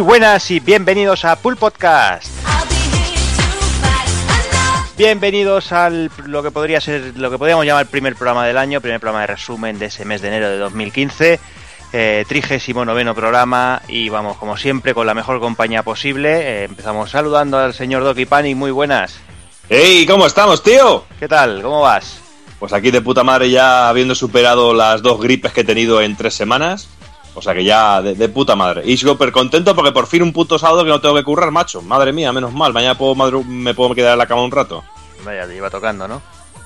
Muy buenas y bienvenidos a Pool Podcast. Bienvenidos al lo que podría ser lo que podríamos llamar el primer programa del año, primer programa de resumen de ese mes de enero de 2015. Eh, trigésimo noveno programa y vamos como siempre con la mejor compañía posible. Eh, empezamos saludando al señor Doki Pani, muy buenas. ¡Hey! ¿Cómo estamos, tío? ¿Qué tal? ¿Cómo vas? Pues aquí de puta madre ya habiendo superado las dos gripes que he tenido en tres semanas. O sea que ya de, de puta madre. Y súper contento porque por fin un puto sábado que no tengo que currar, macho. Madre mía, menos mal. Mañana puedo madru- me puedo quedar en la cama un rato. Vaya, te iba tocando, ¿no?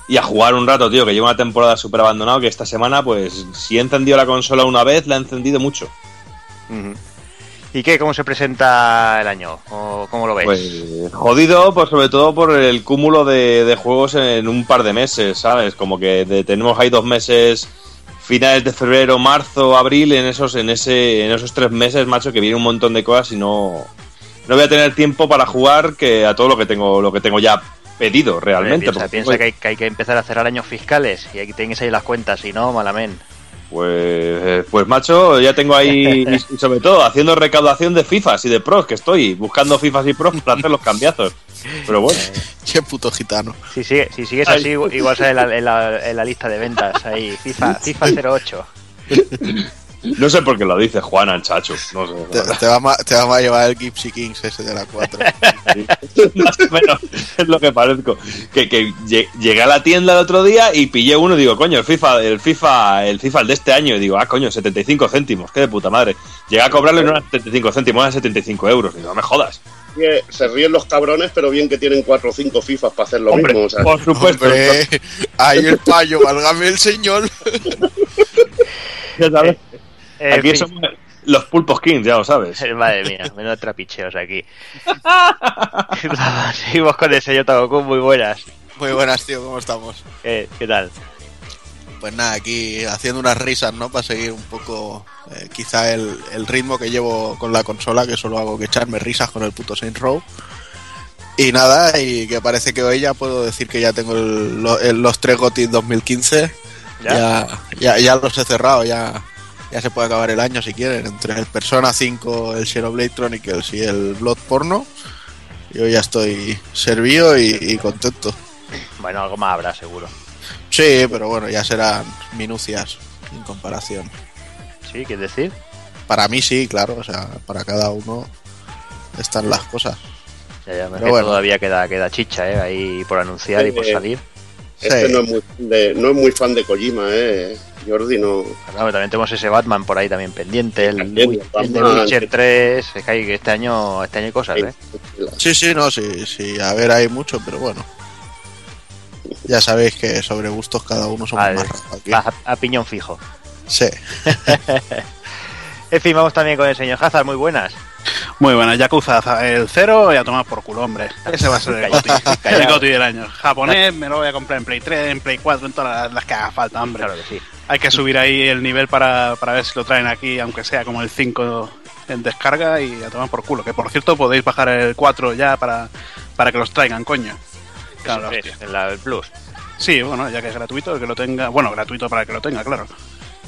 Y a jugar un rato, tío, que llevo una temporada súper abandonado que esta semana, pues, si he encendido la consola una vez, la he encendido mucho. ¿Y qué? ¿Cómo se presenta el año? ¿O ¿Cómo lo ves? Pues jodido, pues sobre todo por el cúmulo de, de juegos en un par de meses, ¿sabes? Como que de- tenemos ahí dos meses, finales de febrero, marzo, abril, en esos, en ese, en esos tres meses, macho, que viene un montón de cosas y no, no voy a tener tiempo para jugar que a todo lo que tengo, lo que tengo ya pedido realmente. piensa, porque piensa que, hay, que hay que empezar a cerrar años fiscales y aquí tienes ahí las cuentas, si no, malamen. Pues, eh, pues macho, ya tengo ahí, y sobre todo haciendo recaudación de FIFAs y de pros, que estoy buscando FIFAs y pros para hacer los cambiazos. Pero bueno. Qué puto gitano. Si, sigue, si sigues así, igual sale en la, en la- en la lista de ventas ahí, FIFA, FIFA 08. No sé por qué lo dice Juana, chacho. No sé. Te, te vamos, a, te vamos a llevar el Gypsy Kings ese de la 4. Más o menos es lo que parezco. Que, que lle- llegué a la tienda el otro día y pillé uno y digo, coño, el FIFA, el FIFA, el FIFA el de este año. Y digo, ah, coño, 75 céntimos, qué de puta madre. Llegué a cobrarle no eran 75 céntimos, eran 75 euros. Y digo, no me jodas. se ríen los cabrones, pero bien que tienen cuatro o cinco FIFAs para hacer lo Hombre, mismo. O sea, por supuesto. Hombre, ahí el payo, válgame el señor. Ya sabes. Eh, Aquí somos los pulpos kings, ya lo sabes. Madre mía, menos trapicheos aquí. Seguimos con el señor Tagoku, muy buenas. Muy buenas, tío, ¿cómo estamos? ¿Qué, qué tal? Pues nada, aquí haciendo unas risas, ¿no? Para seguir un poco, eh, quizá el, el ritmo que llevo con la consola, que solo hago que echarme risas con el puto Saints Row. Y nada, y que parece que hoy ya puedo decir que ya tengo el- lo- el- los tres GOTY 2015. ¿Ya? Ya, ya, ya los he cerrado, ya, ya se puede acabar el año si quieren. Entre el Persona 5, el Xenoblade Chronicles y el Blood Porno. Yo ya estoy servido y, y contento. Bueno, algo más habrá, seguro. Sí, pero bueno, ya serán minucias en comparación. ¿Sí? ¿Quieres decir? Para mí sí, claro, o sea, para cada uno están las cosas. Ya, ya, Pero que bueno. todavía queda, queda chicha, ¿eh? Ahí por anunciar y por Eh, salir. Este Sí. no, es muy, de- no es muy fan de Kojima, ¿eh? Jordi no. No, también tenemos ese Batman por ahí también pendiente, el, También, Wi- el de. Witcher 3. Es que hay- este año, este año hay cosas, ¿eh? Sí, sí, no, sí, sí, a ver, hay mucho, pero bueno. Ya sabéis que sobre gustos cada uno somos Vale. más raros aquí. A, a piñón fijo. Sí. En fin, vamos también con el señor Hazard, muy buenas. Muy buena, Yakuza el cero y a tomar por culo, hombre. Ese va a ser el goti, el goti del año. Japonés me lo voy a comprar en Play 3, en Play 4, en todas las, que haga falta, hombre. Claro que sí. Hay que subir ahí el nivel para, para ver si lo traen aquí, aunque sea como el 5 en descarga y a tomar por culo. Que por cierto podéis bajar el 4 ya para, para que los traigan, coño. Claro, en la- Plus. Sí, bueno, ya que es gratuito, el que lo tenga. Bueno, gratuito para el que lo tenga, claro.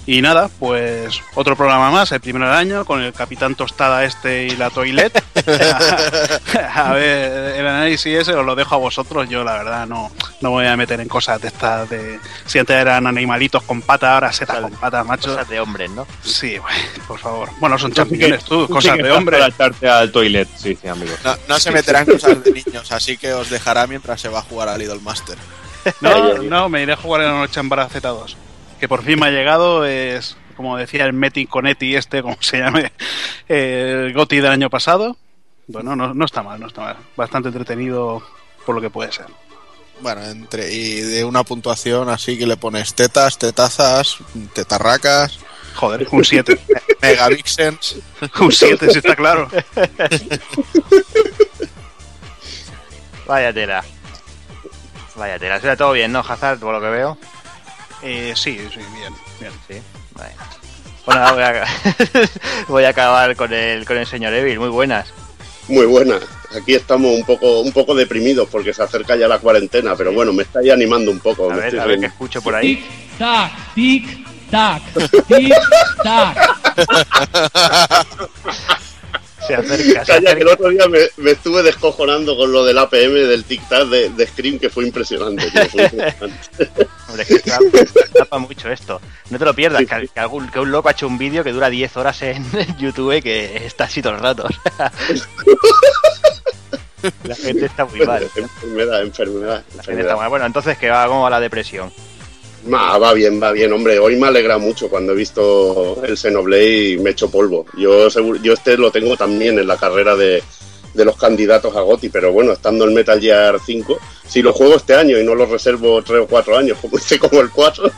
Y nada, pues otro programa más, el primero del año, con el Capitán Tostada este y la Toilet. a ver, el análisis ese os lo dejo a vosotros. Yo, la verdad, no, no me voy a meter en cosas de estas de. Si antes eran animalitos con patas, ahora setas con patas, macho. Cosas de hombres, ¿no? Sí, güey, por favor. Bueno, son champiñones, tú, cosas de estás hombre. para echarte al toilet, sí, sí, amigo. No, no se meterán cosas de niños, así que os dejará mientras se va a jugar al Idol Master. No, no, me iré a jugar en la noche en Baraceta 2. Que por fin me ha llegado, es, como decía el Meti Conetti este, como se llame, el Goti del año pasado. Bueno, no, no está mal, no está mal. Bastante entretenido por lo que puede ser. Bueno, entre y de una puntuación así que le pones tetas, tetazas, tetarracas, Joder, un 7. megavixens. un 7, si está claro. Vaya tela. Vaya tela. Será todo bien, ¿no, Hazard? Por lo que veo. Eh, sí, sí, bien, bien. Sí. Vale. Bueno, voy a, voy a acabar con el, con el señor Evil. Muy buenas. Muy buena. Aquí estamos un poco, un poco deprimidos porque se acerca ya la cuarentena, pero bueno, me está ya animando un poco. A me ver, estoy a ver qué escucho por ahí. Tic tac, tic tac, tic tac. Se acerca, se que el otro día me, me estuve descojonando con lo del APM del tic-tac de, de Scream, que fue impresionante. tío, fue impresionante. Hombre, es que tapa, tapa mucho esto. No te lo pierdas, que, que algún, que un loco ha hecho un vídeo que dura 10 horas en YouTube que está así todo el rato. La gente está muy mal. enfermedad, enfermedad. La gente está enfermedad. mal. Bueno, entonces, ¿qué va? ¿Cómo va la depresión? Va bien, va bien, hombre. Hoy me alegra mucho cuando he visto el Xenoblade y me he hecho polvo. Yo yo este lo tengo también en la carrera de, de los candidatos a GOTI, pero bueno, estando en Metal Gear 5, si lo juego este año y no lo reservo 3 o 4 años, como hice como el 4,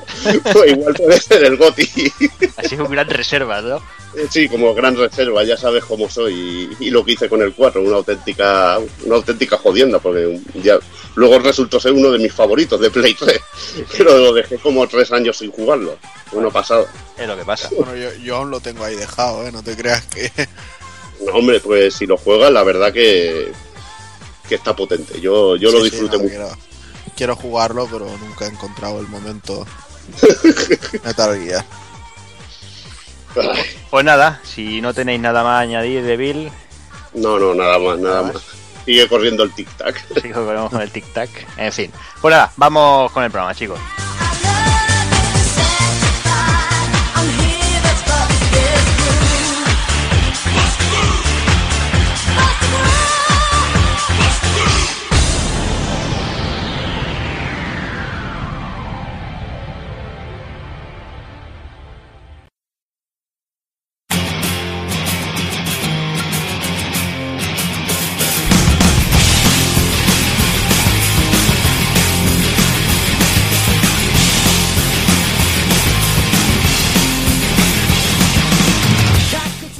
pues igual puede ser el GOTI. Ha sido un gran reserva, ¿no? Sí, como gran reserva, ya sabes cómo soy y, y lo que hice con el 4, una auténtica una auténtica jodienda, porque ya luego resultó ser uno de mis favoritos de Play 3, pero lo dejé como tres años sin jugarlo, uno pasado. Es lo que pasa. Bueno, yo, yo aún lo tengo ahí dejado, ¿eh? No te creas que... Hombre, pues si lo juegas, la verdad que, que está potente. Yo, yo lo sí, disfruté no, mucho. Quiero, quiero jugarlo, pero nunca he encontrado el momento Metal Gear. Ay, Pues nada, si no tenéis nada más a añadir de Bill, No, no, nada más, nada más. Sigue corriendo el tic-tac. sigo con con el tic-tac. En fin. Pues nada, vamos con el programa, chicos.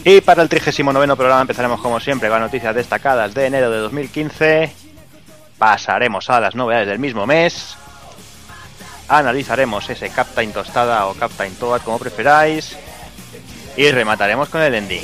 Y para el 39 programa empezaremos como siempre con noticias destacadas de enero de 2015. Pasaremos a las novedades del mismo mes. Analizaremos ese Captain Tostada o Captain Toad como preferáis. Y remataremos con el ending.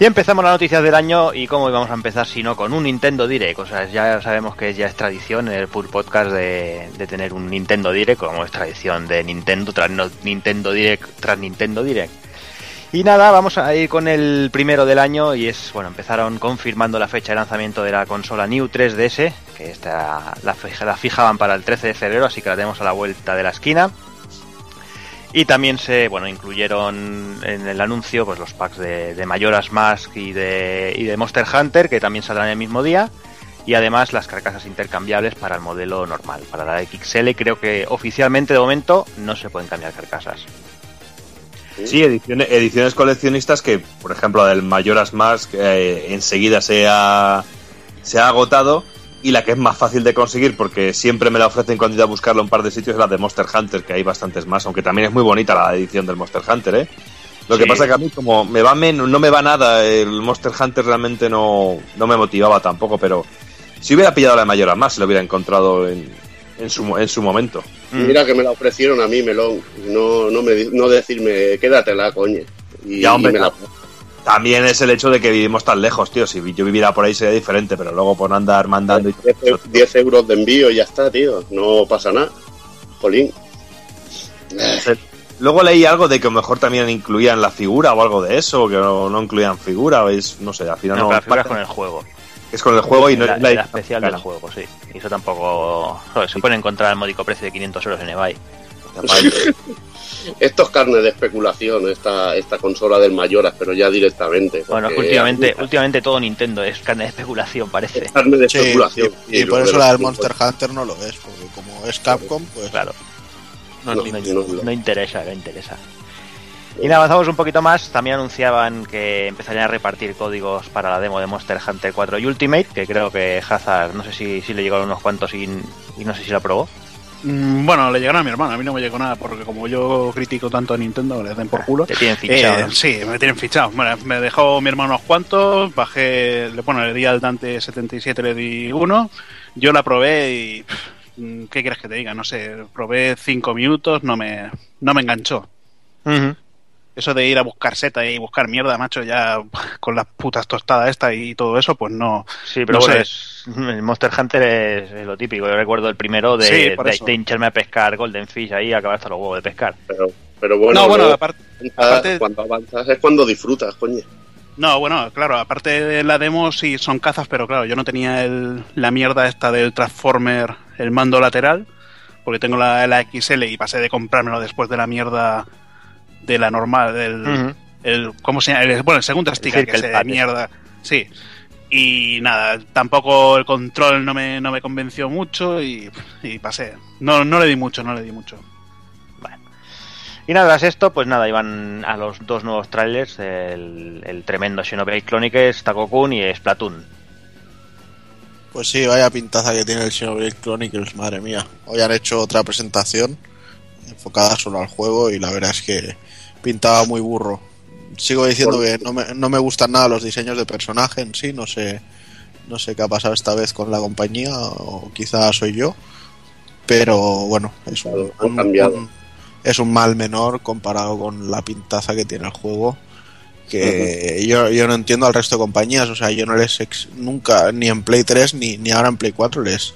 Y empezamos las noticias del año y cómo íbamos a empezar si no con un Nintendo Direct. O sea, ya sabemos que ya es tradición en el Full Podcast de, de tener un Nintendo Direct, como es tradición de Nintendo tras Nintendo Direct tras Nintendo Direct. Y nada, vamos a ir con el primero del año y es, bueno, empezaron confirmando la fecha de lanzamiento de la consola New 3DS, que esta la, la fijaban para el 13 de febrero, así que la tenemos a la vuelta de la esquina. Y también se, bueno, incluyeron en el anuncio pues los packs de, de Majora's Mask y de, y de Monster Hunter, que también saldrán el mismo día. Y además las carcasas intercambiables para el modelo normal. Para la XL creo que oficialmente de momento no se pueden cambiar carcasas. Sí, ediciones, coleccionistas que, por ejemplo, la del Majora's Mask eh, enseguida se ha, se ha agotado y la que es más fácil de conseguir porque siempre me la ofrecen cuando he ido a buscarla en un par de sitios es la de Monster Hunter, que hay bastantes más, aunque también es muy bonita la edición del Monster Hunter, ¿eh? Lo que pasa que a mí como me va men- no me va nada, el Monster Hunter realmente no, no me motivaba tampoco, pero si hubiera pillado la de Majora's Mask, se lo hubiera encontrado en, en, su, en su momento. Mira que me la ofrecieron a mí, Melón. No, no, me, no decirme, quédatela, coñe. Y, Ya, hombre, y me la- También es el hecho de que vivimos tan lejos, tío. Si yo viviera por ahí sería diferente, pero luego por andar mandando y 10, eu- 10 euros de envío y ya está, tío. No pasa nada. Jolín. Luego leí algo de que a lo mejor también incluían la figura o algo de eso, que no, no incluían figura, o es, no sé, al final No, no. la figura es con el juego. es con el juego y no la, es la, la especial del juego, sí. Y eso tampoco. joder, se puede encontrar al módico precio de 500 euros en eBay. Esto es carne de especulación, esta, esta consola del Mayoras, pero ya directamente. Bueno, es que porque últimamente, mí- últimamente todo Nintendo es carne de especulación, parece. es carne de Sí, especulación. y, y por eso la del Monster Hunter no lo es, porque como es Capcom, pues Claro, no, no, no, no. no interesa, no interesa. Y nada, avanzamos un poquito más. También anunciaban que empezarían a repartir códigos para la demo de Monster Hunter 4 Ultimate, que creo que Hazard, no sé si, si le llegaron unos cuantos y, y no sé si lo probó. Mm, Bueno, le llegaron a mi hermano, a mí no me llegó nada, porque como yo critico tanto a Nintendo, le den por culo. Te tienen fichado, Eh, ¿no? Sí, me tienen fichado. Bueno, me dejó mi hermano unos cuantos, bajé, le bueno, le di al Dante 77, le di uno, yo la probé y mm, ¿qué quieres que te diga? No sé, probé cinco minutos, no me, no me enganchó. Ujú. Eso de ir a buscar seta y buscar mierda, macho, ya con las putas tostadas esta y todo eso, pues no. Sí, pero no bueno, sé. es, el Monster Hunter es, es lo típico. Yo recuerdo el primero de, Sí, por de, eso. de hincharme a pescar Golden Fish ahí y acabar hasta los huevos de pescar. Pero, pero bueno, no, bueno, luego aparte, aparte- cuando avanzas es cuando disfrutas, coño. No, bueno, claro, aparte de la demo sí son cazas, pero claro, yo no tenía el, la mierda esta del Transformer, el mando lateral, porque tengo la, la XL y pasé de comprármelo después de la mierda de la normal, del, el, ¿cómo se llama? El- bueno, el segundo sticker que es de mierda, sí. Y nada, tampoco el control no me, no me convenció mucho y, y pasé. No, no le di mucho, no le di mucho. Y nada, tras esto, pues nada, iban a los dos nuevos trailers, el, el tremendo Xenoblade Chronicles, Takokun y Splatoon. Pues sí, vaya pintaza que tiene el Xenoblade Chronicles, madre mía. Hoy han hecho otra presentación enfocada solo al juego y la verdad es que pintaba muy burro. Sigo diciendo que no me, no me gustan nada los diseños de personaje en sí, no sé, no sé qué ha pasado esta vez con la compañía o quizá soy yo, pero bueno, es un, un- es un mal menor comparado con la pintaza que tiene el juego que yo, yo no entiendo al resto de compañías, o sea, yo no les ex- nunca, ni en Play 3 ni, ni ahora en Play 4 les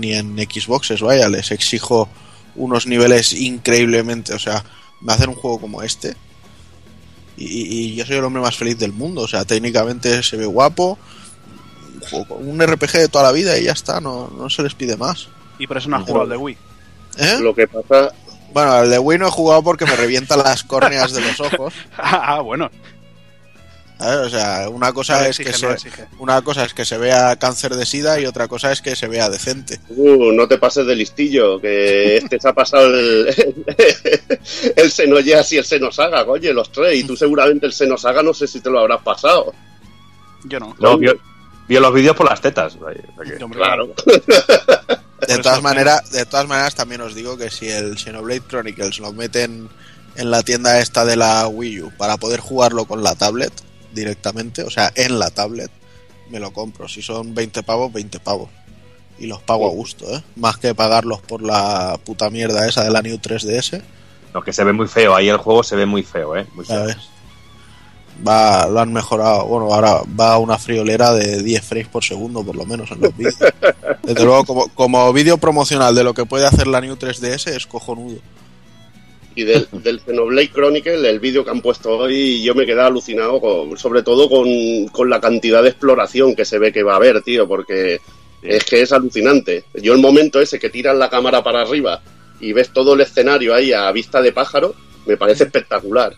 ni en Xboxes, vaya, les exijo unos niveles increíblemente, o sea, me hacen un juego como este y, y yo soy el hombre más feliz del mundo, o sea, técnicamente se ve guapo, un juego- un RPG de toda la vida y ya está, no, no se les pide más. Y por eso no has jugado al de Wii. ¿Eh? Lo que pasa, Bueno, al de Wii no he jugado porque me revientan las córneas de los ojos. Ah, bueno. ¿Sabes? O sea, una cosa No es que exige, se. Una cosa es que se vea cáncer de sida y otra cosa es que se vea decente. uh, no te pases de listillo, que este se ha pasado el, el Xenogears y el Xenosaga, coño, los tres. Y tú seguramente el Xenosaga no sé si te lo habrás pasado. Yo no. No, vio, vio los vídeos por las tetas. Claro. De todas maneras, de todas maneras también os digo que si el Xenoblade Chronicles lo meten en la tienda esta de la Wii U para poder jugarlo con la tablet directamente, o sea, en la tablet, me lo compro. Si son 20 pavos, 20 pavos. Y los pago a gusto, ¿eh? Más que pagarlos por la puta mierda esa de la New 3DS, No, que se ve muy feo. Ahí el juego se ve muy feo, ¿eh? Muy feo. Va, lo han mejorado. Bueno, ahora va a una friolera de 10 frames por segundo, por lo menos, en los vídeos. Desde luego, como, como vídeo promocional de lo que puede hacer la New 3DS, es cojonudo. Y del, del Xenoblade Chronicle, el vídeo que han puesto hoy, yo me quedé alucinado, con- sobre todo con, con la cantidad de exploración que se ve que va a haber, tío, porque es que es alucinante. Yo el momento ese que tiras la cámara para arriba y ves todo el escenario ahí a vista de pájaro, me parece espectacular.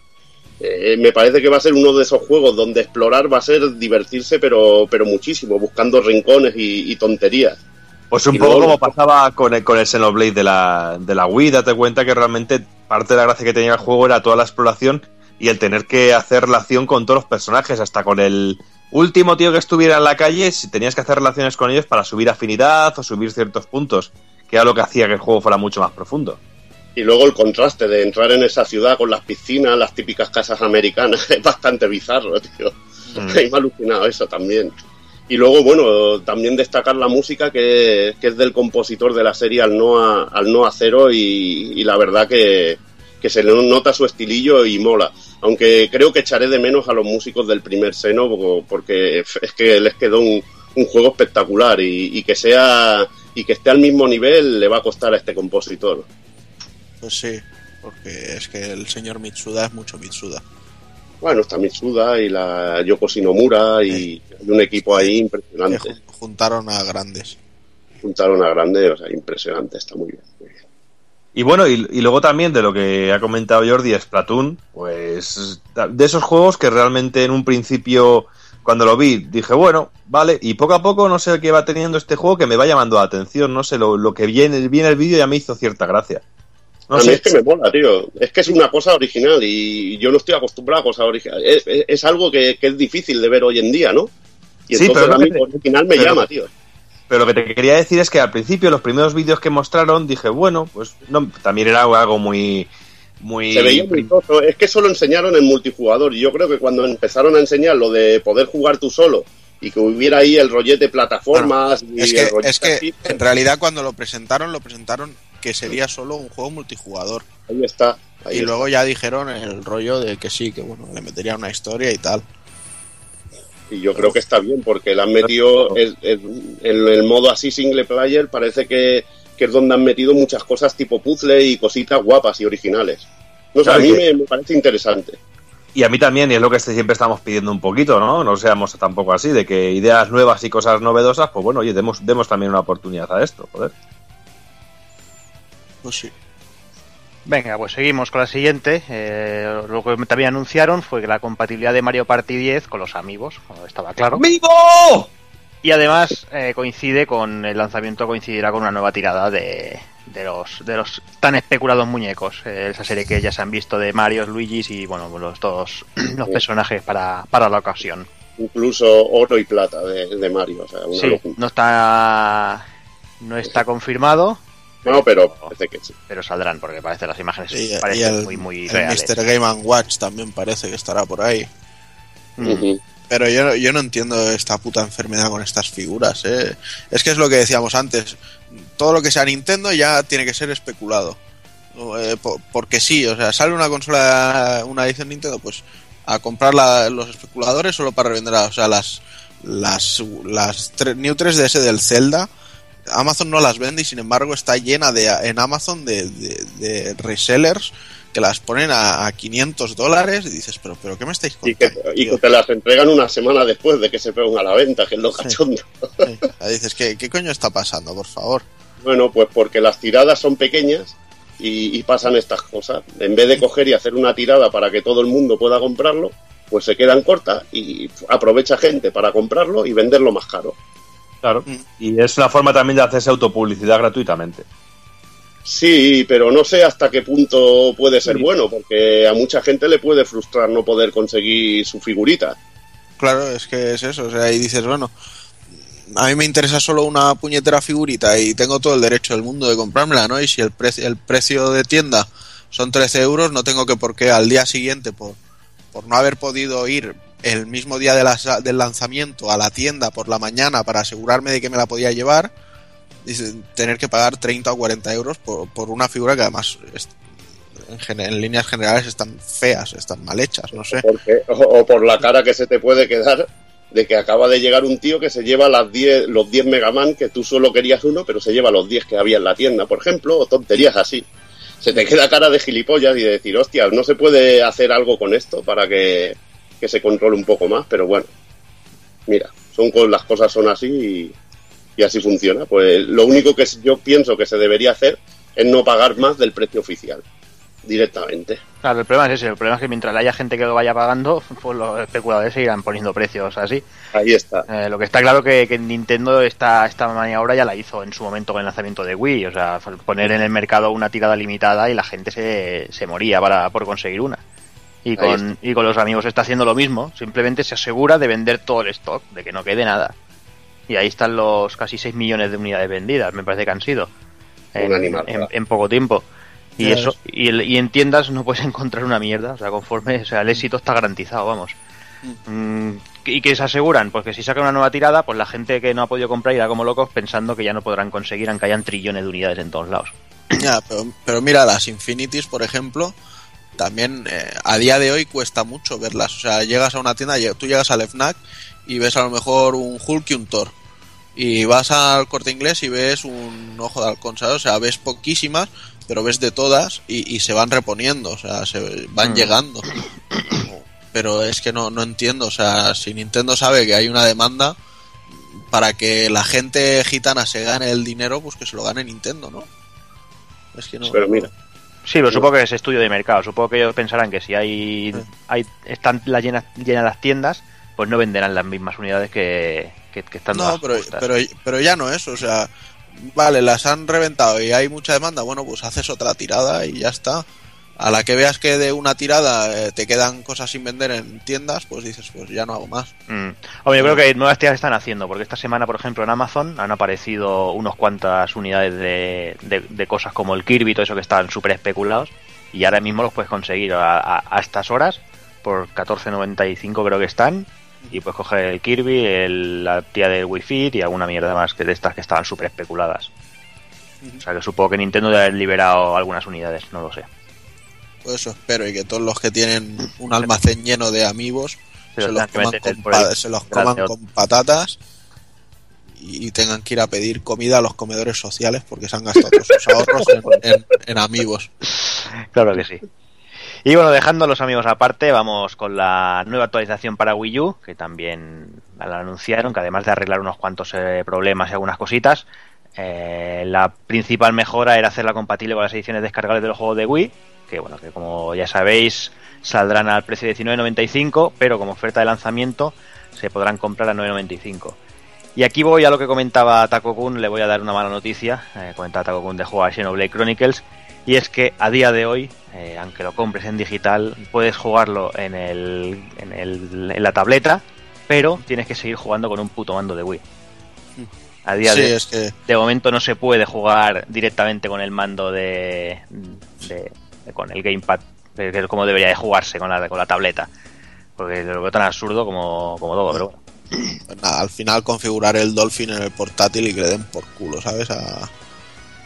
Eh, me parece que va a ser uno de esos juegos donde explorar va a ser divertirse, pero, pero muchísimo, buscando rincones y, y tonterías. Pues un Y poco luego- como pasaba con el, con el Xenoblade de la, de la Wii, date cuenta que realmente parte de la gracia que tenía el juego era toda la exploración y el tener que hacer relación con todos los personajes, hasta con el último tío que estuviera en la calle, si tenías que hacer relaciones con ellos para subir afinidad o subir ciertos puntos, que era lo que hacía que el juego fuera mucho más profundo. Y luego el contraste de entrar en esa ciudad con las piscinas, las típicas casas americanas, es bastante bizarro, tío. Mm. Me ha alucinado eso también. Y luego, bueno, también destacar la música que, es del compositor de la serie Al Noa, Al Noa Cero y, y la verdad que, que se le nota su estilillo y mola. Aunque creo que echaré de menos a los músicos del primer seno po- porque es que les quedó un, un juego espectacular y, y que sea y que esté al mismo nivel le va a costar a este compositor. Pues sí, porque es que el señor Mitsuda es mucho Mitsuda. Bueno, está Mitsuda y la Yoko Shinomura y hay un equipo ahí impresionante. jun- juntaron a grandes. Juntaron a grande, o sea, impresionante, está muy bien. Muy bien. Y bueno, y, y luego también de lo que ha comentado Jordi, Splatoon, pues de esos juegos que realmente en un principio, cuando lo vi, dije, bueno, vale, y poco a poco no sé qué va teniendo este juego que me va llamando la atención, no sé, lo, lo que viene, viene el vídeo ya me hizo cierta gracia. No a mí es que me mola, tío. Es que es una cosa original y yo no estoy acostumbrado a cosas originales. Es, es- es algo que, que es difícil de ver hoy en día, ¿no? Y Sí, entonces pero a mí te- original me pero- llama, tío. Pero lo que te quería decir es que al principio, los primeros vídeos que mostraron, dije, bueno, pues no, también era algo muy. muy Se veía muy. Es que solo enseñaron en multijugador y yo creo que cuando empezaron a enseñar lo de poder jugar tú solo y que hubiera ahí el rollete plataformas y Es el que, rollete es que así, en realidad cuando lo presentaron, lo presentaron que sería solo un juego multijugador. ahí está. ahí y está. luego ya dijeron el rollo de que sí, que bueno, le metería una historia y tal. Y yo creo que está bien porque le han metido el- el- en el modo así single player, parece que, que es donde han metido muchas cosas tipo puzzle y cositas guapas y originales. No sé, a mí me parece interesante. Y a mí también, y es lo que siempre estamos pidiendo un poquito, ¿no? No seamos tampoco así, de que ideas nuevas y cosas novedosas, pues bueno, oye, demos, demos también una oportunidad a esto, joder. Pues sí. Venga, pues seguimos con la siguiente. Eh, lo que también anunciaron fue que la compatibilidad de Mario Party 10 con los amigos, como estaba claro. ¡Amigo! Y además eh, coincide con el lanzamiento, coincidirá con una nueva tirada de, de los de los tan especulados muñecos. Eh, esa serie que ya se han visto de Mario, Luigi's y bueno, los todos los personajes para, para la ocasión. Incluso oro y plata de, de Mario. O sea, una Sí, no está no está confirmado, No, pero parece que sí. pero saldrán porque parece las imágenes Y, y parecen el, muy muy el reales. Mr. Game and Watch también parece que estará por ahí. Mm. Pero yo, yo no entiendo esta puta enfermedad con estas figuras. ¿eh? Es que es lo que decíamos antes. Todo lo que sea Nintendo ya tiene que ser especulado. Eh, po- porque sí, o sea, sale una consola, una edición Nintendo, pues a comprar la- los especuladores solo para revender, o sea, las las las tre- New 3DS del Zelda. Amazon no las vende y sin embargo está llena de en Amazon de, de- de resellers que las ponen a, a 500 dólares y dices, pero, pero ¿qué me estáis Y que, contando? y tío?". que te las entregan una semana después de que se pongan a la venta, que es lo cachondo. Sí. Dices, ¿qué, ¿qué coño está pasando, por favor? Bueno, pues porque las tiradas son pequeñas y, y pasan estas cosas. En vez de coger y hacer una tirada para que todo el mundo pueda comprarlo, pues se quedan cortas y aprovecha gente para comprarlo y venderlo más caro. Claro. Mm. Y es una forma también de hacerse autopublicidad gratuitamente. Sí, pero no sé hasta qué punto puede ser Sí. bueno, porque a mucha gente le puede frustrar no poder conseguir su figurita. Claro, es que es eso. O sea, y dices, bueno, a mí me interesa solo una puñetera figurita y tengo todo el derecho del mundo de comprármela, ¿no? Y si el, pre- el precio de tienda son 13 euros, no tengo que por qué al día siguiente, por, por no haber podido ir el mismo día del lanzamiento a la tienda por la mañana para asegurarme de que me la podía llevar, dice, tener que pagar 30 o 40 euros por, por una figura que además en, en líneas generales están feas, están mal hechas, no sé. O, o por la cara que se te puede quedar de que acaba de llegar un tío que se lleva las 10, los 10 Megaman, que tú solo querías uno, pero se lleva los 10 que había en la tienda, por ejemplo, o tonterías así. Se te queda cara de gilipollas y de decir, hostia, no se puede hacer algo con esto para que, que se controle un poco más, pero bueno, mira, son las cosas son así y, y así funciona. Pues lo único que yo pienso que se debería hacer es no pagar más del precio oficial, directamente. Claro, el problema es ese, el problema es que mientras haya gente que lo vaya pagando, pues los especuladores seguirán poniendo precios así. Ahí está. Eh, lo que está claro que, que Nintendo esta, esta maniobra ya la hizo en su momento con el lanzamiento de Wii, o sea, poner en el mercado una tirada limitada y la gente se, se moría para, por conseguir una. Y con, y con los amigos está haciendo lo mismo, simplemente se asegura de vender todo el stock, de que no quede nada. Y ahí están los casi 6 millones de unidades vendidas, me parece que han sido, en, Un animal, en- poco tiempo. Y eso y, el- y en tiendas no puedes encontrar una mierda, o sea, conforme, o sea, el éxito está garantizado, vamos. Mm, ¿Y que se aseguran? Pues que si sacan una nueva tirada, pues la gente que no ha podido comprar irá como locos pensando que ya no podrán conseguir, aunque hayan trillones de unidades en todos lados. Ya, pero, pero mira, las Infinities, por ejemplo, también eh, a día de hoy cuesta mucho verlas. O sea, llegas a una tienda, tú llegas al FNAC y ves a lo mejor un Hulk y un Thor. Y vas al corte inglés y ves un ojo de halcón, ¿sabes? O sea, ves poquísimas, pero ves de todas y, y se van reponiendo, o sea, se van Mm. llegando. Pero es que no, no entiendo, o sea, si Nintendo sabe que hay una demanda para que la gente gitana se gane el dinero, pues que se lo gane Nintendo, ¿no? Es que no. Pero mira, Sí, pero supongo que es estudio de mercado. Supongo que ellos pensarán que si hay, hay están las llenas, llenas las tiendas, pues no venderán las mismas unidades que, que, que están No, pero, pero, pero ya no es, o sea, vale, las han reventado y hay mucha demanda, bueno, pues haces otra tirada y ya está. A la que veas que de una tirada eh, te quedan cosas sin vender en tiendas, pues dices, pues ya no hago más. Mm. Hombre, yo creo que nuevas tiradas están haciendo, porque esta semana, por ejemplo, en Amazon han aparecido unos cuantas unidades de, de- de cosas como el Kirby y todo eso que estaban súper especulados, y ahora mismo los puedes conseguir a, a- a estas horas por 14.95 creo que están, y puedes coger el Kirby, el- la tía del Wii Fit y alguna mierda más que de estas que estaban súper especuladas. O sea que supongo que Nintendo debe haber liberado algunas unidades, no lo sé. Pues eso espero y que todos los que tienen un almacén lleno de amigos Se se los coman, con, se los patatas y tengan que ir a pedir comida a los comedores sociales porque se han gastado todos sus ahorros en, en, en amigos. Claro que sí. Y bueno, dejando a los amigos aparte, vamos con la nueva actualización para Wii U, que también la anunciaron, que además de arreglar unos cuantos eh, problemas y algunas cositas, eh, la principal mejora era hacerla compatible con las ediciones descargables de los juegos de Wii, que bueno, que como ya sabéis, saldrán al precio de 19.95, pero como oferta de lanzamiento se podrán comprar a 9.95. Y aquí voy a lo que comentaba Taco Kun, le voy a dar una mala noticia, eh, comentaba Taco Kun de juego a Xenoblade Chronicles, y es que a día de hoy, eh, aunque lo compres en digital, puedes jugarlo en, el, en, el- en la tableta, pero tienes que seguir jugando con un puto mando de Wii. A día Sí, de, es que de momento no se puede jugar directamente con el mando de- de- con el gamepad, que es como debería de jugarse con la, con la tableta. Porque lo veo tan absurdo como, como todo, pero bueno. pues nada, al final configurar el Dolphin en el portátil y que le den por culo, ¿sabes? A,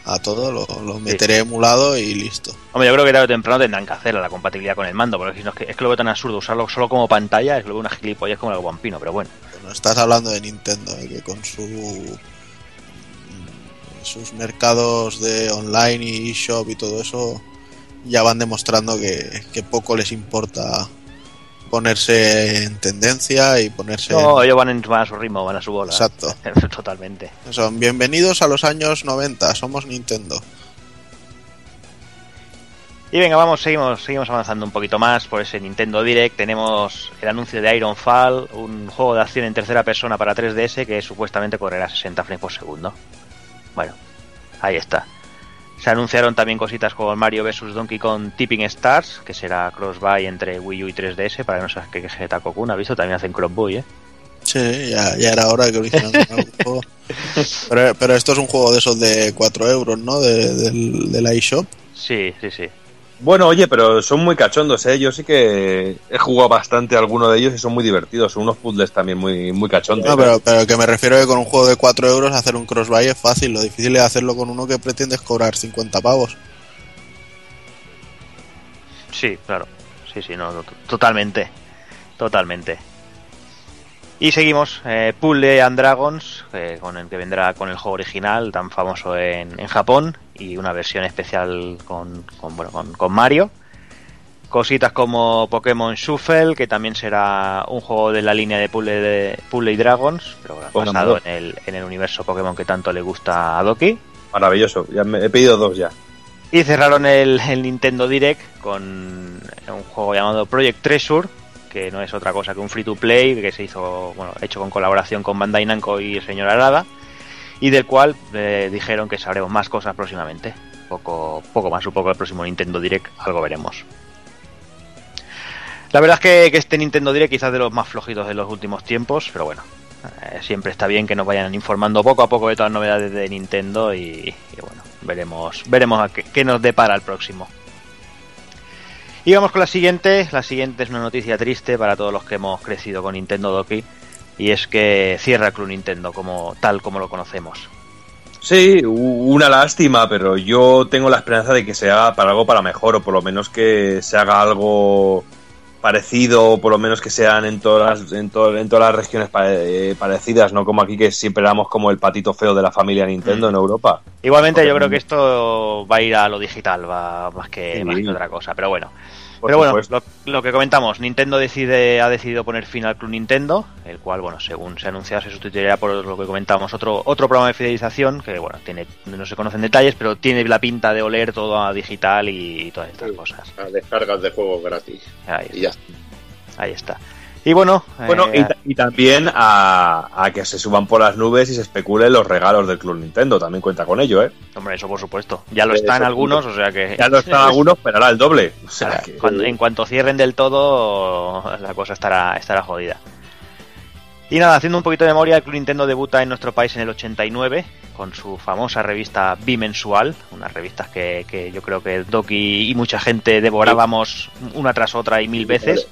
a todo, lo, lo meteré emulado y listo. Hombre, yo creo que tarde o temprano tendrán que hacer la compatibilidad con el mando, porque si no es que, es que lo veo tan absurdo usarlo solo como pantalla, es lo veo una gilipollas como el guampino, pero bueno. Bueno, estás hablando de Nintendo, ¿eh? que con su sus mercados de online y eShop y todo eso ya van demostrando que, que poco les importa ponerse en tendencia y ponerse No, ellos van, en- van a su ritmo, van a su bola. Exacto. Totalmente. son bienvenidos a los años 90 somos Nintendo Y venga, vamos, seguimos, seguimos avanzando un poquito más por ese Nintendo Direct. Tenemos el anuncio de Ironfall, un juego de acción en tercera persona para 3DS que supuestamente correrá a 60 frames por segundo. Bueno, ahí está. Se anunciaron también cositas como Mario vs Donkey Kong Tipping Stars, que será cross-buy entre Wii U y 3DS, para que no seas que queje Taco Kun, ¿has visto? También hacen cross-buy, ¿eh? sí ya, ya era hora que original algún juego. pero, pero esto es un juego de esos de 4 euros ¿no? De, del, del iShop Sí, sí, sí. Bueno, oye, pero son muy cachondos, ¿eh? Yo sí que he jugado bastante a alguno de ellos y son muy divertidos. Son unos puzzles también muy, muy cachondos. No, pero, pero que me refiero que con un juego de 4 euros hacer un cross-buy es fácil. Lo difícil es hacerlo con uno que pretendes cobrar 50 pavos. Sí, claro. Sí, sí, no, to- totalmente. Totalmente. Y seguimos, eh, Puzzle and Dragons, eh, con el que vendrá con el juego original, tan famoso en, en Japón, y una versión especial con, con, bueno, con, con Mario. Cositas como Pokémon Shuffle, que también será un juego de la línea de Puzzle, de, Puzzle y Dragons, pero Bueno, basado en el, en el universo Pokémon que tanto le gusta a Doki. Maravilloso. Ya me, he pedido dos ya. Y cerraron el, el Nintendo Direct con un juego llamado Project Treasure, que no es otra cosa que un free to play que se hizo, bueno, hecho con colaboración con Bandai Namco y el señor Arada, y del cual eh, dijeron que sabremos más cosas próximamente. Poco, poco más, supongo el próximo Nintendo Direct algo veremos. La verdad es que, que este Nintendo Direct quizás de los más flojitos de los últimos tiempos, pero bueno, eh, siempre está bien que nos vayan informando poco a poco de todas las novedades de Nintendo y, y bueno, veremos, veremos a qué, qué nos depara el próximo. Y vamos con la siguiente. La siguiente es una noticia triste para todos los que hemos crecido con Nintendo Doki. Y es que cierra Club Nintendo como tal como lo conocemos. Sí, una lástima, pero yo tengo la esperanza de que se haga para algo para mejor, o por lo menos que se haga algo parecido, o por lo menos que sean en todas las, en, to- en todas las regiones eh, parecidas, no como aquí que siempre éramos como el patito feo de la familia Nintendo Mm. en Europa. Igualmente yo creo que esto va a ir a lo digital, va más que, Sí. más que otra cosa. Pero bueno, Por Pero bueno, lo, lo que comentamos, Nintendo decide, ha decidido poner fin al Club Nintendo, el cual, bueno, según se ha anunciado, se sustituirá por lo que comentábamos, otro, otro programa de fidelización, que bueno, tiene, no se conocen detalles, pero tiene la pinta de oler todo a digital y, todas estas Sí. cosas. A descargas de juegos gratis. Ahí Y ya Ahí está. Y bueno, Bueno, eh, y, y también a, a que se suban por las nubes y se especulen los regalos del Club Nintendo. También cuenta con ello, ¿eh? hombre, eso por supuesto. Ya lo Eh, están eso- algunos, o sea que... Ya lo están algunos, pero ahora el doble. O sea, Ahora, que- cuando- en cuanto cierren del todo, la cosa estará, estará jodida. Y nada, haciendo un poquito de memoria, el Club Nintendo debuta en nuestro país en el 89 con su famosa revista Bimensual, unas revistas que, que yo creo que Doki y mucha gente devorábamos una tras otra y mil veces.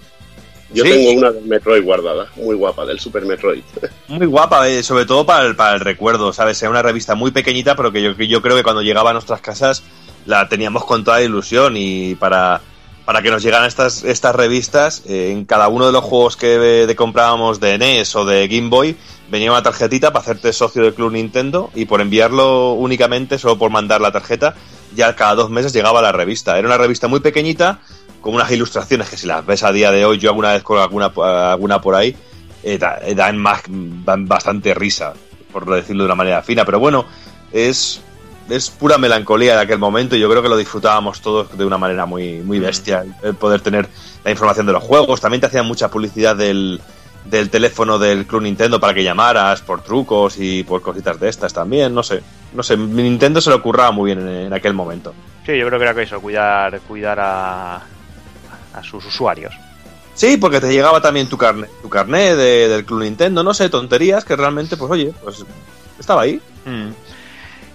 Yo Sí. tengo una del Metroid guardada, muy guapa, del Super Metroid. Muy guapa, eh, sobre todo para el, para el recuerdo, ¿sabes? Era una revista muy pequeñita, pero que yo, creo que cuando llegaba a nuestras casas la teníamos con toda ilusión y para, para que nos llegaran estas, estas revistas, eh, en cada uno de los juegos que de, de comprábamos de NES o de Game Boy, venía una tarjetita para hacerte socio del Club Nintendo y por enviarlo únicamente, solo por mandar la tarjeta, ya cada dos meses llegaba la revista. Era una revista muy pequeñita, con unas ilustraciones que si las ves a día de hoy, yo alguna vez con alguna, alguna por ahí, eh, eh, dan, más, dan bastante risa, por decirlo de una manera fina. Pero bueno, es, es pura melancolía de aquel momento y yo creo que lo disfrutábamos todos de una manera muy, muy bestia. El poder tener la información de los juegos. También te hacían mucha publicidad del, del teléfono del Club Nintendo para que llamaras por trucos y por cositas de estas también. No sé, no sé. Nintendo se lo curraba muy bien en, en aquel momento. Sí, yo creo que era que eso, cuidar, cuidar a, a sus usuarios. Sí, porque te llegaba también tu carnet, tu carnet de- del Club Nintendo, no sé, tonterías que realmente, pues oye, pues estaba ahí. Mm.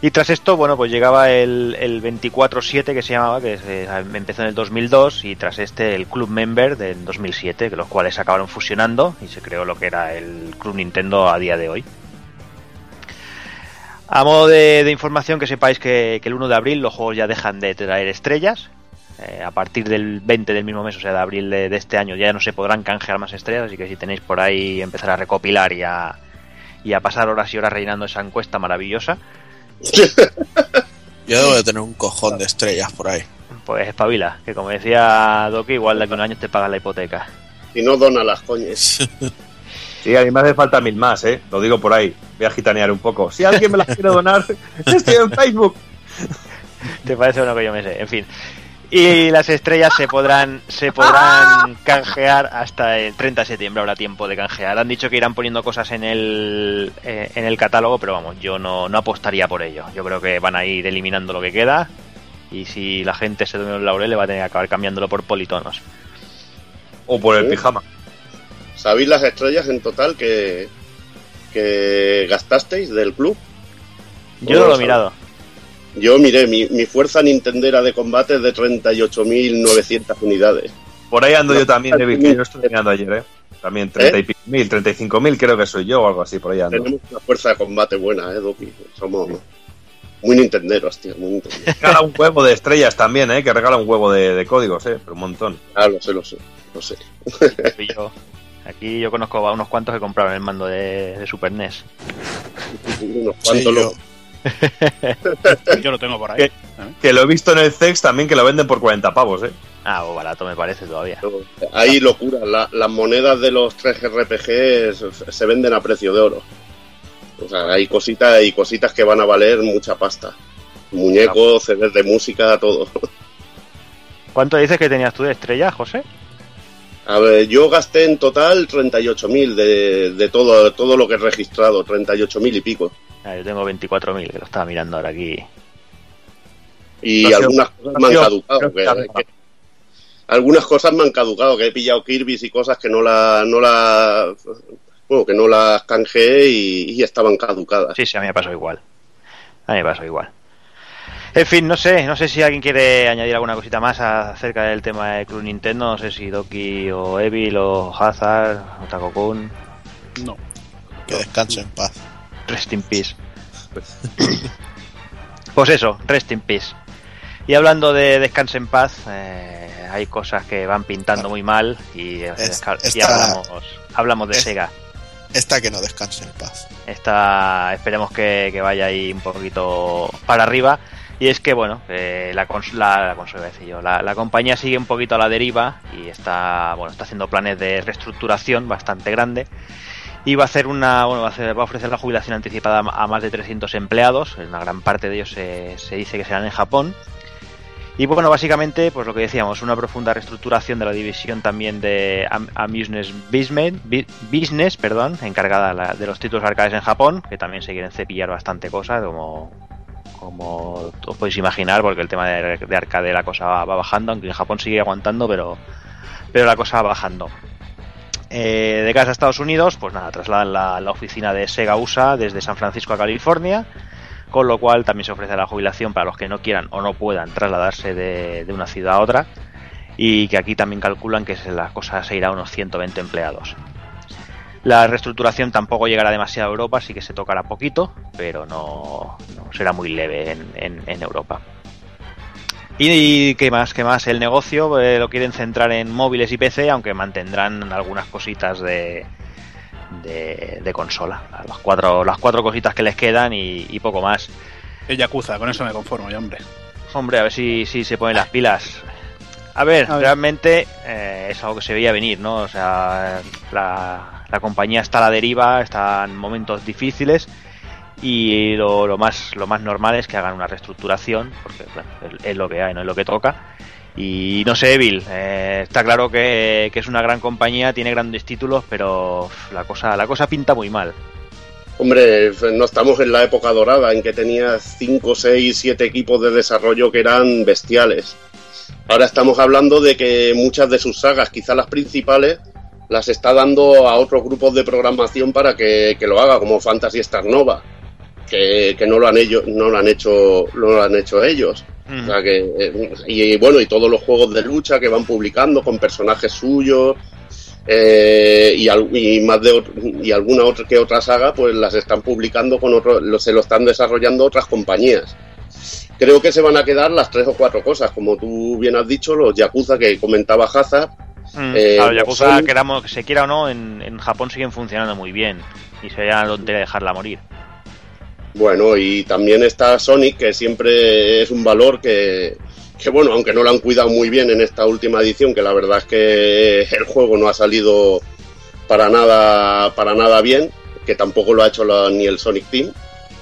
Y tras esto, bueno, pues llegaba el, el 24-7 que se llamaba, que se- empezó en el 2002, y tras este el Club Member del 2007, que los cuales se acabaron fusionando y se creó lo que era el Club Nintendo a día de hoy. A modo de, de información, que sepáis que, que el 1 de abril los juegos ya dejan de traer estrellas. Eh, a partir del 20 del mismo mes, o sea, de abril de, de este año, ya no se podrán canjear más estrellas, así que si tenéis por ahí empezar a recopilar y a, y a pasar horas y horas rellenando esa encuesta maravillosa, Yo debo de tener un cojón de estrellas por ahí. Pues espabila, que como decía Doki, igual de aquí a un año te pagan la hipoteca. Y no dona las coñas. Sí, a mí me hace falta mil más, ¿eh? Lo digo por ahí. Voy a gitanear un poco. Si alguien me las quiere donar, estoy en Facebook. ¿Te parece uno que yo me sé? En fin. Y las estrellas se podrán se podrán canjear hasta el 30 de septiembre, habrá tiempo de canjear. Han dicho que irán poniendo cosas en el, eh, en el catálogo, pero vamos, yo no, no apostaría por ello. Yo creo que van a ir eliminando lo que queda y si la gente se duerme los laureles va a tener que acabar cambiándolo por politonos. O por el Sí. pijama. ¿Sabéis las estrellas en total que, que gastasteis del club? Yo no lo he mirado. Yo miré, mi, mi fuerza nintendera de combate es de 38.900 unidades. Por ahí ando yo también, David, que yo estoy mirando ayer, ¿eh? También 30 y pico mil, 35 mil creo que soy yo o algo así, por ahí ando. Tenemos una fuerza de combate buena, ¿eh, Doki? Somos muy nintenderos, tío, muy nintenderos. Regala un huevo de estrellas también, ¿eh? Que regala un huevo de, de códigos, ¿eh? Pero un montón. Ah, lo sé, lo sé, lo sé. Y yo- aquí yo conozco a unos cuantos que compraron el mando de, de Super NES. Unos Sí, cuantos yo- lo- Yo lo tengo por ahí. ¿eh? Que lo he visto en el CEX también que lo venden por 40 pavos, ¿eh? Ah, o barato me parece todavía. Hay locura. La- las monedas de los 3 RPG se, se venden a precio de oro. O sea, hay cositas y cositas que van a valer mucha pasta. Muñecos, CDs de música, todo. ¿Cuánto dices que tenías tú de estrella, José? A ver, yo gasté en total 38.000 de, de todo, todo lo que he registrado, 38.000 y pico. Ah, yo tengo 24.000, que lo estaba mirando ahora aquí. Y algunas cosas me han caducado. que que- algunas cosas me han caducado, que he pillado Kirby's y cosas que no las no la, bueno, que no las canjeé y, y estaban caducadas. Sí, sí, a mí me pasó igual. A mí me pasó igual. En fin, no sé, no sé si alguien quiere añadir alguna cosita más acerca del tema de Club Nintendo, no sé si Doki o Evil o Hazard o Takokun. No. Que descanse en paz. Rest in peace. Pues eso, rest in peace. Y hablando de descanse en paz, eh, hay cosas que van pintando muy mal y, eh, Es- y esta- hablamos, hablamos de es- Sega. Esta que no descanse en paz. Esta, esperemos que, que vaya ahí un poquito para arriba. Y es que, bueno, eh, la, la, la consola, yo, la, la compañía sigue un poquito a la deriva y está, bueno, está haciendo planes de reestructuración bastante grande. Y va a hacer una, bueno, va a, hacer- va a ofrecer la jubilación anticipada a más de 300 empleados. Una gran parte de ellos se, se dice que serán en Japón. Y bueno, básicamente, pues lo que decíamos, una profunda reestructuración de la división también de Am- Amusement Business, Business perdón, encargada de los títulos arcades en Japón, que también se quieren cepillar bastante cosas, como, como os podéis imaginar, porque el tema de, de arcade la cosa va, va bajando, aunque en Japón sigue aguantando, pero, pero la cosa va bajando. Eh, de casa a Estados Unidos, pues nada, trasladan la, oficina de Sega USA desde San Francisco a California, con lo cual también se ofrece la jubilación para los que no quieran o no puedan trasladarse de, de una ciudad a otra, y que aquí también calculan que la cosa se irá a unos 120 empleados. La reestructuración tampoco llegará demasiado a Europa, sí que se tocará poquito, pero no, será muy leve en- en Europa. ¿Y qué más? ¿Qué más? El negocio eh, lo quieren centrar en móviles y PC, aunque mantendrán algunas cositas de, de, de consola. Las cuatro, las cuatro cositas que les quedan y, y poco más. El Yakuza, con eso me conformo yo, hombre. Hombre, a ver si, si se ponen las pilas. A ver, A ver. realmente eh, es algo que se veía venir, ¿no? O sea, la, la compañía está a la deriva, está en momentos difíciles y lo, más lo más normal es que hagan una reestructuración, porque bueno, es, lo que hay, no es lo que toca. Y no sé, Evil, eh, está claro que, es una gran compañía, tiene grandes títulos, pero la cosa la cosa pinta muy mal. Hombre, no estamos en la época dorada en que tenías 5, 6, 7 equipos de desarrollo que eran bestiales. Ahora estamos hablando de que muchas de sus sagas, quizás las principales, las está dando a otros grupos de programación para que, que lo haga, como Fantasy Star Nova, que, que no lo han ellos, no lo han hecho, no lo han hecho ellos. O sea que, eh, y, bueno, y todos los juegos de lucha que van publicando con personajes suyos eh, y, al- y más de y alguna otra que otra saga, pues las están publicando con otro, lo- se lo están desarrollando otras compañías. Creo que se van a quedar las tres o cuatro cosas, como tú bien has dicho, los Yakuza que comentaba Hazard, Mm, Eh, claro, Yakuza, Sonic- queramos, se quiera o no, en, en Japón siguen funcionando muy bien. Y sería una tontería dejarla morir. Bueno, y también está Sonic, que siempre es un valor que, que, bueno, aunque no lo han cuidado muy bien en esta última edición, que la verdad es que el juego no ha salido para nada, para nada bien, que tampoco lo ha hecho la- ni el Sonic Team.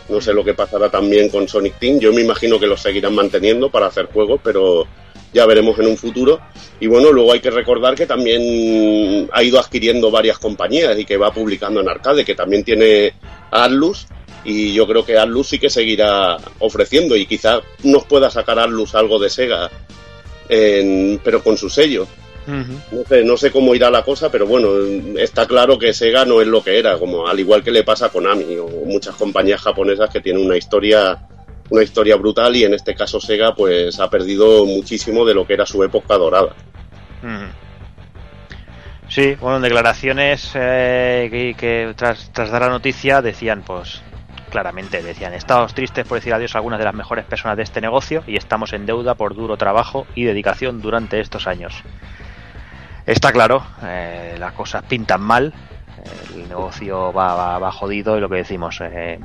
No sé lo que pasará también con Sonic Team. Yo me imagino que lo seguirán manteniendo para hacer juegos, pero ya veremos en un futuro. Y bueno, luego hay que recordar que también ha ido adquiriendo varias compañías y que va publicando en arcade, que también tiene Atlus. Y yo creo que Atlus sí que seguirá ofreciendo y quizá nos pueda sacar Atlus algo de Sega, en- pero con su sello. No sé, no sé cómo irá la cosa, pero bueno, está claro que Sega no es lo que era, como al igual que le pasa a Konami o muchas compañías japonesas que tienen una historia una historia brutal y en este caso Sega pues ha perdido muchísimo de lo que era su época dorada. Ujú. Sí, bueno, en declaraciones eh, que, que tras, tras dar la noticia decían, pues claramente decían, estamos tristes por decir adiós a algunas de las mejores personas de este negocio y estamos en deuda por duro trabajo y dedicación durante estos años. Está claro, eh, las cosas pintan mal, el negocio va, va, va jodido y lo que decimos, eh,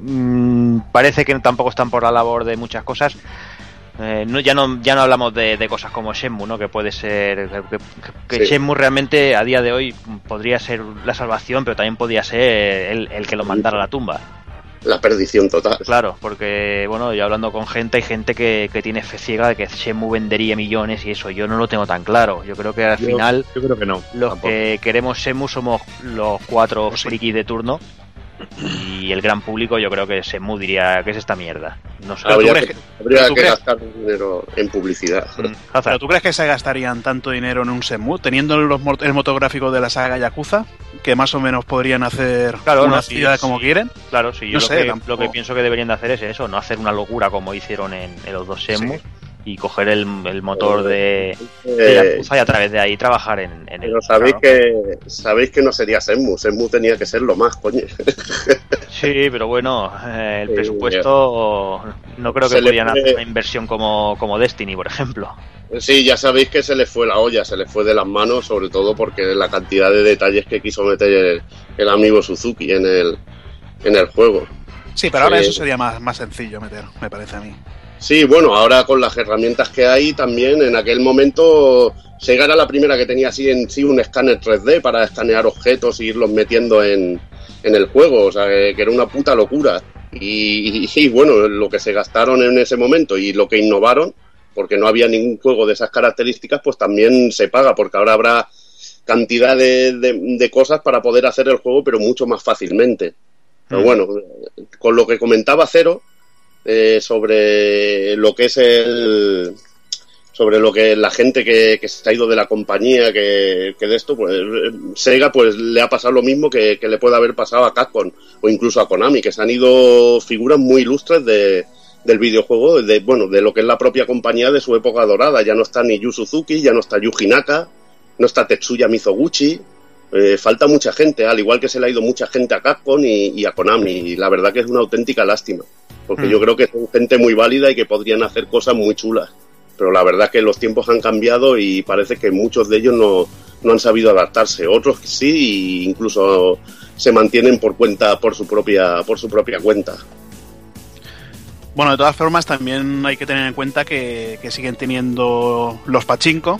mm, parece que tampoco están por la labor de muchas cosas. Eh, no, ya no ya no hablamos de, de cosas como Shenmue, ¿no? Que puede ser que, que- que Sí. Shenmue realmente a día de hoy podría ser la salvación, pero también podría ser el, el que lo mandara a la tumba. La perdición total. Claro, porque bueno, yo hablando con gente, hay gente que, que tiene fe ciega de que Shenmue vendería millones y eso. Yo no lo tengo tan claro. Yo creo que al Yo- final Yo creo que no. los tampoco. que queremos Shenmue somos los cuatro frikis de turno. Y el gran público, yo creo que Shenmue diría que es esta mierda. No sé. Habría, que, habría que crees- gastar dinero en publicidad. Mm. ¿Pero tú crees que se gastarían tanto dinero en un Shenmue, teniendo los el motográfico de la saga Yakuza, que más o menos podrían hacer Claro, una no, sí, ciudad sí. como quieren? Claro, sí, yo No lo, sé, que, tampoco- lo que pienso que deberían de hacer es eso, no hacer una locura como hicieron en, en los dos Shenmue y coger el, el motor de, de Eh, Yakuza y a través de ahí trabajar en, en el pero sabéis claro. que sabéis que no sería Senmu, Senmu tenía que ser lo más, coño. Sí, pero bueno, eh, el presupuesto no creo que se podían hacer una inversión como, como Destiny, por ejemplo. Sí, ya sabéis que se le fue la olla, se le fue de las manos, sobre todo porque la cantidad de detalles que quiso meter el, el amigo Suzuki en el, en el juego. Sí, pero ahora Sí. eso sería más, más sencillo meter, me parece a mí. Sí, bueno, ahora con las herramientas que hay también, en aquel momento Sega era la primera que tenía así en sí un escáner 3D para escanear objetos e irlos metiendo en, en el juego, o sea, que, que era una puta locura. Y, y- y, bueno, lo que se gastaron en ese momento y lo que innovaron, porque no había ningún juego de esas características, pues también se paga, porque ahora habrá cantidad de, de- de cosas para poder hacer el juego, pero mucho más fácilmente. Pero Mm. bueno, con lo que comentaba Cero eh, sobre lo que es el sobre lo que la gente que, se ha ido de la compañía que, de esto pues eh, Sega pues le ha pasado lo mismo que, que le puede haber pasado a Capcom o incluso a Konami que se han ido figuras muy ilustres de, del videojuego de bueno de lo que es la propia compañía de su época dorada. Ya no está ni Yu Suzuki ya no está Yuji Naka no está Tetsuya Mizoguchi. Eh, falta mucha gente, al igual que se le ha ido mucha gente a Capcom y, y a Konami, y la verdad que es una auténtica lástima, porque Hmm. yo creo que son gente muy válida y que podrían hacer cosas muy chulas, pero la verdad que los tiempos han cambiado y parece que muchos de ellos no, no han sabido adaptarse, otros que sí, e incluso se mantienen por cuenta, por su propia, por su propia cuenta. Bueno, de todas formas, también hay que tener en cuenta que, que siguen teniendo los pachinko,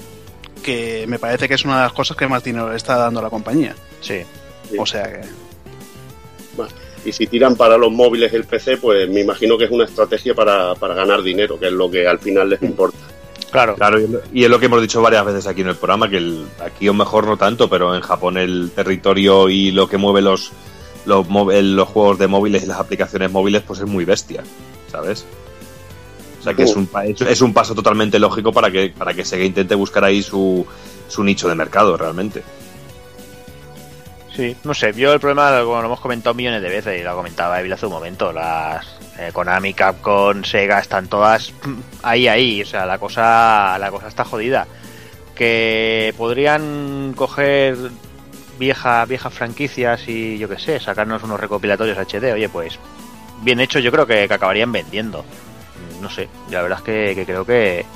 que me parece que es una de las cosas que más dinero le está dando a la compañía. Sí. Sí. O sea que. Bueno, Y si tiran para los móviles el PC, pues me imagino que es una estrategia para, para ganar dinero, que es lo que al final les importa. Claro. Claro, y es lo- que hemos dicho varias veces aquí en el programa, que el, aquí a lo mejor no tanto, pero en Japón el territorio y lo que mueve los, los, los juegos de móviles y las aplicaciones móviles, pues es muy bestia, ¿sabes? O sea que es un, es un paso totalmente lógico para que, para que Sega intente buscar ahí su, su nicho de mercado, realmente. Sí, no sé, yo el problema como lo hemos comentado millones de veces y lo comentaba Evil hace un momento, las eh, Konami, Capcom, Sega están todas ahí ahí, o sea, la cosa la cosa está jodida. Que podrían coger vieja, viejas franquicias y yo qué sé, sacarnos unos recopilatorios HD, oye, pues bien hecho, yo creo que, que acabarían vendiendo. No sé, la verdad es que creo que,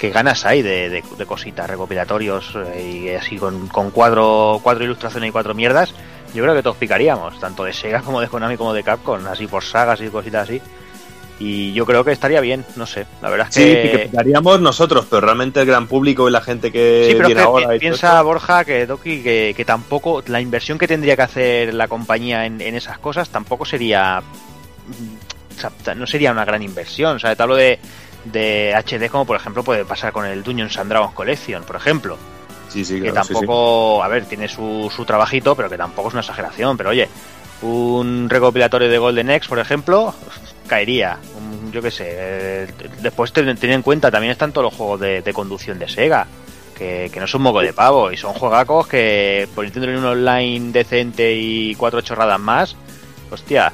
que ganas hay de, de- de cositas, recopilatorios eh, y así con, con cuatro, cuatro ilustraciones y cuatro mierdas. Yo creo que todos picaríamos, tanto de Sega como de Konami como de Capcom, así por sagas y cositas así. Y yo creo que estaría bien, no sé, la verdad es Sí, que... que picaríamos nosotros, pero realmente el gran público y la gente que Sí, pero viene que ahora... piensa Borja que Doki que, que tampoco la inversión que tendría que hacer la compañía en, en esas cosas tampoco sería o sea, no sería una gran inversión, o sea, te hablo de, de HD como por ejemplo puede pasar con el Dungeons and Dragons Collection, por ejemplo, Sí, sí, que claro, sí, sí. tampoco, a ver, tiene su, su trabajito, pero que tampoco es una exageración, pero oye, un recopilatorio de Golden X, por ejemplo, caería, un- yo qué sé, eh, después ten, ten en cuenta, también están todos los juegos de, de conducción de Sega, que, que no son moco de pavo, y son juegacos que poniéndole un online decente y cuatro chorradas más, hostia,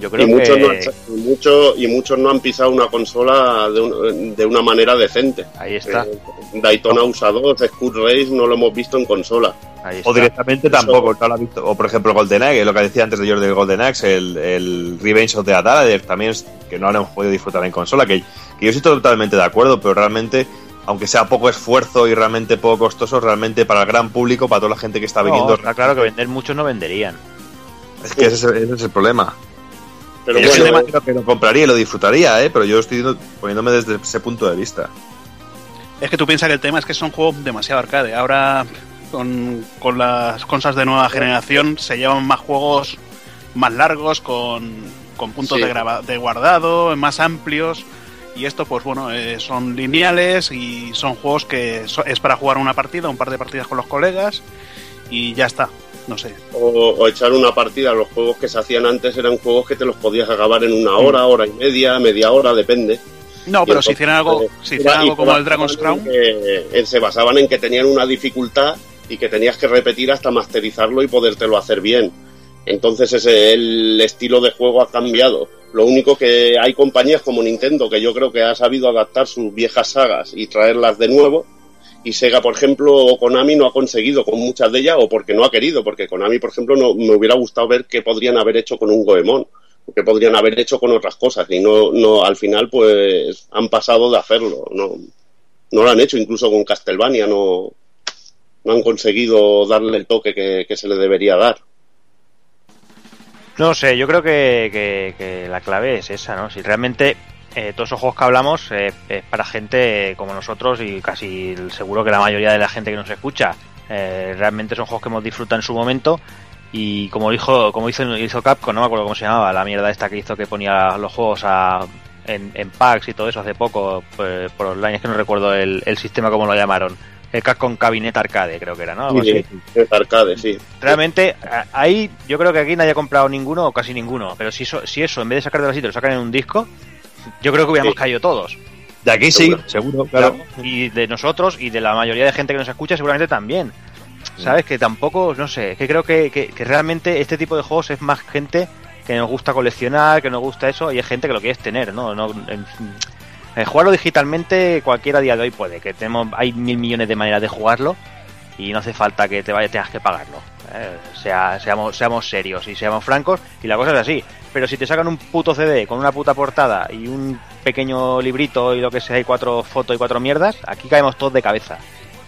yo creo y muchos, que... no han, y muchos- y muchos no han pisado una consola de, un- de una manera decente. Ahí está, Eh, Daytona USA 2, Scud Race no lo hemos visto en consola. ahí está. O directamente tampoco, no lo ha visto. O por ejemplo Golden Axe, lo que decía antes de Jordi del Golden Axe, el, el Revenge of the Atalader, también es, que no lo hemos podido disfrutar en consola, que, que yo estoy totalmente de acuerdo, pero realmente, aunque sea poco esfuerzo y realmente poco costoso, realmente para el gran público, para toda la gente que está No, viniendo, está claro que vender muchos no venderían. es que ese, es el- ese es el problema. Pero yo bueno, que lo compraría y lo disfrutaría, ¿eh? pero yo estoy poniéndome desde ese punto de vista. Es que tú piensas que el tema es que son juegos demasiado arcade. Ahora, con, con las consolas de nueva generación, se llevan más juegos más largos, con, con puntos Sí. de, grava- de guardado, más amplios. Y esto, pues bueno, eh, son lineales y son juegos que so- es para jugar una partida, un par de partidas con los colegas y ya está. No sé. o, o echar una partida. Los juegos que se hacían antes eran juegos que te los podías acabar en una hora, hora y media, media hora, depende. No, Y pero si hicieran algo, eh, si hicieran algo como el Dragon's Crown, que- eh, se basaban en que tenían una dificultad y que tenías que repetir hasta masterizarlo y podértelo hacer bien. Entonces ese, el estilo de juego ha cambiado. Lo único que hay compañías como Nintendo que yo creo que ha sabido adaptar sus viejas sagas y traerlas de nuevo. Y Sega, por ejemplo, o Konami no ha conseguido con muchas de ellas o porque no ha querido. Porque Konami, por ejemplo, no, me hubiera gustado ver qué podrían haber hecho con un Goemon. qué podrían haber hecho con otras cosas. Y no, no al final, pues han pasado de hacerlo. No, no lo han hecho. Incluso con Castlevania no, no han conseguido darle el toque que, que se le debería dar. No sé, yo creo que, que- que la clave es esa, ¿no? Si realmente eh, todos esos juegos que hablamos eh, es para gente como nosotros y casi seguro que la mayoría de la gente que nos escucha eh, realmente son juegos que hemos disfrutado en su momento y como dijo como hizo, hizo Capcom, no me acuerdo cómo se llamaba, la mierda esta que hizo que ponía los juegos a en, en packs y todo eso hace poco pues, por online, es que no recuerdo el, el sistema como lo llamaron. El Capcom Cabinet Arcade, creo que era, ¿no? Algo Sí, así. sí, es arcade, sí. Realmente, ahí yo creo que aquí nadie ha comprado ninguno o casi ninguno. Pero si eso, si eso en vez de sacar de la sitio lo sacan en un disco, yo creo que hubiéramos Sí. caído todos. De aquí sí, seguro, claro. Y de nosotros y de la mayoría de gente que nos escucha seguramente también. ¿Sabes? Que tampoco, no sé, que creo que, que- que realmente este tipo de juegos es más gente que nos gusta coleccionar, que nos gusta eso, y es gente que lo quieres tener, ¿no? no en- eh, jugarlo digitalmente cualquiera día de hoy puede, que tenemos hay mil millones de maneras de jugarlo y no hace falta que te vaya, tengas que pagarlo. ¿eh? sea, seamos, seamos serios y seamos francos, y la cosa es así. Pero si te sacan un puto CD con una puta portada y un pequeño librito y lo que sea, y cuatro fotos y cuatro mierdas, aquí caemos todos de cabeza.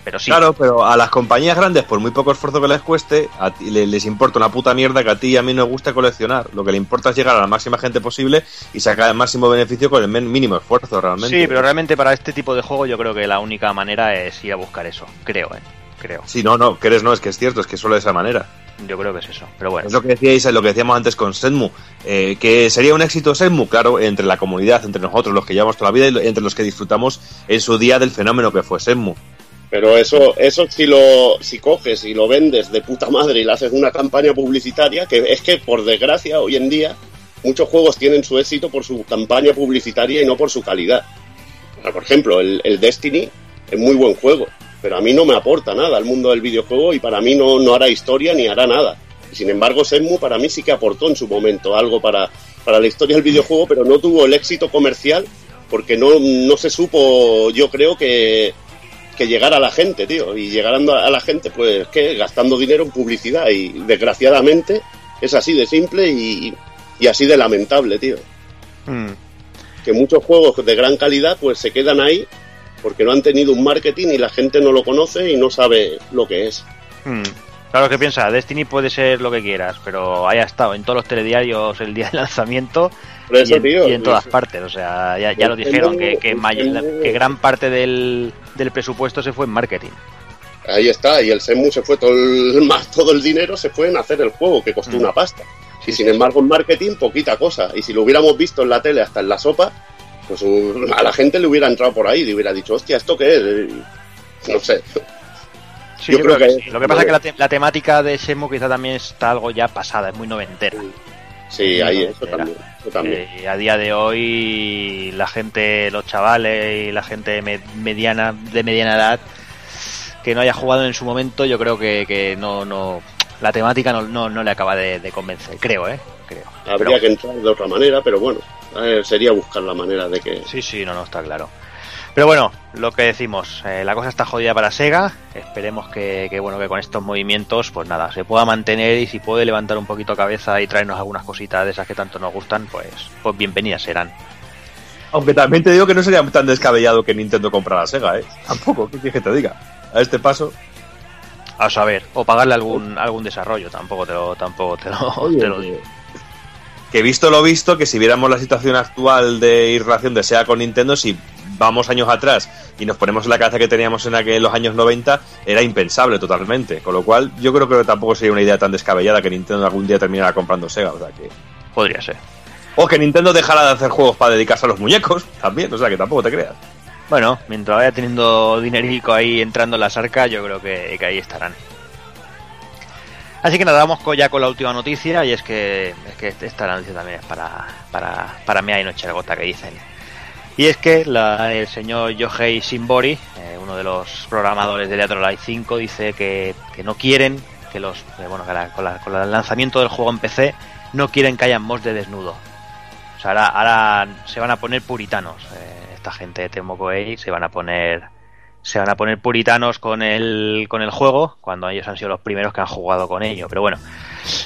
Pero sí, Claro, pero a las compañías grandes, por muy poco esfuerzo que les cueste, a ti- le- les importa una puta mierda que a ti y a mí nos gusta coleccionar. Lo que le importa es llegar a la máxima gente posible y sacar el máximo beneficio con el mínimo esfuerzo, realmente. sí, pero realmente para este tipo de juego yo creo que la única manera es ir a buscar eso. Creo, ¿eh? Creo. Sí, no, no, crees no, es que es cierto, es que solo de esa manera. Yo creo que es eso. Pero bueno. Es lo que decíais, lo que decíamos antes con Senmu, eh, que sería un éxito Senmu, claro, entre la comunidad, entre nosotros, los que llevamos toda la vida y entre los que disfrutamos en su día del fenómeno que fue Senmu. Pero eso, eso si lo, si coges y lo vendes de puta madre y le haces una campaña publicitaria, que es que por desgracia hoy en día muchos juegos tienen su éxito por su campaña publicitaria y no por su calidad. Por ejemplo, el, el Destiny es muy buen juego, pero a mí no me aporta nada al mundo del videojuego y para mí no, no hará historia ni hará nada. Sin embargo, Shenmue para mí sí que aportó en su momento algo para, para la historia del videojuego, pero no tuvo el éxito comercial porque no, no se supo, yo creo que, que llegar a la gente, tío. Y llegando a la gente, pues, que Gastando dinero en publicidad. Y desgraciadamente es así de simple y, y así de lamentable, tío. Mm. Que muchos juegos de gran calidad, pues se quedan ahí porque no han tenido un marketing y la gente no lo conoce y no sabe lo que es. Mm. Claro que piensa, Destiny puede ser lo que quieras, pero haya estado en todos los telediarios el día del lanzamiento eso, y, en, tío. y en todas partes. O sea, ya, ya lo dijeron, que, gran parte del, del presupuesto se fue en marketing. Ahí está, y el Shenmue se fue todo el, más todo el dinero se fue en hacer el juego, que costó Mm. una pasta. Y sin embargo en marketing poquita cosa. Y si lo hubiéramos visto en la tele hasta en la sopa, pues uh, a la gente le hubiera entrado por ahí y le hubiera dicho, hostia, ¿esto qué es? No sé. Sí, Yo yo creo creo que que- sí. Lo que pasa es que la, te- la temática de Shenmue quizá también está algo ya pasada, es muy noventera. Sí, ahí no, eso también. Eso también. Eh, a día de hoy la gente, los chavales y la gente me- mediana de mediana edad que no haya jugado en su momento, yo creo que, que no, no, la temática no, no, no le acaba de, de convencer, creo, eh, creo. Habría Pero- que entrar de otra manera, pero bueno, eh, sería buscar la manera de que... Sí, sí, no, no, está claro. Pero bueno, lo que decimos, eh, la cosa está jodida para Sega. Esperemos que, que, bueno que con estos movimientos, pues nada, se pueda mantener y si puede levantar un poquito cabeza y traernos algunas cositas de esas que tanto nos gustan, pues, pues bienvenidas serán. Aunque también te digo que no sería tan descabellado que Nintendo comprara a Sega, ¿eh? Tampoco, ¿qué quieres que te diga? A este paso. A saber, o pagarle algún algún desarrollo, tampoco te lo, tampoco te lo, Oye, te lo digo. Que visto lo visto, que si viéramos la situación actual de irrelación de SEA con Nintendo, si vamos años atrás y nos ponemos en la cabeza que teníamos en aquellos los años 90, era impensable totalmente. Con lo cual, yo creo que tampoco sería una idea tan descabellada que Nintendo algún día terminara comprando Sega. O sea que. Podría ser. O que Nintendo dejara de hacer juegos para dedicarse a los muñecos también, o sea que tampoco te creas. Bueno, mientras vaya teniendo dinerico ahí entrando en las arcas, yo creo que, que ahí estarán. Así que nada, vamos ya con la última noticia y es que, es que esta noticia también es para, para, para mea y noche gota que dicen. Y es que la- el señor Yohei Shimbori, eh, uno de los programadores de Teatro Live 5, dice que, que no quieren que los que, bueno que la- con, la- con el lanzamiento del juego en PC no quieren que haya mods de desnudo. O sea, ahora, ahora se van a poner puritanos. eh, esta gente de Temo Koei se van a poner se van a poner puritanos con el con el juego cuando ellos han sido los primeros que han jugado con ello. Pero bueno,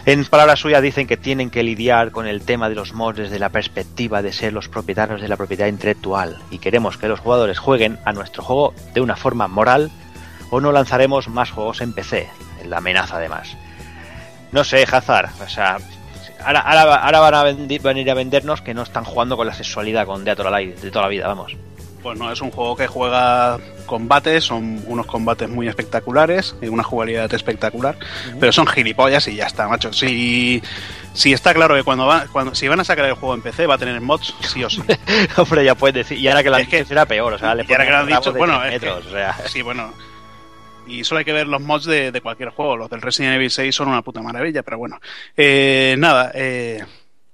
en palabras suyas dicen que tienen que lidiar con el tema de los mods desde la perspectiva de ser los propietarios de la propiedad intelectual y queremos que los jugadores jueguen a nuestro juego de una forma moral o no lanzaremos más juegos en PC. La amenaza además. No sé, Hazard, o sea, ahora, ahora, ahora van a venir a vendernos que no están jugando con la sexualidad con Alive de toda la vida, vamos. Pues no, es un juego que juega combates, son unos combates muy espectaculares, y una jugabilidad espectacular, pero son gilipollas y ya está, macho. Si, si está claro que cuando, va, cuando si van a sacar el juego en PC va a tener mods, sí o sí. Hombre, ya puedes decir. Y ahora que lo han Es que- será peor, o sea, le y ahora que lo han dicho, bueno, que- metros, o sea. Sí, bueno. Y solo hay que ver los mods de, de cualquier juego. Los del Resident Evil 6 son una puta maravilla, pero bueno. Eh, nada, eh,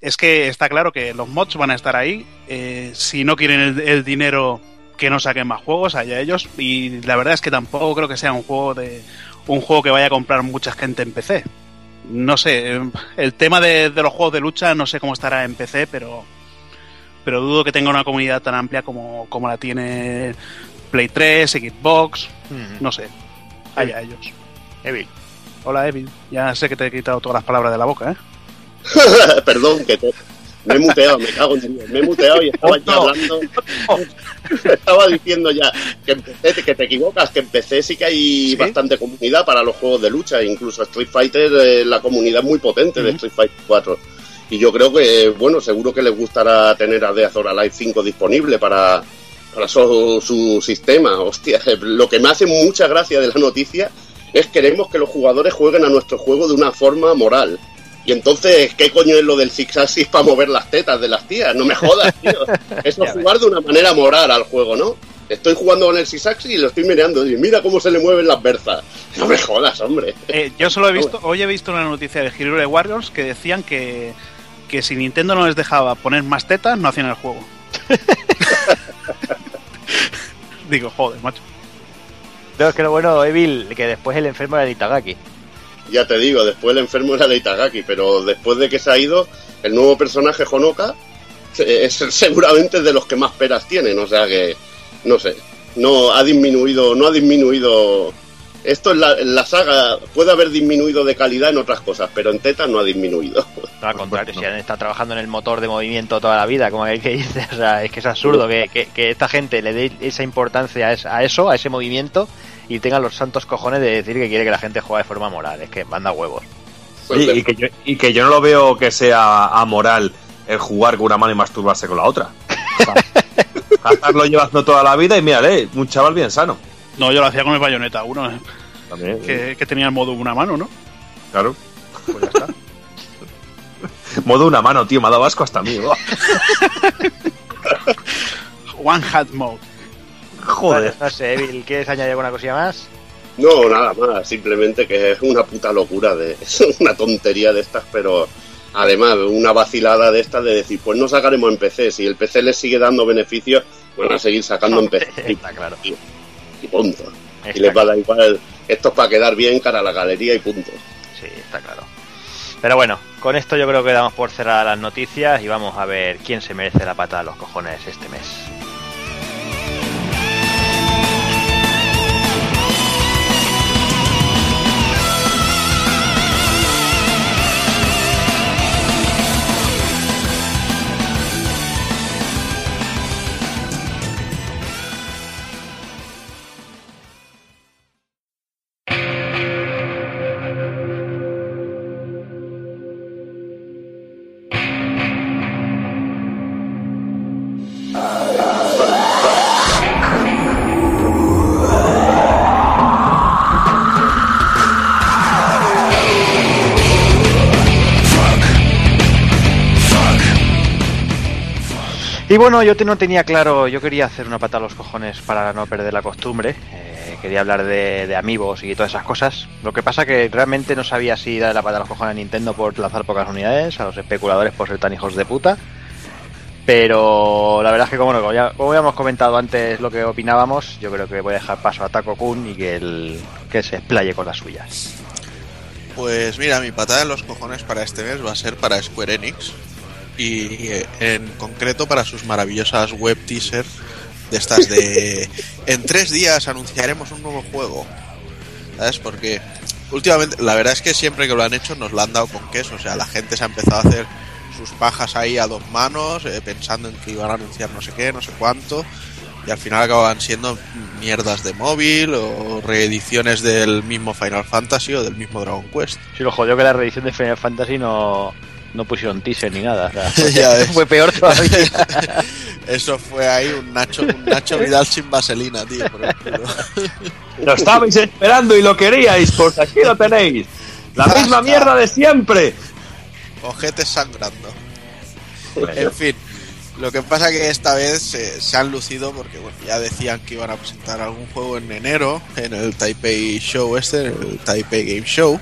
es que está claro que los mods van a estar ahí. Eh, si no quieren el, el dinero, que no saquen más juegos, allá ellos. Y la verdad es que tampoco creo que sea un juego de un juego que vaya a comprar mucha gente en PC. No sé, eh, el tema de, de los juegos de lucha no sé cómo estará en PC, pero pero dudo que tenga una comunidad tan amplia como, como la tiene Play 3, Xbox, no sé. Allá ellos. Evil. Hola, Evil. Ya sé que te he quitado todas las palabras de la boca, ¿eh? Perdón, que te, me he muteado, me cago en Dios. Me he muteado y estaba ya hablando. estaba diciendo ya que empecé, que te equivocas, que empecé sí que hay ¿Sí? bastante comunidad para los juegos de lucha, incluso Street Fighter, eh, la comunidad muy potente de. Street Fighter 4. Y yo creo que, bueno, seguro que les gustará tener a Death or Alive 5 disponible para, para su, su sistema. Hostia, lo que me hace mucha gracia de la noticia es queremos que los jugadores jueguen a nuestro juego de una forma moral. Y entonces, ¿qué coño es lo del Axis para mover las tetas de las tías? No me jodas, tío. Eso es jugar de una manera moral al juego, ¿no? Estoy jugando con el Six Axis y lo estoy mirando y mira cómo se le mueven las berzas. No me jodas, hombre. Eh, yo solo he visto, hoy he visto una noticia de Hero Warriors que decían que, que si Nintendo no les dejaba poner más tetas, no hacían el juego. Digo, joder, macho. No, es que lo bueno, Evil, que después el enfermo era el Itagaki. Ya te digo, después el enfermo era de Itagaki, pero después de que se ha ido, el nuevo personaje Honoka es seguramente de los que más peras tienen, o sea que, no sé, no ha disminuido, no ha disminuido. Esto en la, en la saga puede haber disminuido de calidad en otras cosas, pero en tetas no ha disminuido. No, al contrario, si han estado trabajando en el motor de movimiento toda la vida, como aquel que dice, o sea, es que es absurdo que, que- que esta gente le dé esa importancia a eso, a ese movimiento, y tengan los santos cojones de decir que quiere que la gente juegue de forma moral. Es que manda huevos. Oye, y, que yo, y que yo no lo veo que sea amoral el jugar con una mano y masturbarse con la otra. O sea, llevando toda la vida y mírale, un chaval bien sano. No, yo lo hacía con el bayoneta uno, eh, También, que, que tenía el modo una mano, ¿no? claro. Pues ya está. Modo una mano, tío, me ha dado asco hasta a mí. One Hat Mode. Joder. No sé, Evil, ¿quieres añadir alguna cosilla más? No, nada más, simplemente que es una puta locura, de, es una tontería de estas, pero además una vacilada de estas de decir, pues no sacaremos en PC, si el PC les sigue dando beneficios, van a seguir sacando en PC Está claro. y punto. Está Y les va a dar igual, esto es para quedar bien cara a la galería y punto. Sí, está claro. Pero bueno, con esto yo creo que damos por cerradas las noticias y vamos a ver quién se merece la pata a los cojones este mes. Bueno, yo no tenía claro, yo quería hacer una pata a los cojones para no perder la costumbre. eh, quería hablar de, amigos y todas esas cosas. Lo que pasa que realmente no sabía si darle la pata a los cojones a Nintendo por lanzar pocas unidades, a los especuladores por ser tan hijos de puta. Pero la verdad es que como, bueno, como ya, comentado antes lo que opinábamos, yo creo que voy a dejar paso a Taco Kun y que, él, que se explaye con las suyas. Pues mira, mi patada en los cojones para este mes va a ser para Square Enix y eh, en concreto para sus maravillosas web teaser de estas de en tres días anunciaremos un nuevo juego. ¿Sabes? Porque últimamente, la verdad es que siempre que lo han hecho nos lo han dado con queso. O sea, la gente se ha empezado a hacer sus pajas ahí a dos manos, eh, pensando en que iban a anunciar no sé qué, no sé cuánto. Y al final acaban siendo mierdas de móvil o reediciones del mismo Final Fantasy o del mismo Dragon Quest. Si lo jodió que la reedición de Final Fantasy no, no pusieron teaser ni nada. o sea, fue, Ya ves. fue peor todavía. Eso fue ahí un Nacho, un Nacho Vidal sin vaselina, tío. Por el culo. Lo estabais esperando y lo queríais, pues aquí lo tenéis. La misma mierda de siempre. Ojetes sangrando. En fin, lo que pasa que esta vez se, se han lucido porque bueno, ya decían que iban a presentar algún juego en enero en el Taipei Show este, en el Taipei Game Show.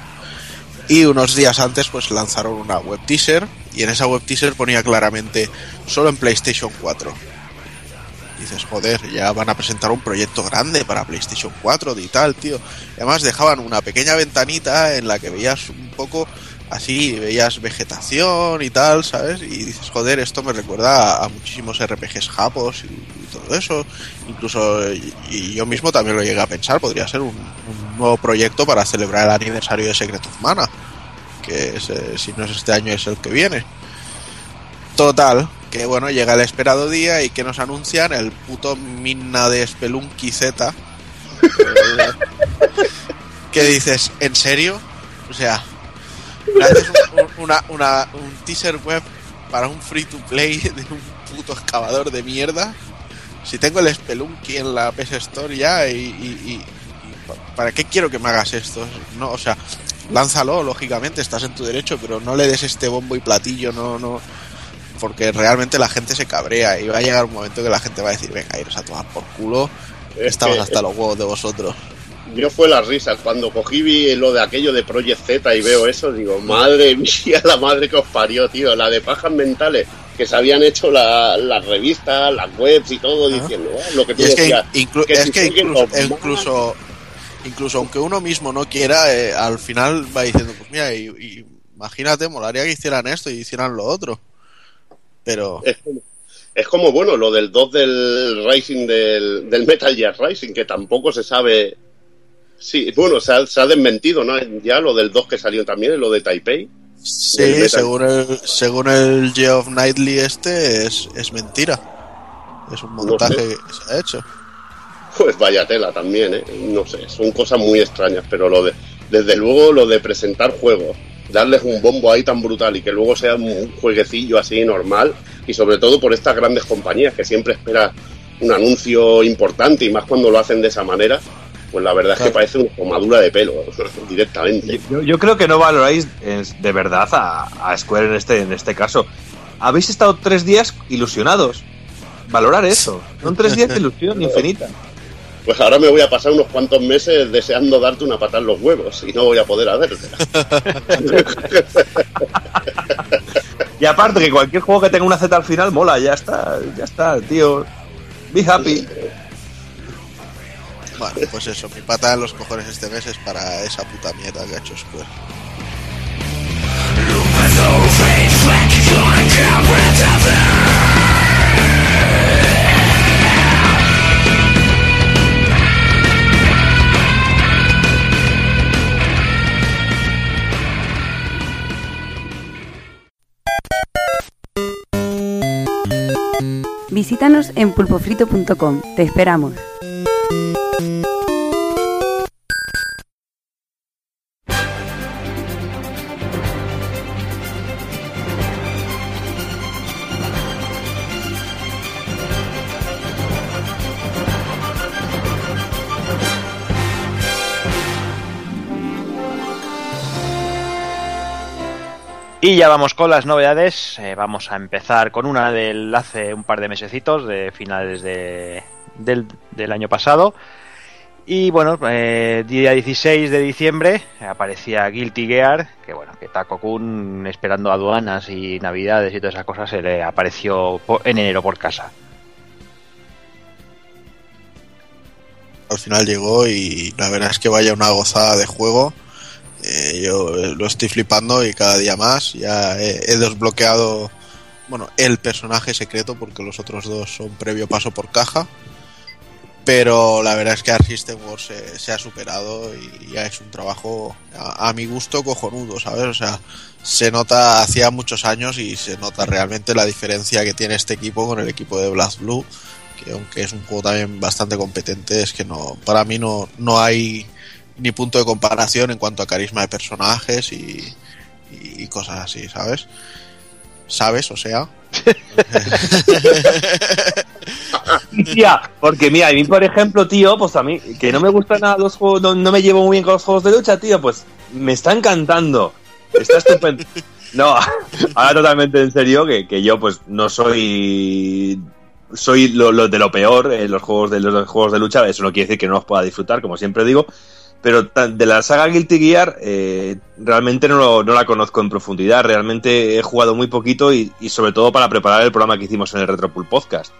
Y unos días antes pues lanzaron una web teaser y en esa web teaser ponía claramente solo en PlayStation 4. Dices, joder, ya van a presentar un proyecto grande para PlayStation 4 y tal, tío. Además dejaban una pequeña ventanita en la que veías un poco así, veías vegetación y tal, ¿sabes? Y dices, joder, esto me recuerda a, muchísimos RPGs japos y, y todo eso. Incluso, y, y yo mismo también lo llegué a pensar, podría ser un, un nuevo proyecto para celebrar el aniversario de Secret of Mana. Que es, eh, si no es este año, es el que viene. Total, que bueno, llega el esperado día y que nos anuncian el puto mina de Spelunky Z. que dices, ¿en serio? O sea, un, un- una, una- un teaser web para un free to play de un puto excavador de mierda. Si tengo el Spelunky en la PS Store ya y, y- y- y pa- ¿para qué quiero que me hagas esto? No, o sea, lánzalo, lógicamente, estás en tu derecho, pero no le des este bombo y platillo, no, no, porque realmente la gente se cabrea y va a llegar un momento que la gente va a decir, venga, iros a tomar por culo, Es estamos hasta los huevos de vosotros. Yo fue las risas. Cuando cogí vi lo de aquello de Project Z y veo eso, digo, madre mía, la madre que os parió, tío. La de pajas mentales que se habían hecho la- las revistas, las webs y todo, Ajá. diciendo, "Oh, lo que tú Y es que, decías, inclu- que es si que sigue incluso, incluso, incluso aunque uno mismo no quiera, eh, al final va diciendo, pues mira, y, y imagínate, molaría que hicieran esto y hicieran lo otro. Pero, Es como, es como, bueno, lo del 2 del Rising del, del Metal Gear Rising, que tampoco se sabe. Sí, bueno, se ha, se ha desmentido, ¿no? Ya lo del 2 que salió también, lo de Taipei. sí, según el, según el Geoff Knightley este, es, es mentira. Es un montaje sé. que se ha hecho. Pues vaya tela también, ¿eh? No sé, son cosas muy extrañas, pero lo de, desde luego lo de presentar juegos, darles un bombo ahí tan brutal y que luego sea un jueguecillo así normal, y sobre todo por estas grandes compañías que siempre esperas un anuncio importante y más cuando lo hacen de esa manera, pues la verdad es que parece una tomadura de pelo directamente. Yo, yo creo que no valoráis eh, de verdad a, a Square en este, en este caso. Habéis estado tres días ilusionados. Valorar eso. Son tres días de ilusión infinita. Pues ahora me voy a pasar unos cuantos meses deseando darte una patada en los huevos y no voy a poder hacértela. Y aparte que cualquier juego que tenga una Z al final mola, ya está, ya está, tío. Be happy. Bueno, pues eso, mi pata en los cojones este mes es para esa puta mierda que ha hecho Square. Visítanos en pulpofrito.com. Te esperamos. Y ya vamos con las novedades. Eh, vamos a empezar con una del hace un par de mesecitos, de finales de, del, año pasado. Y bueno, eh, día 16 de diciembre aparecía Guilty Gear, que bueno, que Taco Kun esperando aduanas y navidades y todas esas cosas se le apareció en enero por casa. Al final llegó y la verdad es que vaya una gozada de juego. Eh, yo eh, lo estoy flipando y cada día más. Ya he, desbloqueado, bueno, el personaje secreto porque los otros dos son previo paso por caja. Pero la verdad es que Arc System Wars se, ha superado y ya es un trabajo a, a mi gusto cojonudo, ¿sabes? O sea, se nota hacía muchos años y se nota realmente la diferencia que tiene este equipo con el equipo de Blast Blue que aunque es un juego también bastante competente, es que no, para mí no, no hay ni punto de comparación en cuanto a carisma de personajes y, cosas así, ¿sabes? ¿sabes? O sea. Tía, porque mira, a mí, por ejemplo, tío, pues a mí, que no me gustan nada los juegos, no, no me llevo muy bien con los juegos de lucha, tío, pues me está encantando. Está estupendo. No, ahora totalmente en serio, que, que yo pues no soy soy lo, lo de lo peor en los juegos de los juegos de lucha, eso no quiere decir que no los pueda disfrutar, como siempre digo, pero de la saga Guilty Gear eh, realmente no la conozco en profundidad, realmente he jugado muy poquito y, y sobre todo para preparar el programa que hicimos en el Retropool Podcast.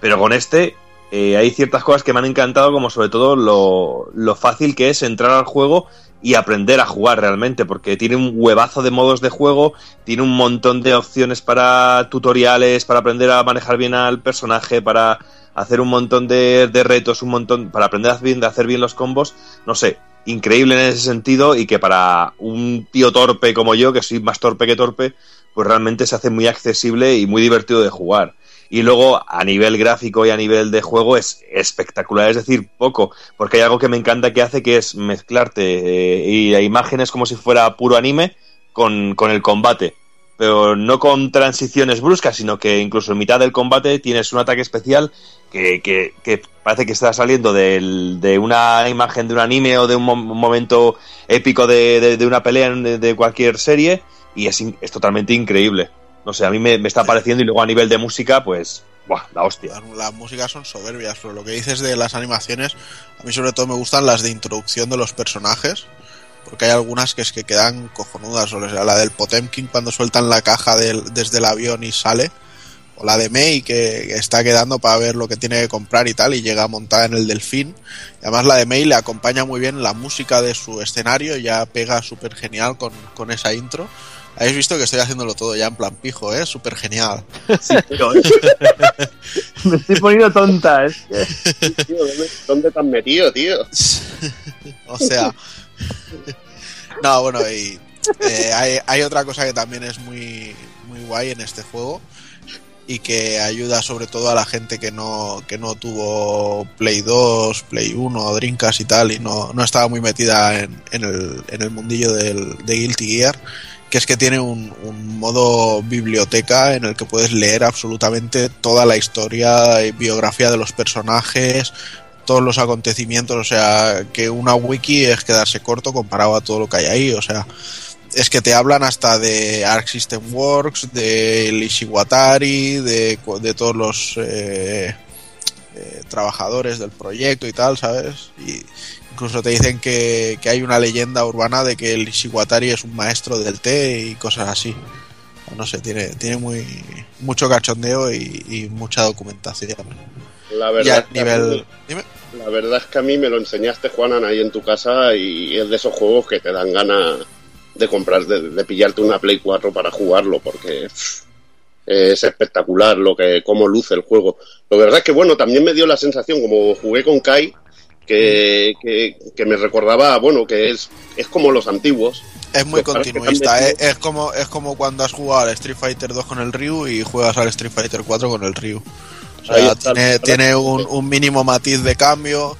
Pero con este eh, hay ciertas cosas que me han encantado, como sobre todo lo, lo fácil que es entrar al juego y aprender a jugar realmente, porque tiene un huevazo de modos de juego, tiene un montón de opciones para tutoriales, para aprender a manejar bien al personaje, para hacer un montón de, de retos, un montón, para aprender a hacer bien, los combos, no sé, increíble en ese sentido y que para un tío torpe como yo, que soy más torpe que torpe, pues realmente se hace muy accesible y muy divertido de jugar. Y luego, a nivel gráfico y a nivel de juego, es espectacular, es decir, poco, porque hay algo que me encanta que hace, que es mezclarte eh, y imágenes como si fuera puro anime con, con el combate. Pero no con transiciones bruscas, sino que incluso en mitad del combate tienes un ataque especial que, que- que parece que está saliendo del- de una imagen de un anime o de un, mo- un momento épico de, de- de una pelea de, de cualquier serie y es, es totalmente increíble. No sé, a mí me, me está pareciendo y luego a nivel de música, pues, buah, la hostia. Las, las músicas son soberbias, pero lo que dices de las animaciones, a mí sobre todo me gustan las de introducción de los personajes, porque hay algunas que es que quedan cojonudas, o sea, la del Potemkin cuando sueltan la caja del- desde el avión y sale, o la de Mei que está quedando para ver lo que tiene que comprar y tal, y llega montada en el delfín. Y además la de Mei le acompaña muy bien la música de su escenario, ya pega súper genial con, con esa intro. Habéis visto que estoy haciéndolo todo ya en plan pijo, ¿eh? Súper genial. me estoy poniendo tonta, es Tío, ¿dónde, dónde te has metido, tío? o sea. no, bueno, y eh, hay, otra cosa que también es muy, muy guay en este juego y que ayuda sobre todo a la gente que no, que no tuvo Play 2, Play 1, Dreamcast y tal, y no, no estaba muy metida en, en, el, en el mundillo del, de Guilty Gear, que es que tiene un, un modo biblioteca en el que puedes leer absolutamente toda la historia y biografía de los personajes, todos los acontecimientos, o sea, que una wiki es quedarse corto comparado a todo lo que hay ahí, o sea, es que te hablan hasta de Arc System Works, de Ishiwatari, de, de todos los eh, eh, trabajadores del proyecto y tal, ¿sabes? Y incluso te dicen que, que, hay una leyenda urbana de que el Ishiwatari es un maestro del té y cosas así. No sé, tiene, tiene muy mucho cachondeo y, y mucha documentación. La verdad, y nivel... Mí, la verdad es que a mí me lo enseñaste, Juanan, ahí en tu casa y es de esos juegos que te dan ganas de comprar, de, de, pillarte una Play 4 para jugarlo, porque pff, es espectacular lo que cómo luce el juego. Lo verdad es que bueno, también me dio la sensación, como jugué con Kai, que, que, que me recordaba, bueno, que es, es como los antiguos. Es muy continuista, ¿eh? es como es como cuando has jugado al Street Fighter 2 con el Ryu y juegas al Street Fighter 4 con el Ryu. O sea, tiene, tiene un, un, mínimo matiz de cambio.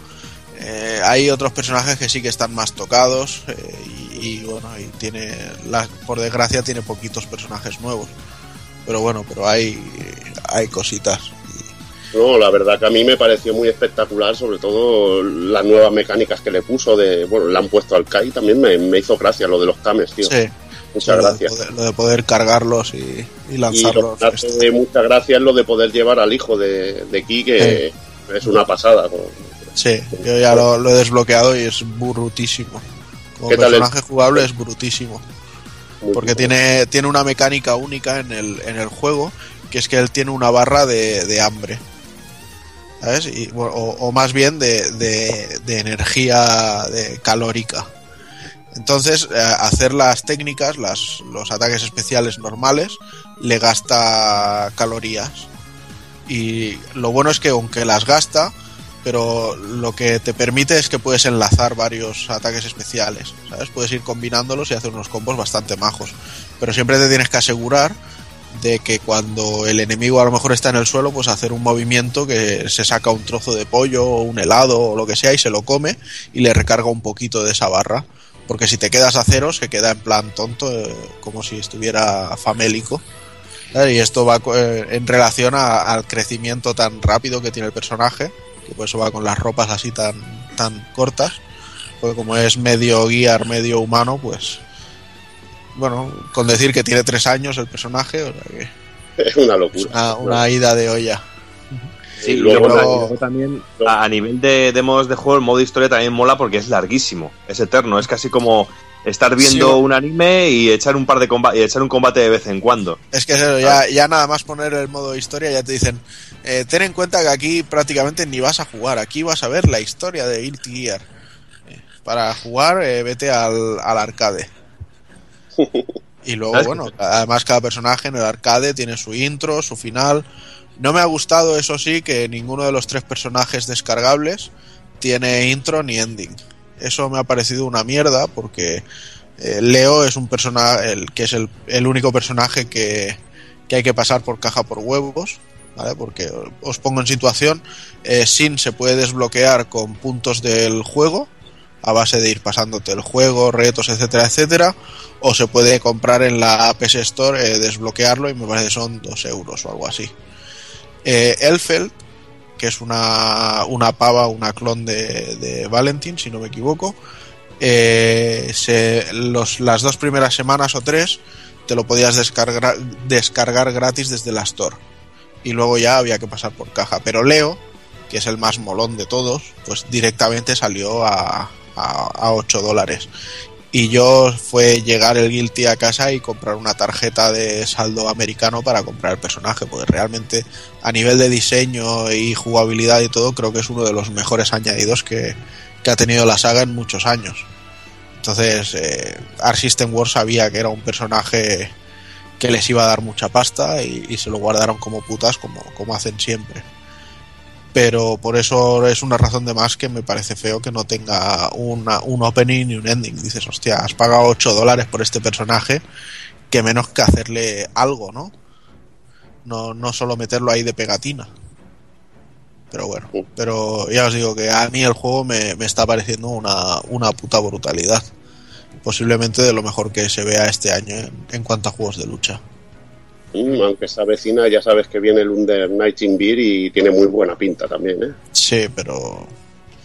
Eh, hay otros personajes que sí que están más tocados eh, y, y, bueno, y tiene, la, por desgracia, tiene poquitos personajes nuevos. Pero bueno, pero hay, hay cositas. No, la verdad que a mí me pareció muy espectacular, sobre todo las nuevas mecánicas que le puso de, bueno, le han puesto al Kai, también me, me hizo gracia lo de los Kames, tío. Sí. Muchas lo gracias. De, lo de poder cargarlos y, y lanzarlos. Y hace muchas gracias lo de poder llevar al hijo de, de Ki, que sí. es una pasada. Sí, yo ya lo, lo, he desbloqueado y es brutísimo. Como personaje el... jugable es brutísimo. Muy porque tiene, tiene una mecánica única en el, en el juego, que es que él tiene una barra de, de hambre. ¿Sabes? Y, o, o, más bien de, de, de energía de calórica. Entonces, eh, hacer las técnicas, las, los ataques especiales normales, le gasta calorías. Y lo bueno es que aunque las gasta, pero lo que te permite es que puedes enlazar varios ataques especiales, ¿sabes? Puedes ir combinándolos y hacer unos combos bastante majos. Pero siempre te tienes que asegurar de que cuando el enemigo a lo mejor está en el suelo, pues hacer un movimiento que se saca un trozo de pollo o un helado o lo que sea y se lo come y le recarga un poquito de esa barra. Porque si te quedas a cero, se queda en plan tonto, eh, como si estuviera famélico. Y esto va eh, en relación a- al crecimiento tan rápido que tiene el personaje, que por eso va con las ropas así tan, tan cortas, porque como es medio guiar, medio humano, pues bueno, con decir que tiene tres años el personaje, o sea que Es una locura. una, una ida de olla. Sí, Y y luego también a, a nivel de, de modos de juego, el modo historia también mola porque es larguísimo, es eterno, es casi como estar viendo Sí. un anime y echar un par de comba- y echar un combate de vez en cuando. Es que eso, ya, ya nada más poner el modo historia ya te dicen, eh, ten en cuenta que aquí prácticamente ni vas a jugar, aquí vas a ver la historia de Guilty Gear. Eh, Para jugar, eh, vete al, al arcade. Y luego, bueno, además cada personaje en el arcade tiene su intro, su final. No me ha gustado, eso sí, que ninguno de los tres personajes descargables tiene intro ni ending. Eso me ha parecido una mierda porque eh, Leo es un personaje, el, que es el, único personaje que, que hay que pasar por caja por huevos, ¿vale? Porque os pongo en situación, eh, Sin se puede desbloquear con puntos del juego, a base de ir pasándote el juego, retos, etcétera, etcétera, o se puede comprar en la PS Store, eh, desbloquearlo y me parece que son dos euros o algo así. Eh, Elfeld, que es una, una pava, una clon de, de Valentin, si no me equivoco, eh, se, los, las dos primeras semanas o tres te lo podías descargar, descargar gratis desde la Store. Y luego ya había que pasar por caja. Pero Leo, que es el más molón de todos, pues directamente salió a, a, a 8 dólares. Y yo fue llegar el Guilty a casa y comprar una tarjeta de saldo americano para comprar el personaje, porque realmente a nivel de diseño y jugabilidad y todo, creo que es uno de los mejores añadidos que, que ha tenido la saga en muchos años. Entonces, eh, Art System Wars sabía que era un personaje que les iba a dar mucha pasta y, y se lo guardaron como putas, como, como hacen siempre. Pero por eso es una razón de más que me parece feo que no tenga una, un opening y un ending. Dices, hostia, has pagado 8 dólares por este personaje, que menos que hacerle algo, ¿no? No, no solo meterlo ahí de pegatina. Pero bueno, pero ya os digo que a mí el juego me, me está pareciendo una, una puta brutalidad. Posiblemente de lo mejor que se vea este año en, en cuanto a juegos de lucha. Mm, aunque esa vecina ya sabes que viene el Under Night in Beer y tiene muy buena pinta también, ¿eh? Sí, pero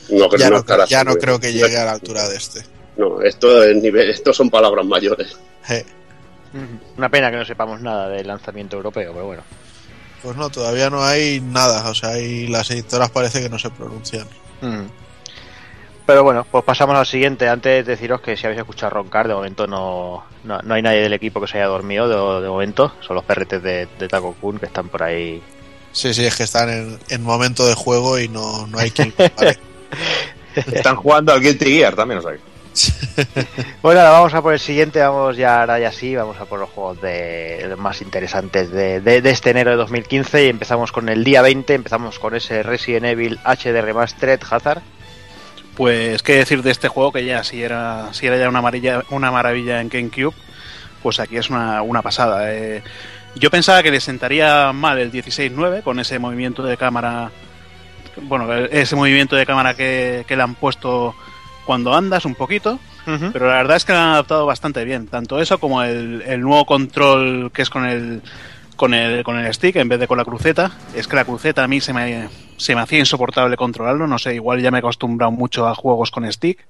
No, creo- ya no, ya creo que llegue a la altura de este. No, esto es nivel, esto son palabras mayores. Una pena que no sepamos nada del lanzamiento europeo, pero bueno. Pues no, todavía no hay nada. O sea, y las editoras parece que no se pronuncian. Mm. Pero bueno, pues pasamos al siguiente. Antes de deciros que si habéis escuchado roncar, de momento no, no, no hay nadie del equipo que se haya dormido, de, de momento. Son los perretes de, de Taco Kun que están por ahí. Sí, sí, es que están en, en momento de juego y no, no hay quien. Están jugando al Guilty Gear también, o sea. que- Bueno, ahora vamos a por el siguiente, vamos ya ahora ya sí, vamos a por los juegos de, más interesantes de, de- de este enero de 2015 y empezamos con el día 20, empezamos con ese Resident Evil HD Remastered Hazard. Pues qué decir de este juego que ya si era, si era ya una, amarilla, una maravilla en GameCube, pues aquí es una, una pasada. eh. Yo pensaba que le sentaría mal el 16.9 con ese movimiento de cámara, bueno, ese movimiento de cámara que, que le han puesto cuando andas un poquito, pero la verdad es que lo han adaptado bastante bien. Tanto eso como el, el nuevo control que es con el, con el con el stick en vez de con la cruceta. Es que la cruceta a mí se me, se me hacía insoportable controlarlo. No sé, igual ya me he acostumbrado mucho a juegos con stick.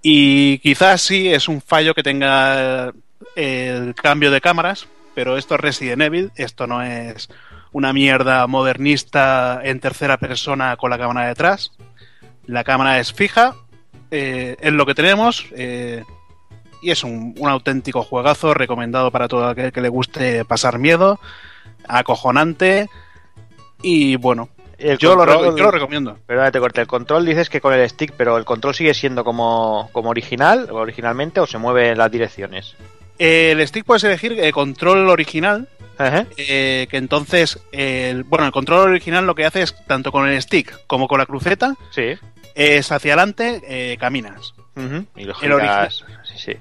Y quizás sí es un fallo que tenga el cambio de cámaras, pero esto es Resident Evil, esto no es una mierda modernista en tercera persona con la cámara detrás. La cámara es fija, eh, es lo que tenemos eh, y es un, un auténtico juegazo recomendado para todo aquel que le guste pasar miedo, acojonante y bueno, El yo, lo, control- reco- yo lo recomiendo. Perdona, te corté. El control dices que con el stick, pero el control sigue siendo como, como original, originalmente, o se mueve en las direcciones. El stick puedes elegir eh, control original, eh, que entonces, el, bueno, el control original lo que hace es, tanto con el stick como con la cruceta, Sí. es hacia adelante, eh, caminas. Y lo El. Sí, sí.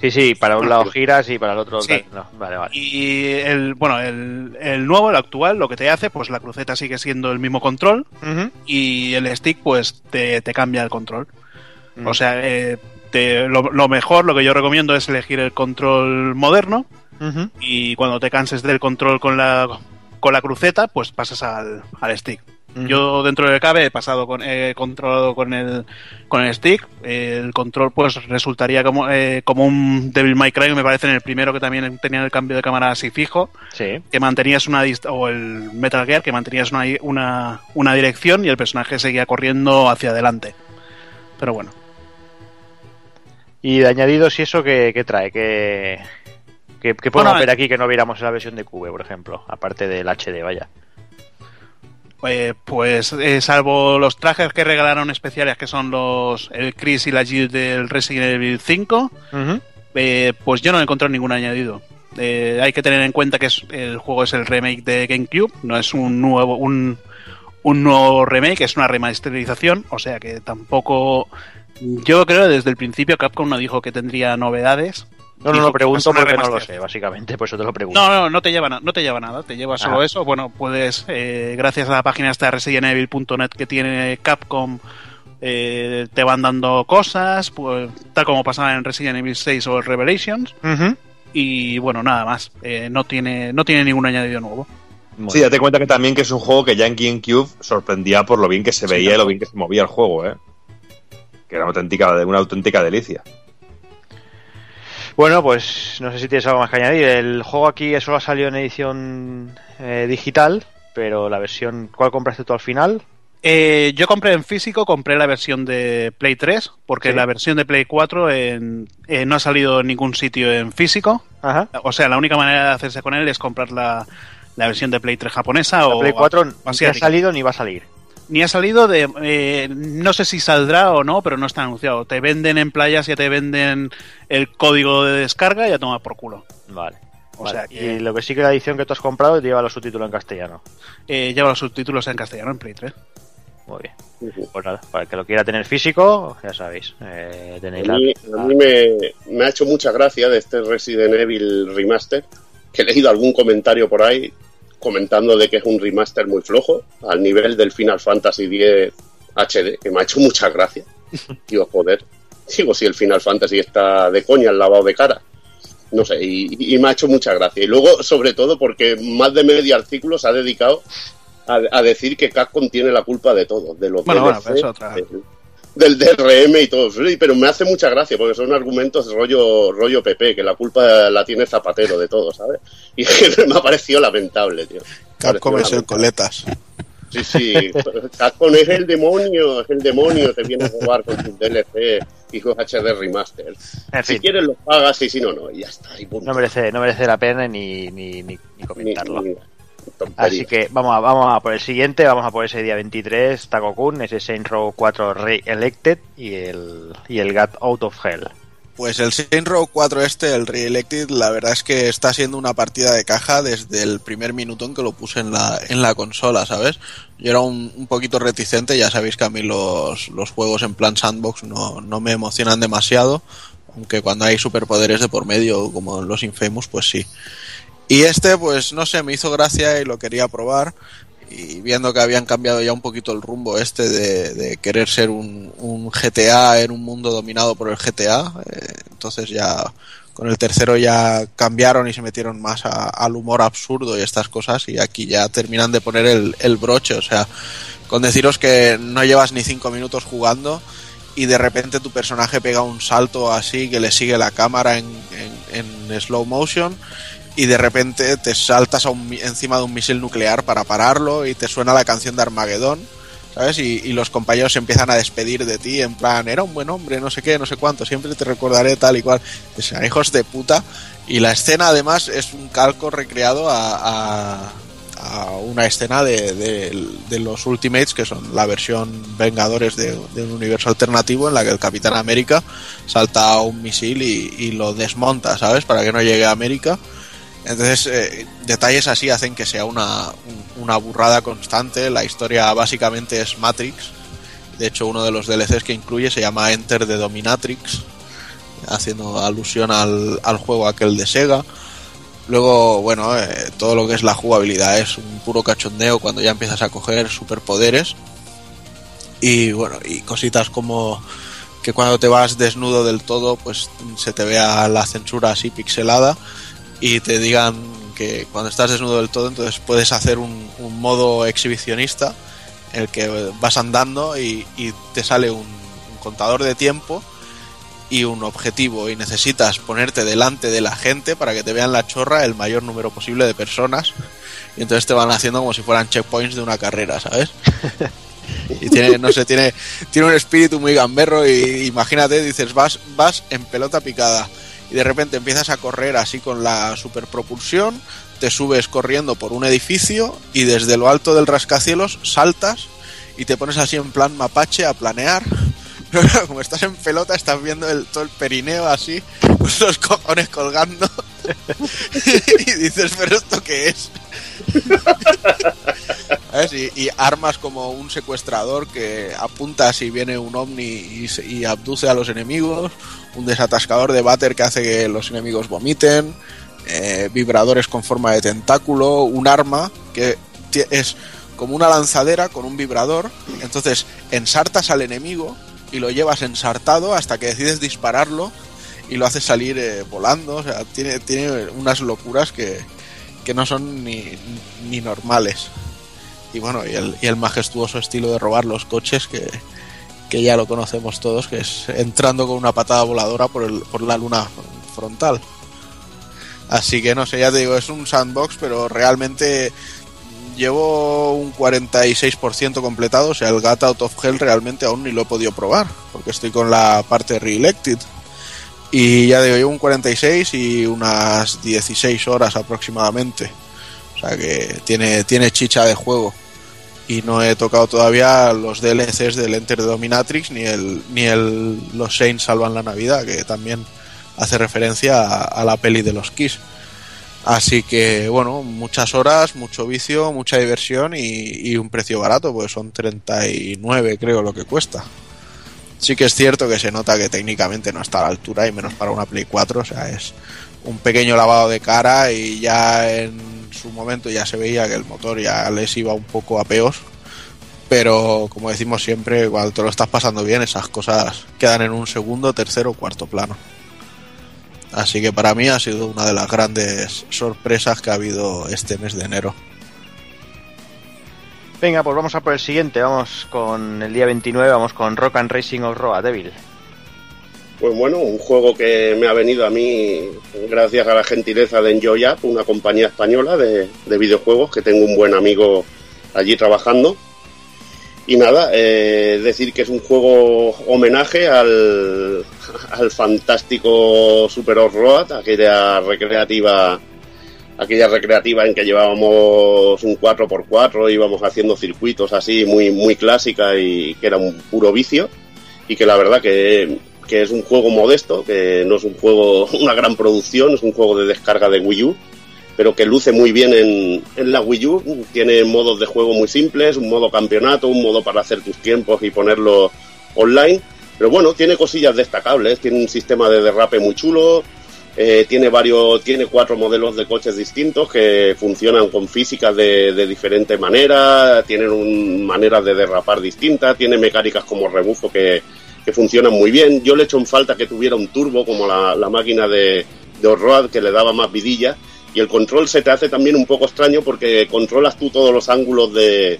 Sí, sí, para un lado giras y para el otro. Sí. No, vale, vale. Y el, bueno, el, el nuevo, el actual, lo que te hace, pues la cruceta sigue siendo el mismo control y el stick, pues te, te cambia el control. Mm. O sea, eh, te- lo, lo mejor, lo que yo recomiendo es elegir el control moderno, y cuando te canses del control con la, con la cruceta, pues pasas al, al stick. Yo dentro del cabe he pasado con he controlado con el con el stick. El control pues resultaría como, eh, como un Devil May Cry, me parece en el primero que también tenía el cambio de cámara así fijo, Sí. que mantenías una o el Metal Gear que mantenías una, una, una dirección y el personaje seguía corriendo hacia adelante. Pero bueno, Y de añadidos y eso que, trae, que, que, que podemos Bueno, ver aquí que no viéramos en la versión de Cube, por ejemplo, aparte del HD, vaya. Eh, pues eh, salvo los trajes que regalaron especiales que son los el Chris y la Jill del Resident Evil 5, Ujú. eh, pues yo no he encontrado ningún añadido. Eh, hay que tener en cuenta que es, el juego es el remake de GameCube, no es un nuevo un, un nuevo remake, es una remasterización, o sea que tampoco yo creo desde el principio Capcom no dijo que tendría novedades. No, no, que pregunto porque no lo sé, básicamente, por eso te lo pregunto. No, no, no te lleva, no te lleva nada, te lleva solo Ah. eso. Bueno, puedes, eh, gracias a la página esta residenevil.net que tiene Capcom, eh, te van dando cosas, pues, tal como pasaba en Resident Evil 6 o Revelations. Y bueno, nada más. Eh, no, tiene, no tiene ningún añadido nuevo. Muy Sí, date cuenta que también que es un juego que ya en GameCube sorprendía por lo bien que se veía y lo bien que se movía el juego, ¿eh? Que era una auténtica, una auténtica delicia. Bueno, pues no sé si tienes algo más que añadir. El juego aquí solo ha salido en edición eh, digital, pero la versión, ¿cuál compraste tú al final? Eh, yo compré en físico, compré la versión de Play 3, porque Sí. la versión de Play 4 en- eh, no ha salido en ningún sitio en físico. Ajá. O sea, la única manera de hacerse con él es comprar la, la versión de Play 3 japonesa La o Play 4 ni ha salido ni va a salir. Ni ha salido de... eh, no sé si saldrá o no, pero no está anunciado. Te venden en playas, ya te venden el código de descarga y ya toma por culo. Vale. O Vale. sea que Y lo que sí que la edición que tú has comprado lleva los subtítulos en castellano. eh, lleva los subtítulos en castellano en Play 3. Muy bien. Pues nada, para el que lo quiera tener físico, ya sabéis. eh, tenéis A la... mí, a mí me, me ha hecho mucha gracia de este Resident Evil Remaster, que he leído algún comentario por ahí comentando de que es un remaster muy flojo, al nivel del Final Fantasy X HD, que me ha hecho mucha gracia. Digo, joder, digo, si el Final Fantasy está de coña, el lavado de cara. No sé, y, y me ha hecho mucha gracia. Y luego, sobre todo, porque más de medio artículo se ha dedicado a, a decir que Capcom tiene la culpa de todo, de los Bueno, bueno, DLC, pero es otra. del- del DRM y todo. Pero me hace mucha gracia porque son argumentos rollo rollo PP, que la culpa la tiene Zapatero de todo, ¿sabes? Y me ha parecido lamentable, tío. Capcom es el coletas. Sí, sí. Capcom es el demonio, es el demonio que viene a jugar con sus DLC y sus HD remaster. En Si fin, quieres los pagas y si no, no. Y ya está. Y punto. no merece, no merece la pena ni, ni, ni, ni Ni- comentarlo. ni tontería. Así que vamos a, vamos a por el siguiente, vamos a por ese día 23, Takokun, ese Saints Row 4 Re-Elected y el, y el Gat Out of Hell. Pues el Saints Row 4 este, el Re-Elected, la verdad es que está siendo una partida de caja desde el primer minuto en que lo puse en la, en la consola, ¿sabes? Yo era un, un poquito reticente, ya sabéis que a mí los, los juegos en plan sandbox no, no me emocionan demasiado, aunque cuando hay superpoderes de por medio, como los Infamous, pues sí. Y este, pues no sé, me hizo gracia y lo quería probar. Y viendo que habían cambiado ya un poquito el rumbo este de, querer ser un, un GTA en un mundo dominado por el GTA, eh, entonces ya con el tercero ya cambiaron y se metieron más a- al humor absurdo y estas cosas y aquí ya terminan de poner el, el broche, o sea, con deciros que no llevas ni cinco minutos jugando y de repente tu personaje pega un salto así que le sigue la cámara en, en- en slow motion y de repente te saltas a un encima de un misil nuclear para pararlo y te suena la canción de Armagedón, ¿sabes? Y, y los compañeros se empiezan a despedir de ti en plan, era un buen hombre, no sé qué, no sé cuánto, siempre te recordaré tal y cual. Hijos de puta. Y la escena además es un calco recreado a, a- una escena de, de- los Ultimates, que son la versión Vengadores de, un universo alternativo en la que el Capitán América salta a un misil y lo desmonta, ¿sabes? Para que no llegue a América. Entonces, eh, detalles así hacen que sea una, un- una burrada constante. La historia básicamente es Matrix. De hecho, uno de los DLCs que incluye se llama Enter the Dominatrix, haciendo alusión al, al juego aquel de Sega. Luego, bueno, eh, todo lo que es la jugabilidad es un puro cachondeo cuando ya empiezas a coger superpoderes. Y bueno, y cositas como que cuando te vas desnudo del todo, pues se te vea la censura así pixelada y te digan que cuando estás desnudo del todo, entonces puedes hacer un, un modo exhibicionista en el que vas andando y, y te sale un, un contador de tiempo y un objetivo y necesitas ponerte delante de la gente para que te vean la chorra el mayor número posible de personas y entonces te van haciendo como si fueran checkpoints de una carrera, ¿sabes? Y tiene, no sé, tiene, tiene un espíritu muy gamberro y imagínate, dices, vas, vas en pelota picada y de repente empiezas a correr así con la superpropulsión, te subes corriendo por un edificio y desde lo alto del rascacielos saltas y te pones así en plan mapache a planear. Como estás en pelota, estás viendo el, todo el perineo así, los cojones colgando. y dices, ¿pero esto qué es? Y, armas como un secuestrador que apunta si viene un ovni y, y abduce a los enemigos, un desatascador de váter que hace que los enemigos vomiten, eh, vibradores con forma de tentáculo, un arma que es como una lanzadera con un vibrador, entonces ensartas al enemigo y lo llevas ensartado hasta que decides dispararlo y lo haces salir eh, volando, o sea, tiene, tiene unas locuras que, que no son ni, ni normales. Y bueno, y el, y el majestuoso estilo de robar los coches que, que ya lo conocemos todos, que es entrando con una patada voladora por, el, por la luna frontal. Así que no sé, ya te digo, es un sandbox, pero realmente llevo un 46% completado, o sea, el Gat Out of Hell realmente aún ni lo he podido probar, porque estoy con la parte Reelected. Y ya digo, llevo un 46 y unas 16 horas aproximadamente. O sea que tiene, tiene chicha de juego. Y no he tocado todavía los DLCs del Enter the Dominatrix ni el ni el Los Saints salvan la Navidad, que también hace referencia a, a la peli de los Kiss. Así que, bueno, muchas horas, mucho vicio, mucha diversión y, y un precio barato, pues son 39 creo lo que cuesta. Sí que es cierto que se nota que técnicamente no está a la altura y menos para una Play 4, o sea, es un pequeño lavado de cara y ya en su momento ya se veía que el motor ya les iba un poco a peos. Pero como decimos siempre, cuando te lo estás pasando bien, esas cosas quedan en un segundo, tercero o cuarto plano. Así que para mí ha sido una de las grandes sorpresas que ha habido este mes de enero. Venga, pues vamos a por el siguiente. Vamos con el día 29, vamos con Rock and Racing of Roa Devil. Pues bueno, un juego que me ha venido a mí gracias a la gentileza de Enjoy App, una compañía española de, de videojuegos, que tengo un buen amigo allí trabajando. Y nada, eh, decir que es un juego homenaje al, fantástico Super Road, aquella recreativa aquella recreativa en que llevábamos un 4x4, íbamos haciendo circuitos así muy, muy clásica y que era un puro vicio y que la verdad que, que es un juego modesto, que no es un juego, una gran producción, es un juego de descarga de Wii U, pero que luce muy bien en, en la Wii U, tiene modos de juego muy simples, un modo campeonato, un modo para hacer tus tiempos y ponerlo online, pero bueno, tiene cosillas destacables, tiene un sistema de derrape muy chulo, eh, tiene varios, tiene cuatro modelos de coches distintos que funcionan con físicas de, de diferente manera, tienen un, maneras de derrapar distintas, tiene mecánicas como rebufo que, que funcionan muy bien. Yo le echo en falta que tuviera un turbo como la, la máquina de, de Off-Road que le daba más vidilla y el control se te hace también un poco extraño porque controlas tú todos los ángulos de,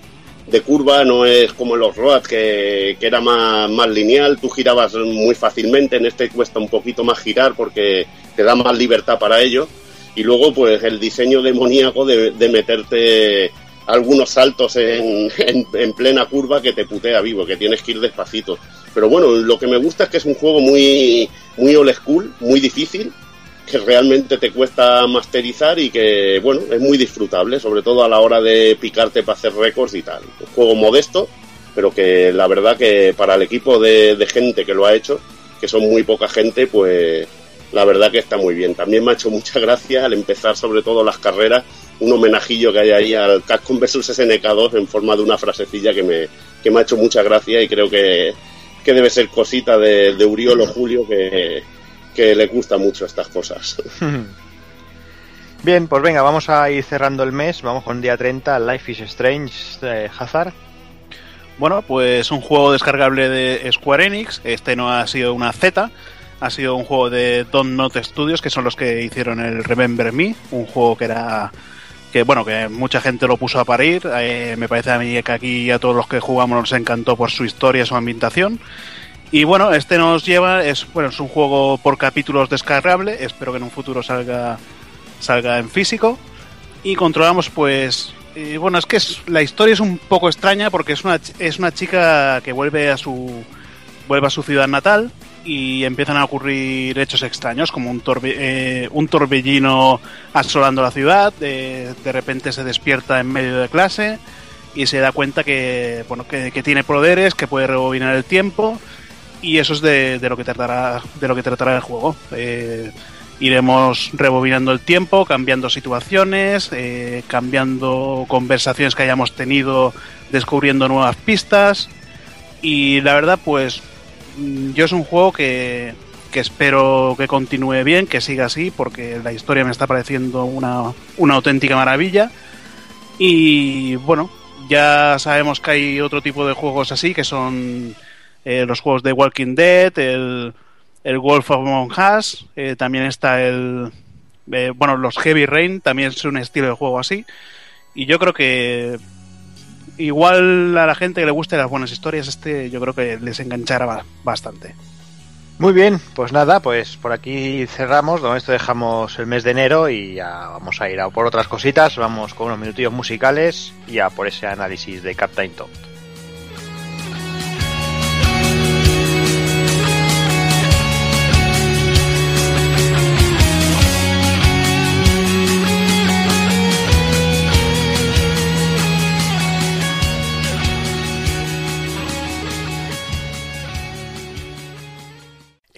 de curva, no es como en los que, que era más, más lineal, tú girabas muy fácilmente, en este cuesta un poquito más girar porque te da más libertad para ello. Y luego, pues el diseño demoníaco de, de meterte algunos saltos en, en, en, plena curva que te putea vivo, que tienes que ir despacito. Pero bueno, lo que me gusta es que es un juego muy, muy old school, muy difícil, que realmente te cuesta masterizar y que, bueno, es muy disfrutable, sobre todo a la hora de picarte para hacer récords y tal. Un juego modesto, pero que la verdad que para el equipo de, de gente que lo ha hecho, que son muy poca gente, pues la verdad que está muy bien. También me ha hecho mucha gracia al empezar sobre todo las carreras, un homenajillo que hay ahí al Capcom vs SNK2 en forma de una frasecilla que me, que me ha hecho mucha gracia y creo que, que debe ser cosita de, de Uriol o Julio que, que le gusta mucho estas cosas. Bien, pues venga, vamos a ir cerrando el mes. Vamos con día 30, Life is Strange de Hazard. Bueno, pues un juego descargable de Square Enix. Este no ha sido una Z. ha sido un juego de Don't Not Studios, que son los que hicieron el Remember Me, un juego que era que bueno, que mucha gente lo puso a parir. Eh, me parece a mí que aquí a todos los que jugamos nos encantó por su historia, su ambientación. Y bueno, este nos lleva, es bueno, es un juego por capítulos descargable, espero que en un futuro salga salga en físico. Y controlamos pues eh, bueno, es que es, la historia es un poco extraña porque es una, es una chica que vuelve a su vuelve a su ciudad natal y empiezan a ocurrir hechos extraños, como un, torbe, eh, un torbellino asolando la ciudad, de, de, repente se despierta en medio de clase y se da cuenta que, bueno, que, tiene poderes, que puede rebobinar el tiempo y eso es de, de, lo que tratará el juego. Eh, iremos rebobinando el tiempo, cambiando situaciones, eh, cambiando conversaciones que hayamos tenido, descubriendo nuevas pistas y la verdad pues yo es un juego que, que espero que continúe bien, que siga así, porque la historia me está pareciendo una, una auténtica maravilla. Y bueno, ya sabemos que hay otro tipo de juegos así, que son eh, los juegos de Walking Dead, el, el Wolf of Among Us, eh, también está el... Eh, bueno, los Heavy Rain también es un estilo de juego así. Y yo creo que igual a la gente que le guste las buenas historias, este yo creo que les enganchará bastante. Muy bien, pues nada, pues por aquí cerramos, con esto dejamos el mes de enero y ya vamos a ir a por otras cositas, vamos con unos minutillos musicales y a por ese análisis de Captain Top.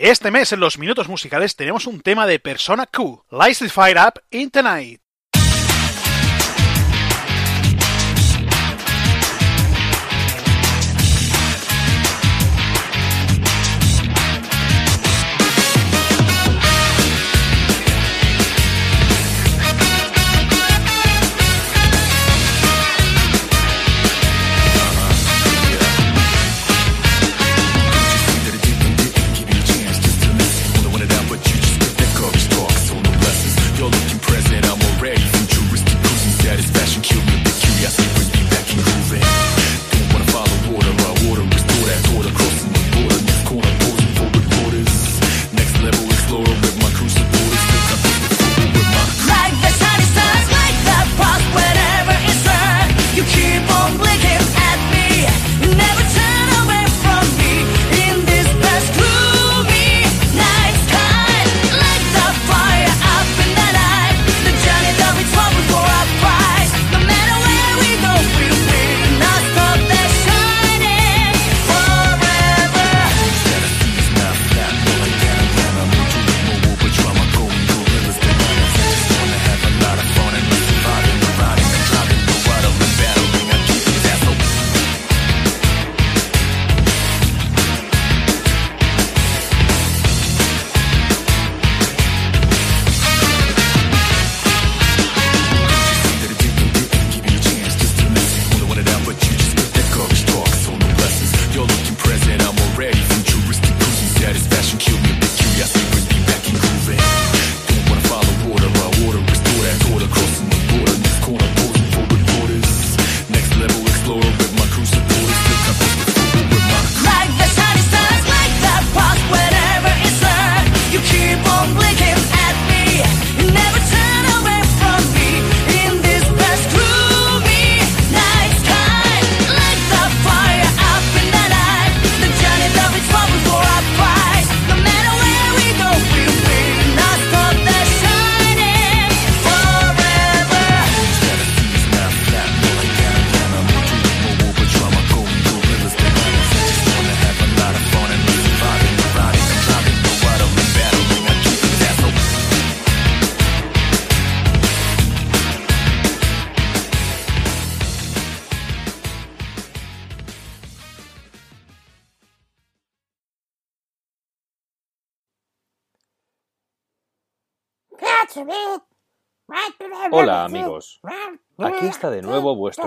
Este mes en los minutos musicales tenemos un tema de Persona Q, Lights the Fire Up in Tonight. Hola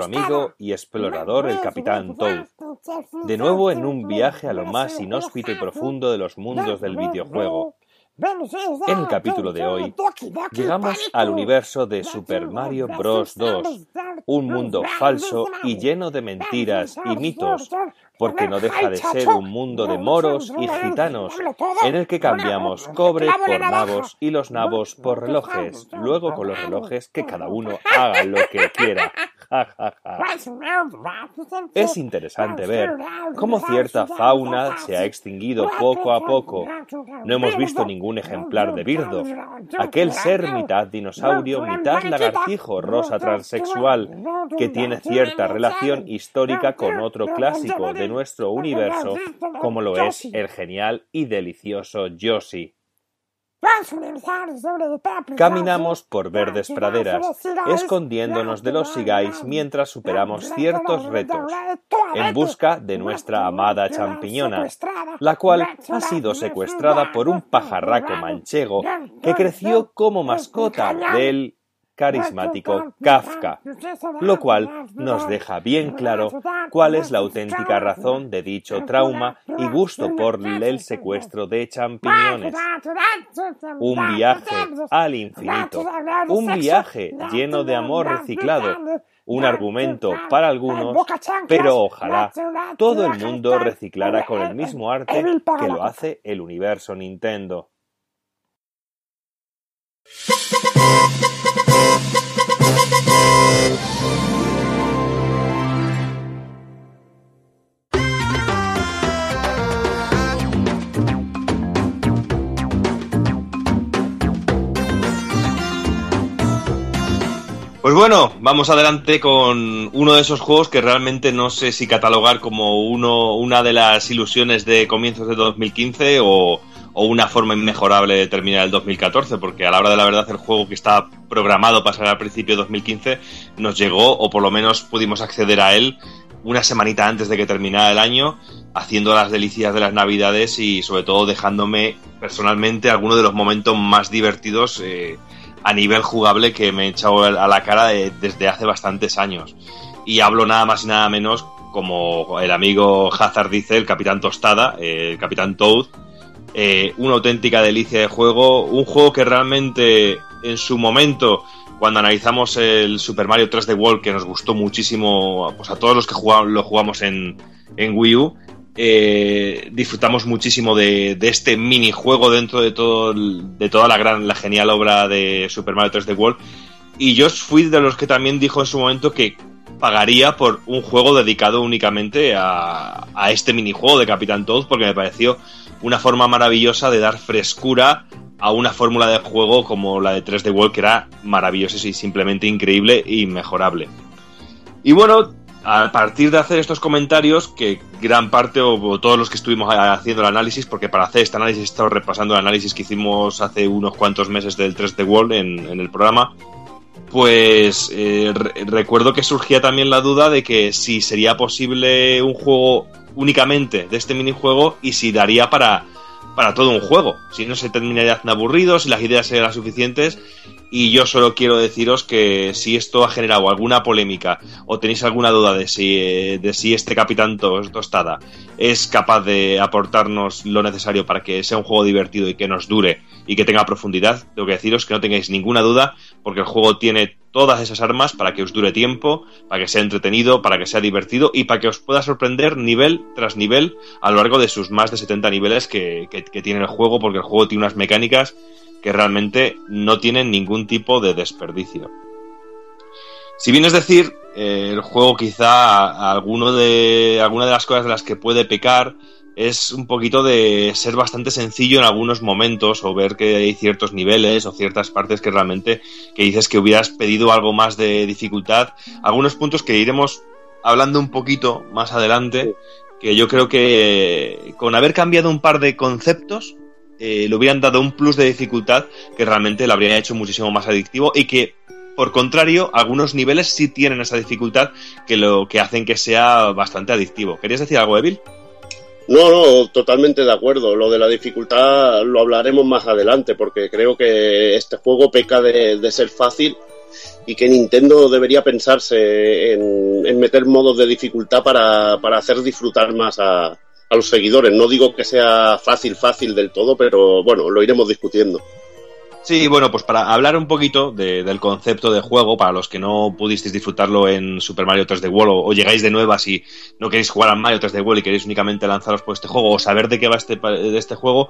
amigo y explorador el Capitán Toad, de nuevo en un viaje a lo más inhóspito y profundo de los mundos del videojuego. En el capítulo de hoy llegamos al universo de Super Mario Bros. 2, un mundo falso y lleno de mentiras y mitos, porque no deja de ser un mundo de moros y gitanos, en el que cambiamos cobre por nabos y los nabos por relojes, luego con los relojes que cada uno haga lo que quiera. Es interesante ver cómo cierta fauna se ha extinguido poco a poco. No hemos visto ningún ejemplar de Birdo, aquel ser mitad dinosaurio, mitad lagartijo rosa transexual, que tiene cierta relación histórica con otro clásico de nuestro universo, como lo es el genial y delicioso Yoshi. Caminamos por verdes praderas, escondiéndonos de los sigáis mientras superamos ciertos retos, en busca de nuestra amada champiñona, la cual ha sido secuestrada por un pajarraco manchego que creció como mascota del carismático Kafka, lo cual nos deja bien claro cuál es la auténtica razón de dicho trauma y gusto por el secuestro de champiñones. Un viaje al infinito, un viaje lleno de amor reciclado, un argumento para algunos, pero ojalá todo el mundo reciclara con el mismo arte que lo hace el universo Nintendo. Pues bueno, vamos adelante con uno de esos juegos que realmente no sé si catalogar como uno, una de las ilusiones de comienzos de 2015 o, o una forma inmejorable de terminar el 2014, porque a la hora de la verdad el juego que estaba programado para salir al principio de 2015 nos llegó, o por lo menos pudimos acceder a él una semanita antes de que terminara el año, haciendo las delicias de las navidades y sobre todo dejándome personalmente algunos de los momentos más divertidos eh, a nivel jugable que me he echado a la cara desde hace bastantes años. Y hablo nada más y nada menos como el amigo Hazard dice, el Capitán Tostada, el Capitán Toad, eh, una auténtica delicia de juego, un juego que realmente en su momento, cuando analizamos el Super Mario 3D World, que nos gustó muchísimo, pues a todos los que lo jugamos en Wii U, eh, disfrutamos muchísimo de, este minijuego dentro de todo toda la gran la genial obra de Super Mario 3D World y yo fui de los que también dijo en su momento que pagaría por un juego dedicado únicamente a, este minijuego de Capitán Toad porque me pareció una forma maravillosa de dar frescura a una fórmula de juego como la de 3D World que era maravillosa y simplemente increíble e inmejorable. Y bueno, a partir de hacer estos comentarios, que gran parte o, todos los que estuvimos haciendo el análisis, porque para hacer este análisis he estado repasando el análisis que hicimos hace unos cuantos meses del 3D World en, el programa, pues eh, recuerdo que surgía también la duda de que si sería posible un juego únicamente de este minijuego y si daría para, para todo un juego, si no se terminaría aburrido, si las ideas eran suficientes y yo solo quiero deciros que si esto ha generado alguna polémica o tenéis alguna duda de si, eh, de si este Capitán Tostada es capaz de aportarnos lo necesario para que sea un juego divertido y que nos dure y que tenga profundidad, tengo que deciros que no tengáis ninguna duda porque el juego tiene todas esas armas para que os dure tiempo, para que sea entretenido, para que sea divertido y para que os pueda sorprender nivel tras nivel a lo largo de sus más de 70 niveles que, que tiene el juego porque el juego tiene unas mecánicas que realmente no tienen ningún tipo de desperdicio. Si bien es decir, eh, el juego quizá alguno de, alguna de las cosas de las que puede pecar es un poquito de ser bastante sencillo en algunos momentos o ver que hay ciertos niveles o ciertas partes que realmente que dices que hubieras pedido algo más de dificultad. Algunos puntos que iremos hablando un poquito más adelante, que yo creo que con haber cambiado un par de conceptos eh, le hubieran dado un plus de dificultad que realmente lo habría hecho muchísimo más adictivo y que, por contrario, algunos niveles sí tienen esa dificultad que lo que hacen que sea bastante adictivo. ¿Querías decir algo, Evil? No, no, totalmente de acuerdo. Lo de la dificultad lo hablaremos más adelante porque creo que este juego peca de, de ser fácil y que Nintendo debería pensarse en, en meter modos de dificultad para, para hacer disfrutar más a, a los seguidores. No digo que sea fácil, fácil del todo, pero bueno, lo iremos discutiendo. Sí, bueno, pues para hablar un poquito de- del concepto de juego, para los que no pudisteis disfrutarlo en Super Mario 3D World o, llegáis de nuevas y no queréis jugar a Mario 3D World y queréis únicamente lanzaros por este juego o saber de qué va este, de este juego,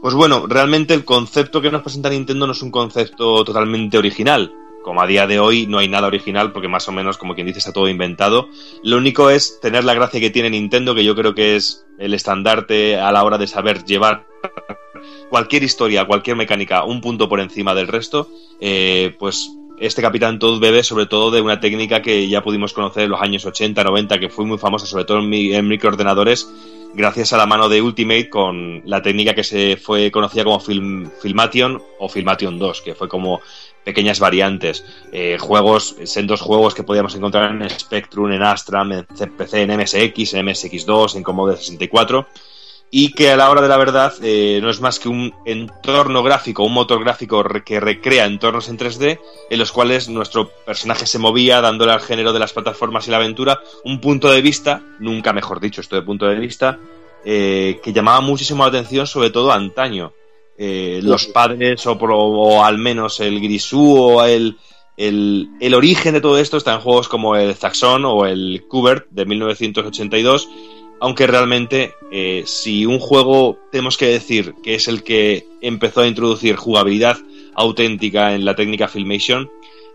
pues bueno, realmente el concepto que nos presenta Nintendo no es un concepto totalmente original. Como a día de hoy no hay nada original porque más o menos, como quien dice, está todo inventado. Lo único es tener la gracia que tiene Nintendo, que yo creo que es el estandarte a la hora de saber llevar cualquier historia, cualquier mecánica un punto por encima del resto, eh, pues este Capitán Toad bebe sobre todo de una técnica que ya pudimos conocer en los años 80, 90, que fue muy famosa sobre todo en, mi- en microordenadores, gracias a la mano de Ultimate con la técnica que se fue conocida como Film, Filmation o Filmation 2, que fue como pequeñas variantes, eh, juegos, sendos juegos que podíamos encontrar en Spectrum, en Astram, en CPC, en MSX, en MSX2, en Commodore 64, y que a la hora de la verdad eh, no es más que un entorno gráfico, un motor gráfico que recrea entornos en 3D en los cuales nuestro personaje se movía dándole al género de las plataformas y la aventura un punto de vista, nunca mejor dicho esto de punto de vista, eh, que llamaba muchísimo la atención sobre todo antaño. Eh, los padres o, al menos el Grisú o el, el, el origen de todo esto está en juegos como el Zaxxon o el Kubert de 1982 aunque realmente eh, si un juego tenemos que decir que es el que empezó a introducir jugabilidad auténtica en la técnica Filmation,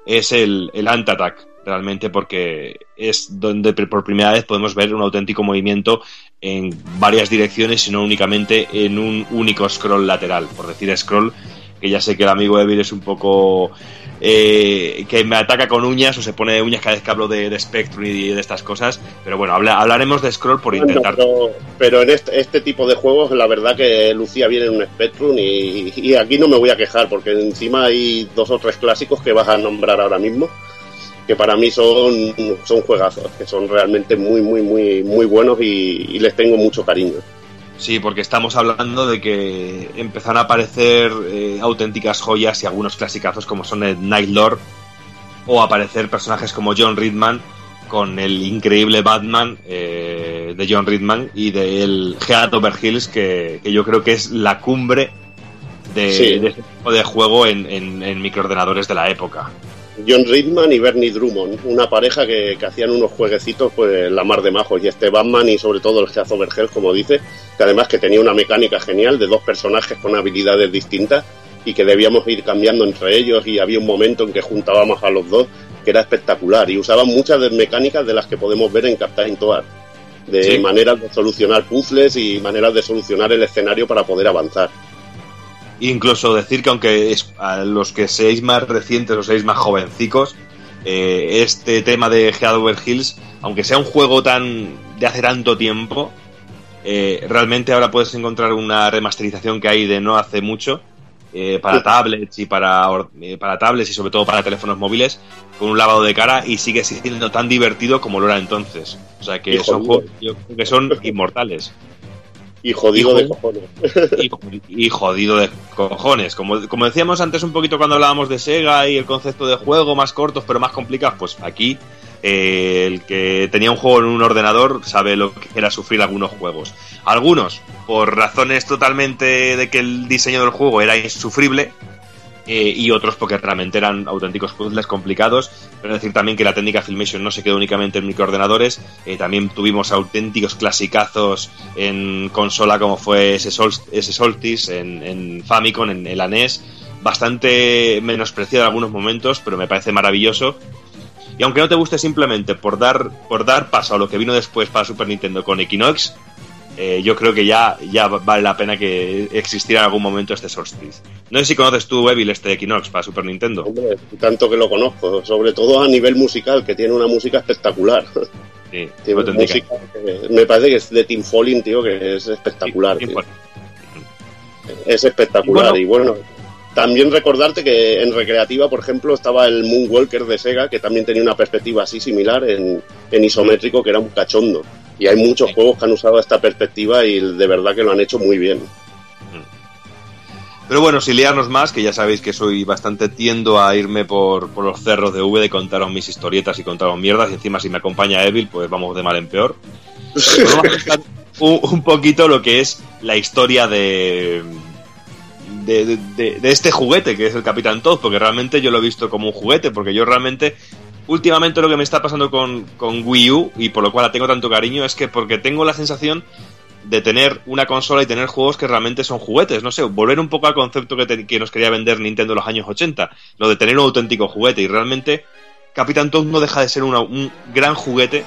es el, el Ant Attack, realmente porque es donde por primera vez podemos ver un auténtico movimiento en varias direcciones y no únicamente en un único scroll lateral, por decir scroll, que ya sé que el amigo Evil es un poco eh, que me ataca con uñas o se pone uñas cada vez que hablo de, de Spectrum y de estas cosas, pero bueno, habla- hablaremos de scroll por intentar. pero, pero en este, este tipo de juegos, la verdad que lucía bien en un Spectrum y, y aquí no me voy a quejar porque encima hay dos o tres clásicos que vas a nombrar ahora mismo que para mí son, son juegazos, que son realmente muy, muy, muy, muy buenos y, y les tengo mucho cariño. Sí, porque estamos hablando de que empezaron a aparecer eh, auténticas joyas y algunos clasicazos como son el Night Lord o aparecer personajes como John Ridman con el increíble Batman eh, de John Ridman y del Head Over Hills que, que yo creo que es la cumbre de, Sí. de este tipo de juego en, en- en microordenadores de la época. John Ridman y Bernie Drummond, una pareja que, que hacían unos jueguecitos pues la mar de majos y este Batman y sobre todo el Heath Over Hell, como dice, que además que tenía una mecánica genial de dos personajes con habilidades distintas y que debíamos ir cambiando entre ellos y había un momento en que juntábamos a los dos que era espectacular y usaban muchas de mecánicas de las que podemos ver en Captain Toad de Sí. maneras de solucionar puzzles y maneras de solucionar el escenario para poder avanzar. Incluso decir que aunque es, a los que seáis más recientes o seáis más jovencicos, eh, este tema de Head Over Hills, aunque sea un juego tan de hace tanto tiempo, eh, realmente ahora puedes encontrar una remasterización que hay de no hace mucho eh, para Sí. tablets y para, eh, para tablets y sobre todo para teléfonos móviles con un lavado de cara y sigue siendo tan divertido como lo era entonces. O sea que son juegos yo creo que son inmortales Y jodido Y de cojones. y, y jodido de cojones. Como, como decíamos antes un poquito cuando hablábamos de Sega y el concepto de juego más cortos pero más complicados, pues aquí eh, el que tenía un juego en un ordenador sabe lo que era sufrir algunos juegos. Algunos, por razones totalmente de que el diseño del juego era insufrible, eh, y otros porque realmente eran auténticos puzzles complicados. Pero decir también que la técnica Filmation no se quedó únicamente en microordenadores, eh, también tuvimos auténticos clasicazos en consola como fue ese, Sol- en, en Famicom, en el NES, bastante menospreciado en algunos momentos, pero me parece maravilloso. Y aunque no te guste simplemente por dar, por dar paso a lo que vino después para Super Nintendo con Equinox, eh, yo creo que ya, ya vale la pena que existiera en algún momento este Solstice. No sé si conoces tú, Evil, este Equinox para Super Nintendo. Hombre, tanto que lo conozco, sobre todo a nivel musical, que tiene una música espectacular. Sí, Tiene música que- me parece que es de Tim Falling, tío, que es espectacular. Sí. Es espectacular. Y Y bueno, también recordarte que en recreativa, por ejemplo, estaba el Moonwalker de Sega, que también tenía una perspectiva así similar en, en isométrico, que era un cachondo. Y hay muchos juegos que han usado esta perspectiva y de verdad que lo han hecho muy bien. Pero bueno, sin liarnos más, que ya sabéis que soy bastante tiendo a irme por, por los cerros de V de contaros mis historietas y contaros mierdas. Y encima, si me acompaña Evil, pues vamos de mal en peor. Vamos a un, un poquito lo que es la historia de, de, este juguete que es el Capitán Toad, porque realmente yo lo he visto como un juguete, porque yo realmente, últimamente lo que me está pasando con, Wii U, y por lo cual la tengo tanto cariño, es que porque tengo la sensación de tener una consola y tener juegos que realmente son juguetes, no sé, volver un poco al concepto que, que nos quería vender Nintendo en los años 80, lo de tener un auténtico juguete, y realmente Capitán Toad no deja de ser un gran juguete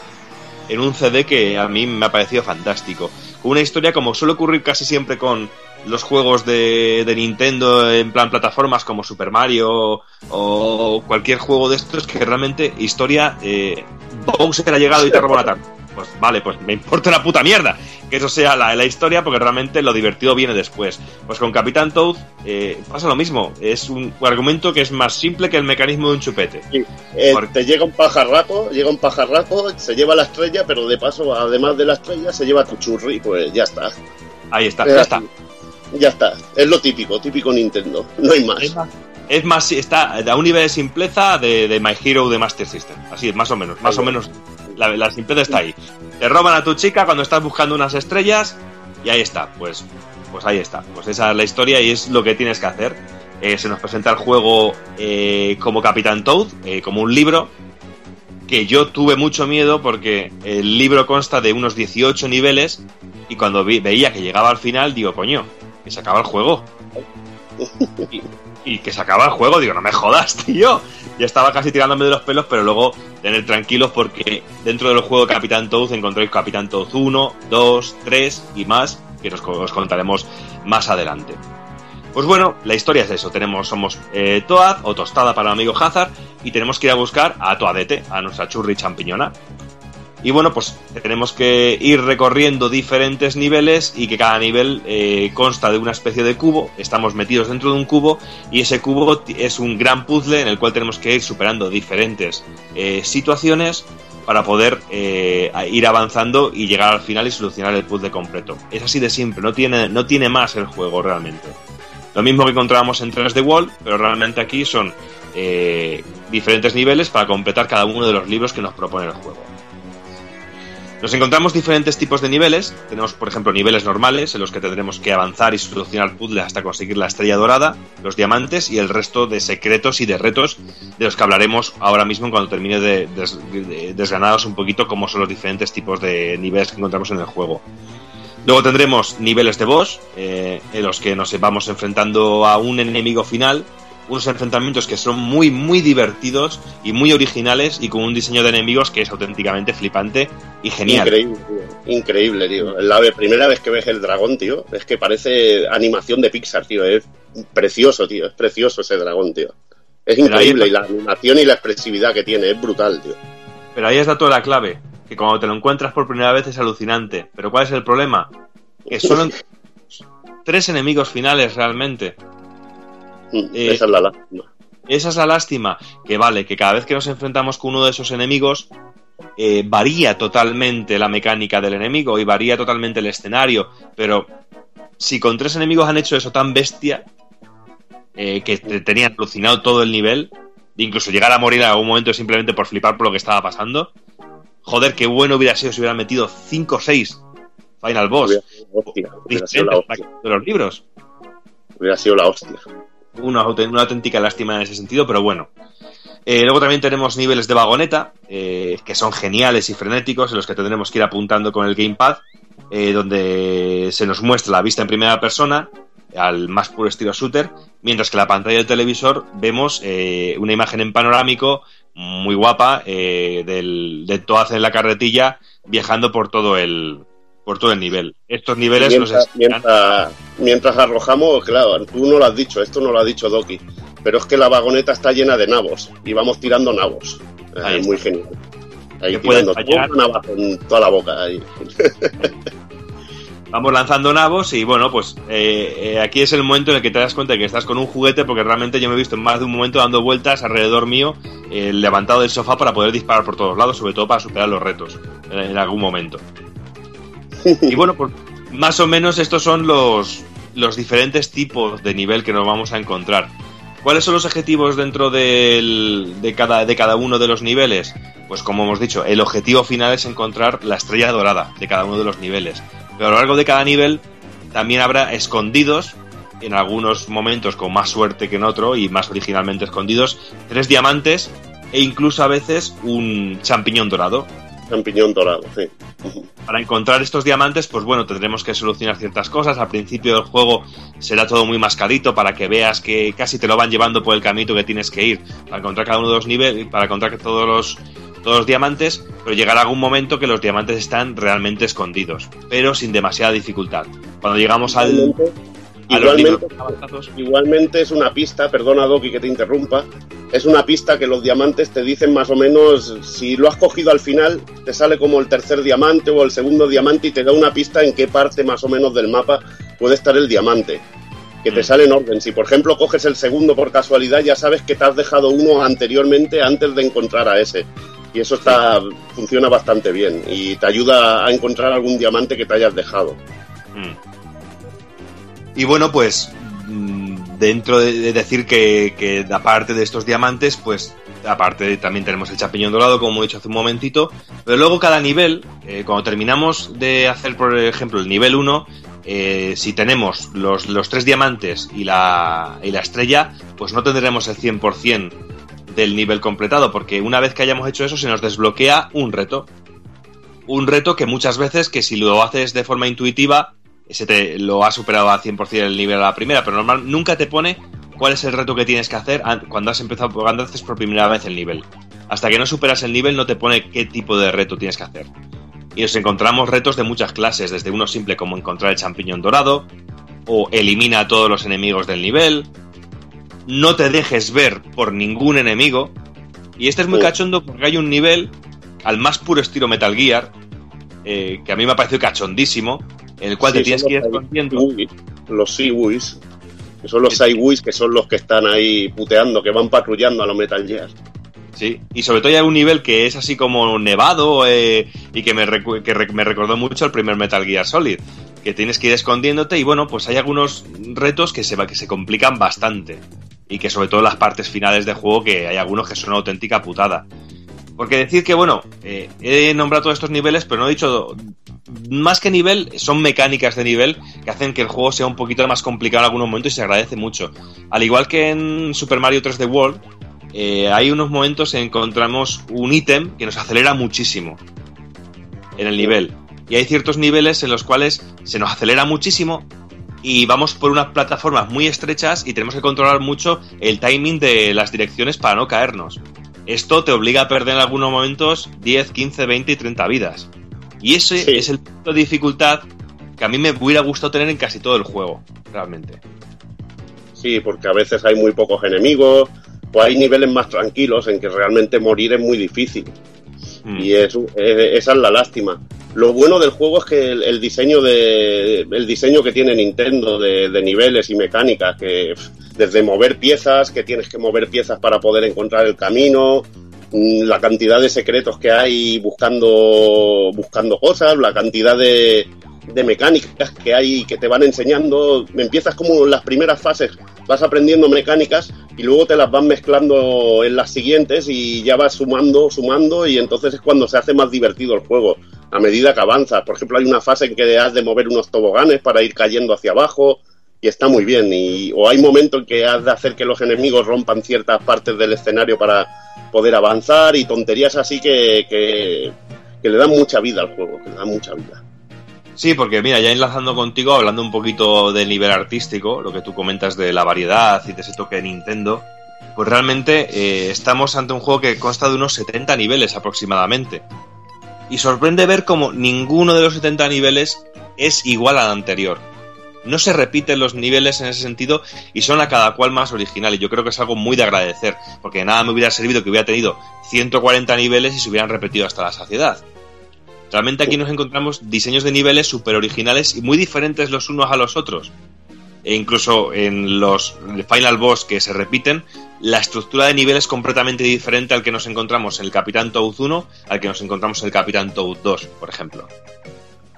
en un CD que a mí me ha parecido fantástico. Con una historia como suele ocurrir casi siempre con los juegos de, de Nintendo en plan plataformas como Super Mario o cualquier juego de estos que realmente historia eh, Bowser ha llegado y te robó la tarde. Pues vale, pues me importa una puta mierda que eso sea la, la historia porque realmente lo divertido viene después. Pues con Capitán Toad eh, pasa lo mismo. Es un argumento que es más simple que el mecanismo de un chupete. Eh, te llega un pajarraco, llega un pajarraco, se lleva la estrella, pero de paso, además de la estrella, se lleva tu churri, pues ya está. Ahí está, Eh, ya está. Ya está. Es lo típico, típico Nintendo. No hay más. Es más, es más, está a un nivel de simpleza de, de My Hero de Master System. Así es, más o menos. Más o menos. La, la simpleza está ahí. Te roban a tu chica cuando estás buscando unas estrellas y ahí está. Pues, pues ahí está. Pues esa es la historia y es lo que tienes que hacer. Eh, se nos presenta el juego eh, como Capitán Toad, eh, como un libro. Que yo tuve mucho miedo porque el libro consta de unos 18 niveles y cuando vi- veía que llegaba al final, digo, coño, que se acaba el juego y, que se acaba el juego, digo, no me jodas, tío. Ya estaba casi tirándome de los pelos, pero luego tener tranquilos porque dentro del juego de Capitán Toad encontráis Capitán Toad 1, 2, 3 y más, que os, os contaremos más adelante. Pues bueno, la historia es eso. Tenemos, somos eh, Toad o Tostada para el amigo Hazard y tenemos que ir a buscar a Toadete, a nuestra churri champiñona. Y bueno, pues tenemos que ir recorriendo diferentes niveles y que cada nivel eh, consta de una especie de cubo. Estamos metidos dentro de un cubo y ese cubo es un gran puzzle en el cual tenemos que ir superando diferentes eh, situaciones para poder eh, ir avanzando y llegar al final y solucionar el puzzle completo. Es así de simple, no tiene, no tiene más el juego realmente. Lo mismo que encontrábamos en 3D Wall, pero realmente aquí son eh, diferentes niveles para completar cada uno de los libros que nos propone el juego. Nos encontramos diferentes tipos de niveles. Tenemos, por ejemplo, niveles normales en los que tendremos que avanzar y solucionar puzzles hasta conseguir la estrella dorada, los diamantes y el resto de secretos y de retos de los que hablaremos ahora mismo cuando termine de, des- de- desgranados un poquito cómo son los diferentes tipos de niveles que encontramos en el juego. Luego tendremos niveles de boss, eh, en los que nos vamos enfrentando a un enemigo final, unos enfrentamientos que son muy, muy divertidos y muy originales y con un diseño de enemigos que es auténticamente flipante y genial. Increíble, tío. Increíble, tío. La primera vez que ves el dragón, tío, es que parece animación de Pixar, tío. Es precioso, tío. Es precioso ese dragón, tío. Es Pero increíble. Y la animación y la expresividad que tiene es brutal, tío. Pero ahí está toda la clave, que cuando te lo encuentras por primera vez es alucinante. Pero ¿cuál es el problema? Que solo tres enemigos finales realmente. Mm, Eh, Esa es la lástima. Esa es la lástima, que vale, que cada vez que nos enfrentamos con uno de esos enemigos, eh, varía totalmente la mecánica del enemigo y varía totalmente el escenario, pero si con tres enemigos han hecho eso tan bestia, eh, que te tenían alucinado todo el nivel, incluso llegar a morir en algún momento simplemente por flipar por lo que estaba pasando, joder, qué bueno hubiera sido si hubieran metido 5 o 6 Final Boss hostia. de los libros Hubiera sido la hostia. Una, aut- una auténtica lástima en ese sentido, pero bueno. Eh, luego también tenemos niveles de vagoneta, eh, que son geniales y frenéticos, en los que tendremos que ir apuntando con el gamepad, eh, donde se nos muestra la vista en primera persona, al más puro estilo shooter, mientras que en la pantalla del televisor vemos una imagen en panorámico muy guapa del, de Toaz en la carretilla viajando por todo el por todo el nivel. Estos niveles mientras, enseñan- mientras, mientras arrojamos, claro, tú no lo has dicho, esto no lo ha dicho Doki, pero es que la vagoneta está llena de nabos y vamos tirando nabos. Eh, Ahí muy genial. Ahí tirando navajo en toda la boca. Ahí. vamos lanzando nabos y bueno, pues eh, eh, aquí es el momento en el que te das cuenta de que estás con un juguete porque realmente yo me he visto en más de un momento dando vueltas alrededor mío, eh, levantado del sofá para poder disparar por todos lados, sobre todo para superar los retos en, en algún momento. Y bueno, pues más o menos estos son los, los diferentes tipos de nivel que nos vamos a encontrar. ¿Cuáles son los objetivos dentro de, cada, de cada uno de los niveles? Pues como hemos dicho, el objetivo final es encontrar la estrella dorada de cada uno de los niveles. Pero a lo largo de cada nivel también habrá escondidos, en algunos momentos con más suerte que en otro y más originalmente escondidos, tres diamantes e incluso a veces un champiñón dorado. Champiñón dorado, sí. Para encontrar estos diamantes, pues bueno, tendremos que solucionar ciertas cosas. Al principio del juego será todo muy mascadito para que veas que casi te lo van llevando por el camino que tienes que ir para encontrar cada uno de los niveles, para encontrar todos los todos los diamantes, pero llegará algún momento que los diamantes están realmente escondidos, pero sin demasiada dificultad. Cuando llegamos al, Igualmente, igualmente es una pista, perdona Doki que te interrumpa, es una pista que los diamantes te dicen más o menos, si lo has cogido al final, te sale como el tercer diamante o el segundo diamante y te da una pista en qué parte más o menos del mapa puede estar el diamante. Que te Mm. sale en orden. Si por ejemplo coges el segundo por casualidad, ya sabes que te has dejado uno anteriormente antes de encontrar a ese. Y eso está funciona bastante bien y te ayuda a encontrar algún diamante que te hayas dejado. Mm. Y bueno, pues mm, dentro de, de decir que, que aparte de estos diamantes, pues aparte también tenemos el champiñón dorado, como he dicho hace un momentito, pero luego cada nivel, eh, cuando terminamos de hacer, por ejemplo, el nivel 1, eh, si tenemos los, los tres diamantes y la, y la estrella, pues no tendremos el 100% del nivel completado, porque una vez que hayamos hecho eso se nos desbloquea un reto. Un reto que muchas veces, que si lo haces de forma intuitiva, se te lo ha superado al 100% el nivel a la primera, pero normal nunca te pone cuál es el reto que tienes que hacer an- cuando has empezado cuando haces por primera vez el nivel. Hasta que no superas el nivel no te pone qué tipo de reto tienes que hacer. Y nos encontramos retos de muchas clases, desde uno simple como encontrar el champiñón dorado, o elimina a todos los enemigos del nivel, no te dejes ver por ningún enemigo, y este es muy cachondo porque hay un nivel, al más puro estilo Metal Gear, eh, que a mí me ha parecido cachondísimo, en el cual Sí, te tienes que ir los escondiendo. Los Siwis, que son los. Siwis, que son los que están ahí puteando, que van patrullando a los Metal Gear. Sí, y sobre todo hay un nivel que es así como nevado eh, y que, me, recu- que re- me recordó mucho al primer Metal Gear Solid, que tienes que ir escondiéndote y bueno, pues hay algunos retos que se, va- que se complican bastante y que sobre todo en las partes finales de juego que hay algunos que son una auténtica putada. Porque decir que bueno, eh, he nombrado todos estos niveles, pero no he dicho más que nivel, son mecánicas de nivel que hacen que el juego sea un poquito más complicado en algunos momentos y se agradece mucho. Al igual que en Super Mario 3D World, eh, hay unos momentos en que encontramos un ítem que nos acelera muchísimo en el nivel. Y hay ciertos niveles en los cuales se nos acelera muchísimo y vamos por unas plataformas muy estrechas y tenemos que controlar mucho el timing de las direcciones para no caernos. Esto te obliga a perder en algunos momentos 10, 15, 20 y 30 vidas. Y ese Sí. es el punto de dificultad que a mí me hubiera gustado tener en casi todo el juego, realmente. Sí, porque a veces hay muy pocos enemigos, o hay niveles más tranquilos en que realmente morir es muy difícil. Mm. Y es, esa es la lástima. Lo bueno del juego es que el, el diseño de el diseño que tiene Nintendo de, de niveles y mecánicas, que desde mover piezas, que tienes que mover piezas para poder encontrar el camino, mm, la cantidad de secretos que hay buscando buscando cosas, la cantidad de, de mecánicas que hay que te van enseñando. Empiezas como en las primeras fases, vas aprendiendo mecánicas y luego te las van mezclando en las siguientes y ya vas sumando, sumando y entonces es cuando se hace más divertido el juego a medida que avanzas. Por ejemplo, hay una fase en que has de mover unos toboganes para ir cayendo hacia abajo y está muy bien. Y, o hay momentos en que has de hacer que los enemigos rompan ciertas partes del escenario para poder avanzar y tonterías así que, que, que le dan mucha vida al juego, que le dan mucha vida. Sí, porque mira, ya enlazando contigo, hablando un poquito del nivel artístico, lo que tú comentas de la variedad y de ese toque de Nintendo, pues realmente eh, estamos ante un juego que consta de unos 70 niveles aproximadamente. Y sorprende ver como ninguno de los 70 niveles es igual al anterior. No se repiten los niveles en ese sentido y son a cada cual más original. Y yo creo que es algo muy de agradecer, porque nada me hubiera servido que hubiera tenido 140 niveles y se hubieran repetido hasta la saciedad. Realmente aquí nos encontramos diseños de niveles súper originales y muy diferentes los unos a los otros. E incluso en los Final Boss que se repiten, la estructura de nivel es completamente diferente al que nos encontramos en el Capitán Toad 1 al que nos encontramos en el Capitán Toad 2, por ejemplo.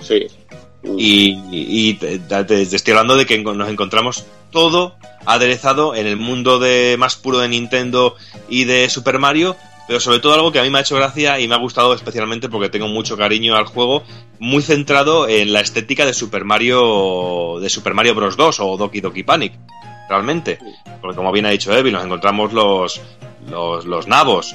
Sí. Y, y te, te- te estoy hablando de que nos encontramos todo aderezado en el mundo de más puro de Nintendo y de Super Mario, pero sobre todo algo que a mí me ha hecho gracia y me ha gustado especialmente porque tengo mucho cariño al juego, muy centrado en la estética de Super Mario de Super Mario Bros. 2 o Doki Doki Panic, realmente, porque como bien ha dicho Evi, nos encontramos los los, los nabos,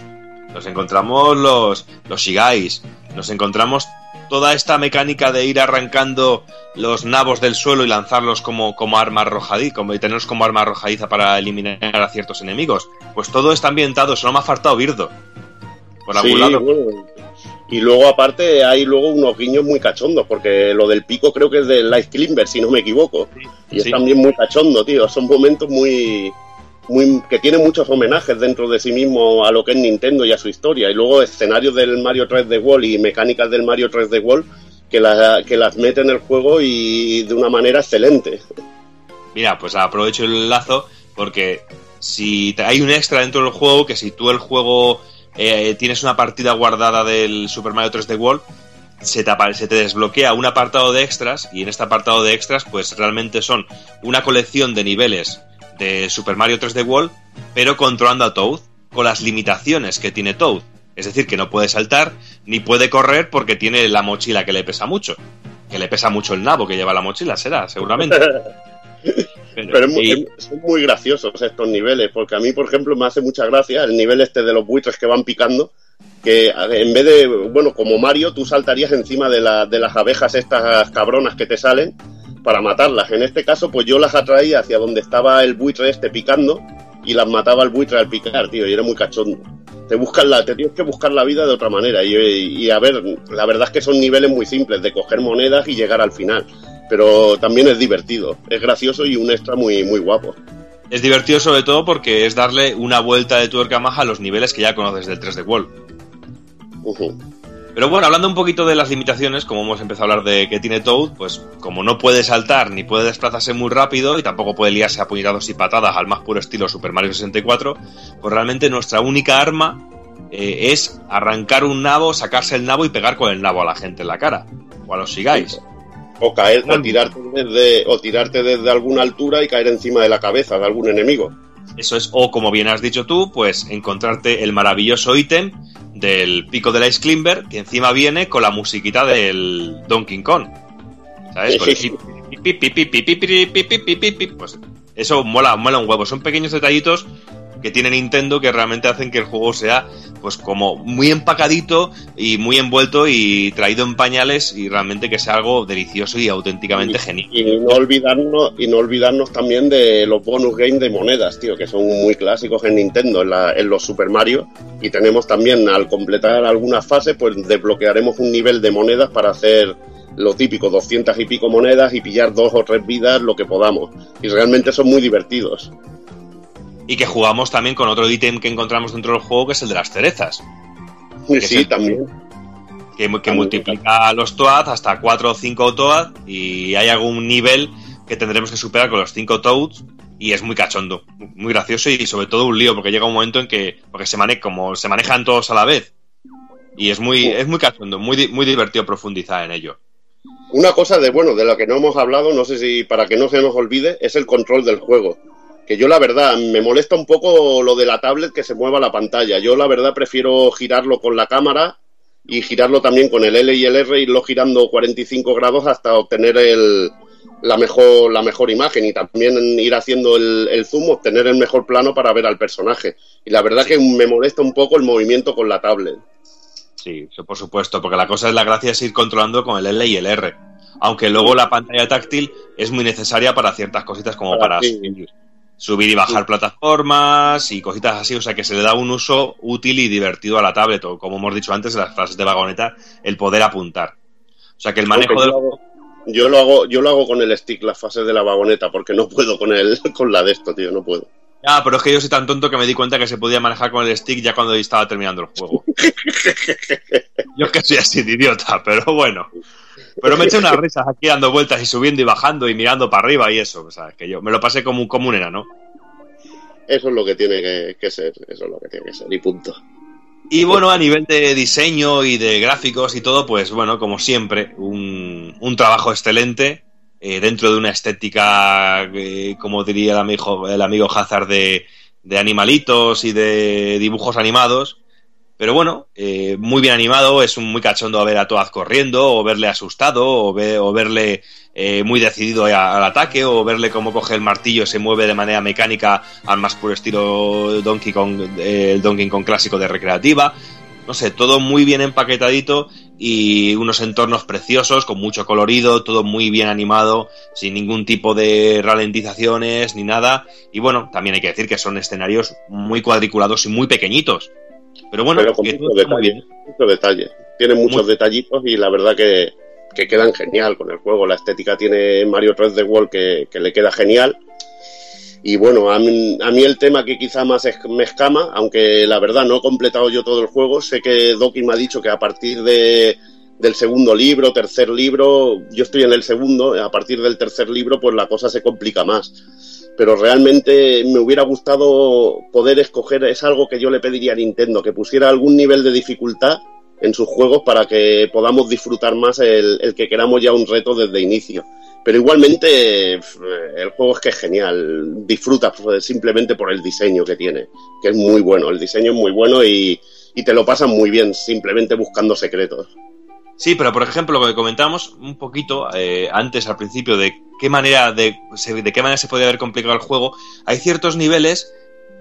nos encontramos los los shigais, nos encontramos toda esta mecánica de ir arrancando los nabos del suelo y lanzarlos como, como arma arrojadiza, como y tenerlos como arma arrojadiza para eliminar a ciertos enemigos. Pues todo está ambientado, solo me ha faltado Birdo. Por algún Sí, lado. bueno. Y luego, aparte, hay luego unos guiños muy cachondos, porque lo del pico creo que es del Light Climber, si no me equivoco. Y es Sí. también muy cachondo, tío. Son momentos muy, que tienen muchos homenajes dentro de sí mismo a lo que es Nintendo y a su historia. Y luego escenarios del Mario 3D World y mecánicas del Mario 3D World que, que las mete en el juego y de una manera excelente. Mira, pues aprovecho el lazo porque si hay un extra dentro del juego que si tú el juego eh, tienes una partida guardada del Super Mario 3D World, se te, se te desbloquea un apartado de extras y en este apartado de extras pues realmente son una colección de niveles de Super Mario 3D World pero controlando a Toad con las limitaciones que tiene Toad. Es decir, que no puede saltar ni puede correr porque tiene la mochila que le pesa mucho. Que le pesa mucho el nabo que lleva la mochila, será, seguramente. Pero es muy- son muy graciosos estos niveles, porque a mí, por ejemplo, me hace mucha gracia el nivel este de los buitres que van picando, que en vez de, bueno, como Mario, tú saltarías encima de, la- de las abejas estas cabronas que te salen para matarlas. En este caso, pues yo las atraía hacia donde estaba el buitre este picando y las mataba el buitre al picar, tío, y era muy cachondo. Te buscas la, te tienes que buscar la vida de otra manera. Y, y a ver, la verdad es que son niveles muy simples, de coger monedas y llegar al final. Pero también es divertido, es gracioso y un extra muy, muy guapo. Es divertido sobre todo porque es darle una vuelta de tuerca más a los niveles que ya conoces del 3D World. Ujú. Pero bueno, hablando un poquito de las limitaciones, como hemos empezado a hablar de que tiene Toad, pues como no puede saltar ni puede desplazarse muy rápido y tampoco puede liarse a puñetazos y patadas al más puro estilo Super Mario 64, pues realmente nuestra única arma eh, es arrancar un nabo, sacarse el nabo y pegar con el nabo a la gente en la cara. O a los sigáis. O caer, o tirarte desde, o tirarte desde alguna altura y caer encima de la cabeza de algún enemigo. Eso es, o como bien has dicho tú, pues encontrarte el maravilloso ítem del pico del Ice Climber, que encima viene con la musiquita del Donkey Kong. ¿Sabes? Pues eso mola, mola un huevo. Son pequeños detallitos que tiene Nintendo que realmente hacen que el juego sea pues como muy empacadito y muy envuelto y traído en pañales y realmente que sea algo delicioso y auténticamente genial. Y no olvidarnos, y no olvidarnos también de los bonus games de monedas, tío, que son muy clásicos en Nintendo, en, la- en los Super Mario. Y tenemos también, al completar algunas fases, pues desbloquearemos un nivel de monedas para hacer lo típico, 200 y pico monedas y pillar dos o tres vidas, lo que podamos. Y realmente son muy divertidos. Y que jugamos también con otro ítem que encontramos dentro del juego que es el de las cerezas. Sí, el- también. que, que También. multiplica los Toad hasta 4 o 5 Toad y hay algún nivel que tendremos que superar con los 5 Toads y es muy cachondo, muy gracioso y sobre todo un lío porque llega un momento en que porque se mane como se manejan todos a la vez y es muy es muy cachondo, muy muy divertido profundizar en ello. Una cosa de bueno, de la que no hemos hablado, no sé si para que no se nos olvide, es el control del juego. Que yo la verdad me molesta un poco lo de la tablet que se mueva la pantalla. Yo la verdad prefiero girarlo con la cámara y girarlo también con el L y el R, irlo girando 45 grados hasta obtener el, la, mejor, la mejor imagen y también ir haciendo el, el zoom, obtener el mejor plano para ver al personaje. Y la verdad que me molesta un poco el movimiento con la tablet. Sí, por supuesto, porque la cosa es la gracia es ir controlando con el L y el R. Aunque luego la pantalla táctil es muy necesaria para ciertas cositas como Para para ti. subir, subir y bajar plataformas y cositas así, o sea que se le da un uso útil y divertido a la tablet, o como hemos dicho antes en las frases de vagoneta, el poder apuntar. O sea que el manejo Aunque del yo, lo hago, yo lo hago yo lo hago con el stick las fases de la vagoneta porque no puedo con el con la de esto tío no puedo Ah, pero es que yo soy tan tonto que me di cuenta que se podía manejar con el stick ya cuando estaba terminando el juego. yo es que soy así de idiota, pero bueno. Pero me eché unas risas aquí dando vueltas y subiendo y bajando y mirando para arriba y eso. O sea, que yo me lo pasé como un, como un enano. eso es lo que tiene que, que ser eso es lo que tiene que ser y punto Y bueno, a nivel de diseño y de gráficos y todo, pues bueno, como siempre, un, un trabajo excelente eh, dentro de una estética, eh, como diría el amigo, el amigo Hazard, de, de animalitos y de dibujos animados. Pero bueno, eh, muy bien animado, es un muy cachondo ver a Toad corriendo, o verle asustado, o, ve- o verle eh, muy decidido al ataque, o verle cómo coge el martillo, se mueve de manera mecánica al más puro estilo Donkey Kong, eh, Donkey Kong clásico de recreativa. No sé, todo muy bien empaquetadito y unos entornos preciosos, con mucho colorido, todo muy bien animado, sin ningún tipo de ralentizaciones ni nada. Y bueno, también hay que decir que son escenarios muy cuadriculados y muy pequeñitos. Pero bueno, pero con que mucho todo está muy detalle, bien. mucho detalle. Tiene muchos Muy- detallitos y la verdad que, que quedan genial con el juego. La estética tiene Mario 3 The World que, que le queda genial. Y bueno, a mí, a mí el tema que quizá más es- me escama, aunque la verdad no he completado yo todo el juego, sé que Doki me ha dicho que a partir de, del segundo libro, tercer libro, yo estoy en el segundo, a partir del tercer libro pues la cosa se complica más pero realmente me hubiera gustado poder escoger, es algo que yo le pediría a Nintendo, que pusiera algún nivel de dificultad en sus juegos para que podamos disfrutar más el, que queramos ya un reto desde inicio. Pero igualmente el juego es que es genial, disfrutas pues, simplemente por el diseño que tiene, que es muy bueno, el diseño es muy bueno y, y te lo pasan muy bien simplemente buscando secretos. Sí, pero por ejemplo, lo que comentamos un poquito eh, antes al principio de qué manera de, se- de qué manera se podría haber complicado el juego, hay ciertos niveles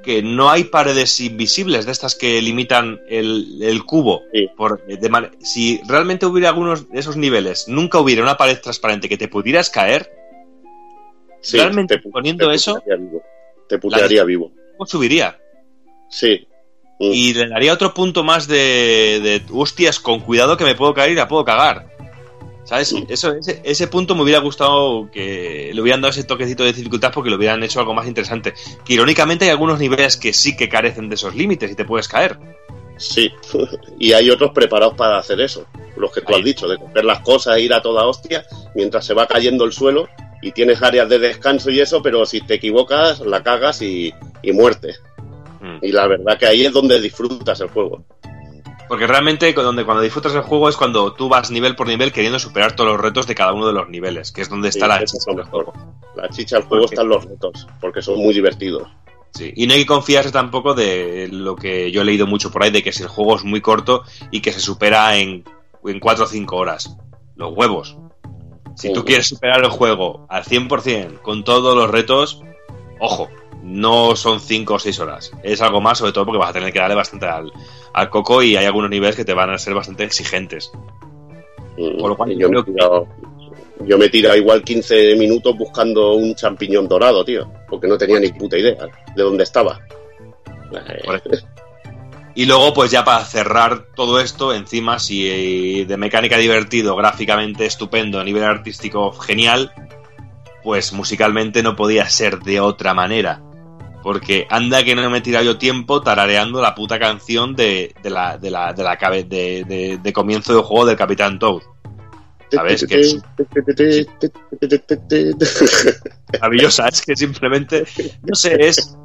que no hay paredes invisibles de estas que limitan el, el cubo. Sí. Por, de si realmente hubiera algunos de esos niveles, nunca hubiera una pared transparente que te pudieras caer, Sí, Realmente, pu- poniendo eso, vivo. Te putearía vivo. ¿cómo subiría? Sí. Mm. Y le daría otro punto más de, de hostias, con cuidado que me puedo caer y la puedo cagar. ¿Sabes? Mm. Eso, ese, ese punto me hubiera gustado que le hubieran dado ese toquecito de dificultad porque lo hubieran hecho algo más interesante. Que irónicamente hay algunos niveles que sí que carecen de esos límites y te puedes caer. Sí, y hay otros preparados para hacer eso, los que tú Ahí. has dicho, de coger las cosas e ir a toda hostia mientras se va cayendo el suelo y tienes áreas de descanso y eso, pero si te equivocas, la cagas y, y muerte. Mm. Y la verdad que ahí es donde disfrutas el juego. Porque realmente donde, cuando disfrutas el juego es cuando tú vas nivel por nivel queriendo superar todos los retos de cada uno de los niveles, que es donde está Sí, la chicha del juego. La chicha del juego están los retos, porque son muy divertidos. Sí, y no hay que confiarse tampoco de lo que yo he leído mucho por ahí, de que si el juego es muy corto y que se supera en, en 4 o 5 horas. Los huevos. Si tú quieres superar el juego al 100% con todos los retos, ojo, no son 5 o 6 horas. Es algo más, sobre todo porque vas a tener que darle bastante al, al coco y hay algunos niveles que te van a ser bastante exigentes. Mm, Por lo cual, yo me creo he tirado, yo me he tirado igual 15 minutos buscando un champiñón dorado, tío, porque no tenía ni puta idea de dónde estaba. Y luego, pues ya para cerrar todo esto, encima, si eh, de mecánica divertido, gráficamente estupendo, a nivel artístico genial, pues musicalmente no podía ser de otra manera. Porque anda que no me he tirado yo tiempo tarareando la puta canción de, de la, de, la, de, la cabe- de, de- de comienzo del juego del Capitán Toad. ¿Sabes? Que es maravillosa, es que simplemente, no sé, es,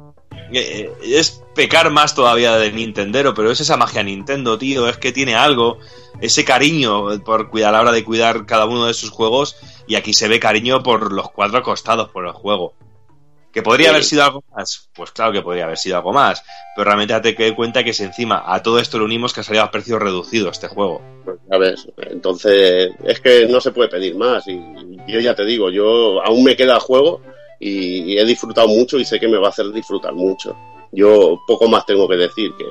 eh, es pecar más todavía de Nintendero, pero es esa magia Nintendo, tío, es que tiene algo, ese cariño por cuidar a la hora de cuidar cada uno de sus juegos, y aquí se ve cariño por los cuatro costados por el juego. ¿Que podría Sí. haber sido algo más? Pues claro que podría haber sido algo más, pero realmente date que cuenta que si encima a todo esto le unimos que ha salido a precio reducido este juego. Pues ya ves, entonces es que no se puede pedir más y yo ya te digo, yo aún me queda juego y he disfrutado mucho y sé que me va a hacer disfrutar mucho. Yo poco más tengo que decir, que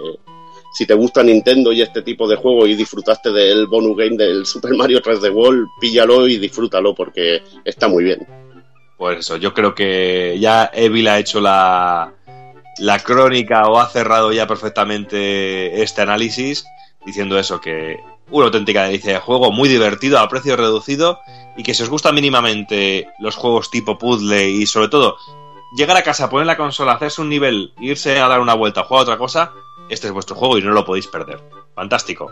si te gusta Nintendo y este tipo de juego y disfrutaste del bonus game del Super Mario 3D World, píllalo y disfrútalo porque está muy bien. Pues eso, yo creo que ya Evil ha hecho la, la crónica o ha cerrado ya perfectamente este análisis diciendo eso, que una auténtica delicia de juego, muy divertido, a precio reducido y que si os gustan mínimamente los juegos tipo puzzle y sobre todo llegar a casa, poner la consola, hacerse un nivel, irse a dar una vuelta, jugar a otra cosa, este es vuestro juego y no lo podéis perder. Fantástico.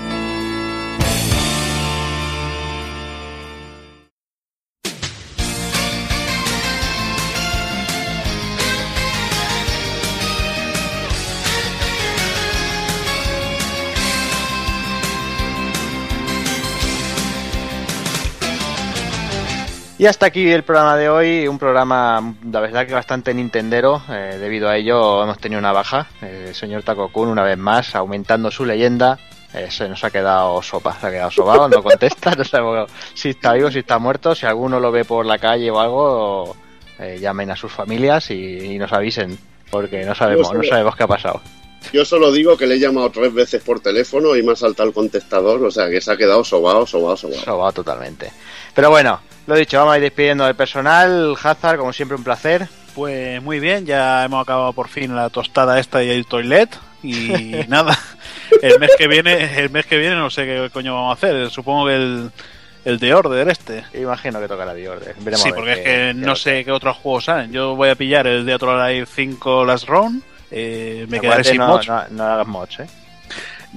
Y hasta aquí el programa de hoy, un programa, la verdad que bastante nintendero, eh, debido a ello hemos tenido una baja, el señor Takokun una vez más, aumentando su leyenda, eh, se nos ha quedado sopa, se ha quedado sobado, no contesta, no sabemos si está vivo, si está muerto, si alguno lo ve por la calle o algo, eh, llamen a sus familias y, y nos avisen, porque no sabemos, no sabemos qué ha pasado. Yo solo digo que le he llamado tres veces por teléfono y me ha saltado el contestador, o sea que se ha quedado sobado, sobado, sobado. Sobado totalmente. Pero bueno, lo dicho, vamos a ir despidiendo del personal. Hazard, como siempre, un placer. Pues muy bien, ya hemos acabado por fin la tostada esta y el toilet. Y nada, el mes que viene, el mes que viene no sé qué coño vamos a hacer. Supongo que el, el de Order este. Imagino que tocará de Order. Veremos Sí, porque es que no sé qué otros juegos salen. Yo voy a pillar el de Otro Live 5 Last Round. eh, me quedaré sin no, mods. No, no hagas mods, ¿eh?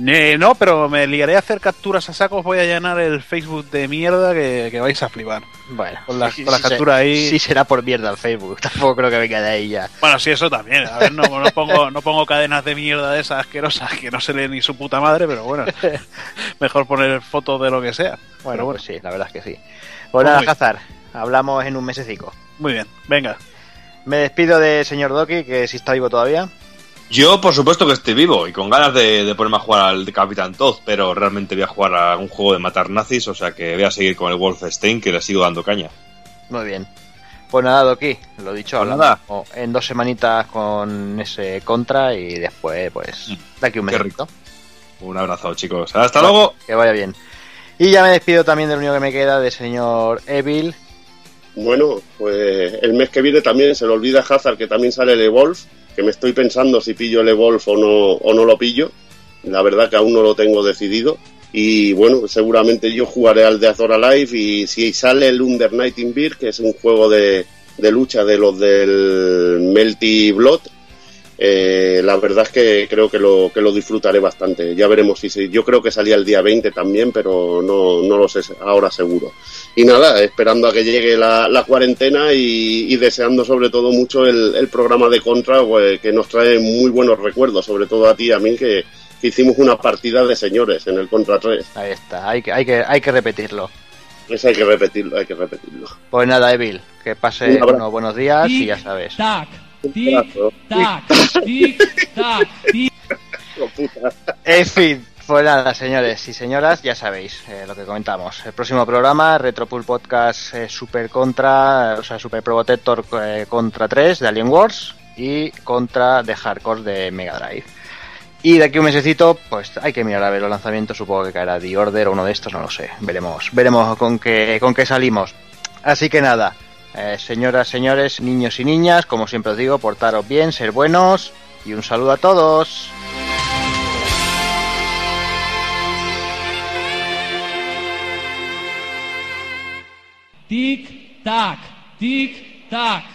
Eh, no, pero me liaré a hacer capturas a sacos. Voy a llenar el Facebook de mierda que, que vais a flipar. Bueno, Con la- sí, con la sí, captura sí, ahí. Sí será por mierda el Facebook. Tampoco creo que venga de ahí ya. Bueno, sí, eso también. A ver, no, no pongo, no pongo cadenas de mierda de esas asquerosas que no se lee ni su puta madre, pero bueno, mejor poner fotos de lo que sea. Bueno, Pero pues sí, la verdad es que sí. Pues nada, Muy bien. Hazard, hablamos en un mesecico. Muy bien, venga. Me despido de señor Doki, que si está vivo todavía. Yo, por supuesto que estoy vivo y con ganas de, de ponerme a jugar al Capitán Todd, pero realmente voy a jugar a un juego de matar nazis, o sea que voy a seguir con el Wolfenstein, que le sigo dando caña. Muy bien. Pues nada, Doki, lo dicho, Pues nada. en dos semanitas con ese contra y después, pues, de aquí un mesecito. Un abrazo, chicos. Hasta luego. Que vaya bien. Y ya me despido también del único que me queda, de señor Evil. Bueno, pues el mes que viene también se le olvida Hazard que también sale el Evolve, que me estoy pensando si pillo el Evolve o no, o no lo pillo. La verdad que aún no lo tengo decidido. Y bueno, seguramente yo jugaré al de Azor Alive y si sale el Under Night in Beer, que es un juego de, de lucha de los del Melty Blood, eh, la verdad es que creo que lo, que lo disfrutaré bastante. Ya veremos si se, yo creo que salía el día 20 también, pero no, no lo sé ahora seguro. Y nada, esperando a que llegue la, la cuarentena y, y deseando sobre todo mucho el, el programa de Contra, pues, que nos trae muy buenos recuerdos, sobre todo a ti y a mí, que, que hicimos una partida de señores en el Contra 3. Ahí está, hay que, hay que, hay que repetirlo. Eso hay que repetirlo, hay que repetirlo. Pues nada, Evil, que pase unos buenos días y ya sabes. En fin, pues nada, señores y señoras, ya sabéis eh, lo que comentamos. El próximo programa, Retropool Podcast eh, Super Contra, o sea, Super Probotector eh, Contra 3 de Alien Wars y Contra de Hardcore de Mega Drive. Y de aquí un mesecito, pues hay que mirar a ver los lanzamientos, supongo que caerá The Order o uno de estos, no lo sé. Veremos, veremos con qué, con qué salimos. Así que nada, eh, señoras, señores, niños y niñas, como siempre os digo, portaros bien, ser buenos y un saludo a todos. Tic, tac, tic, tac.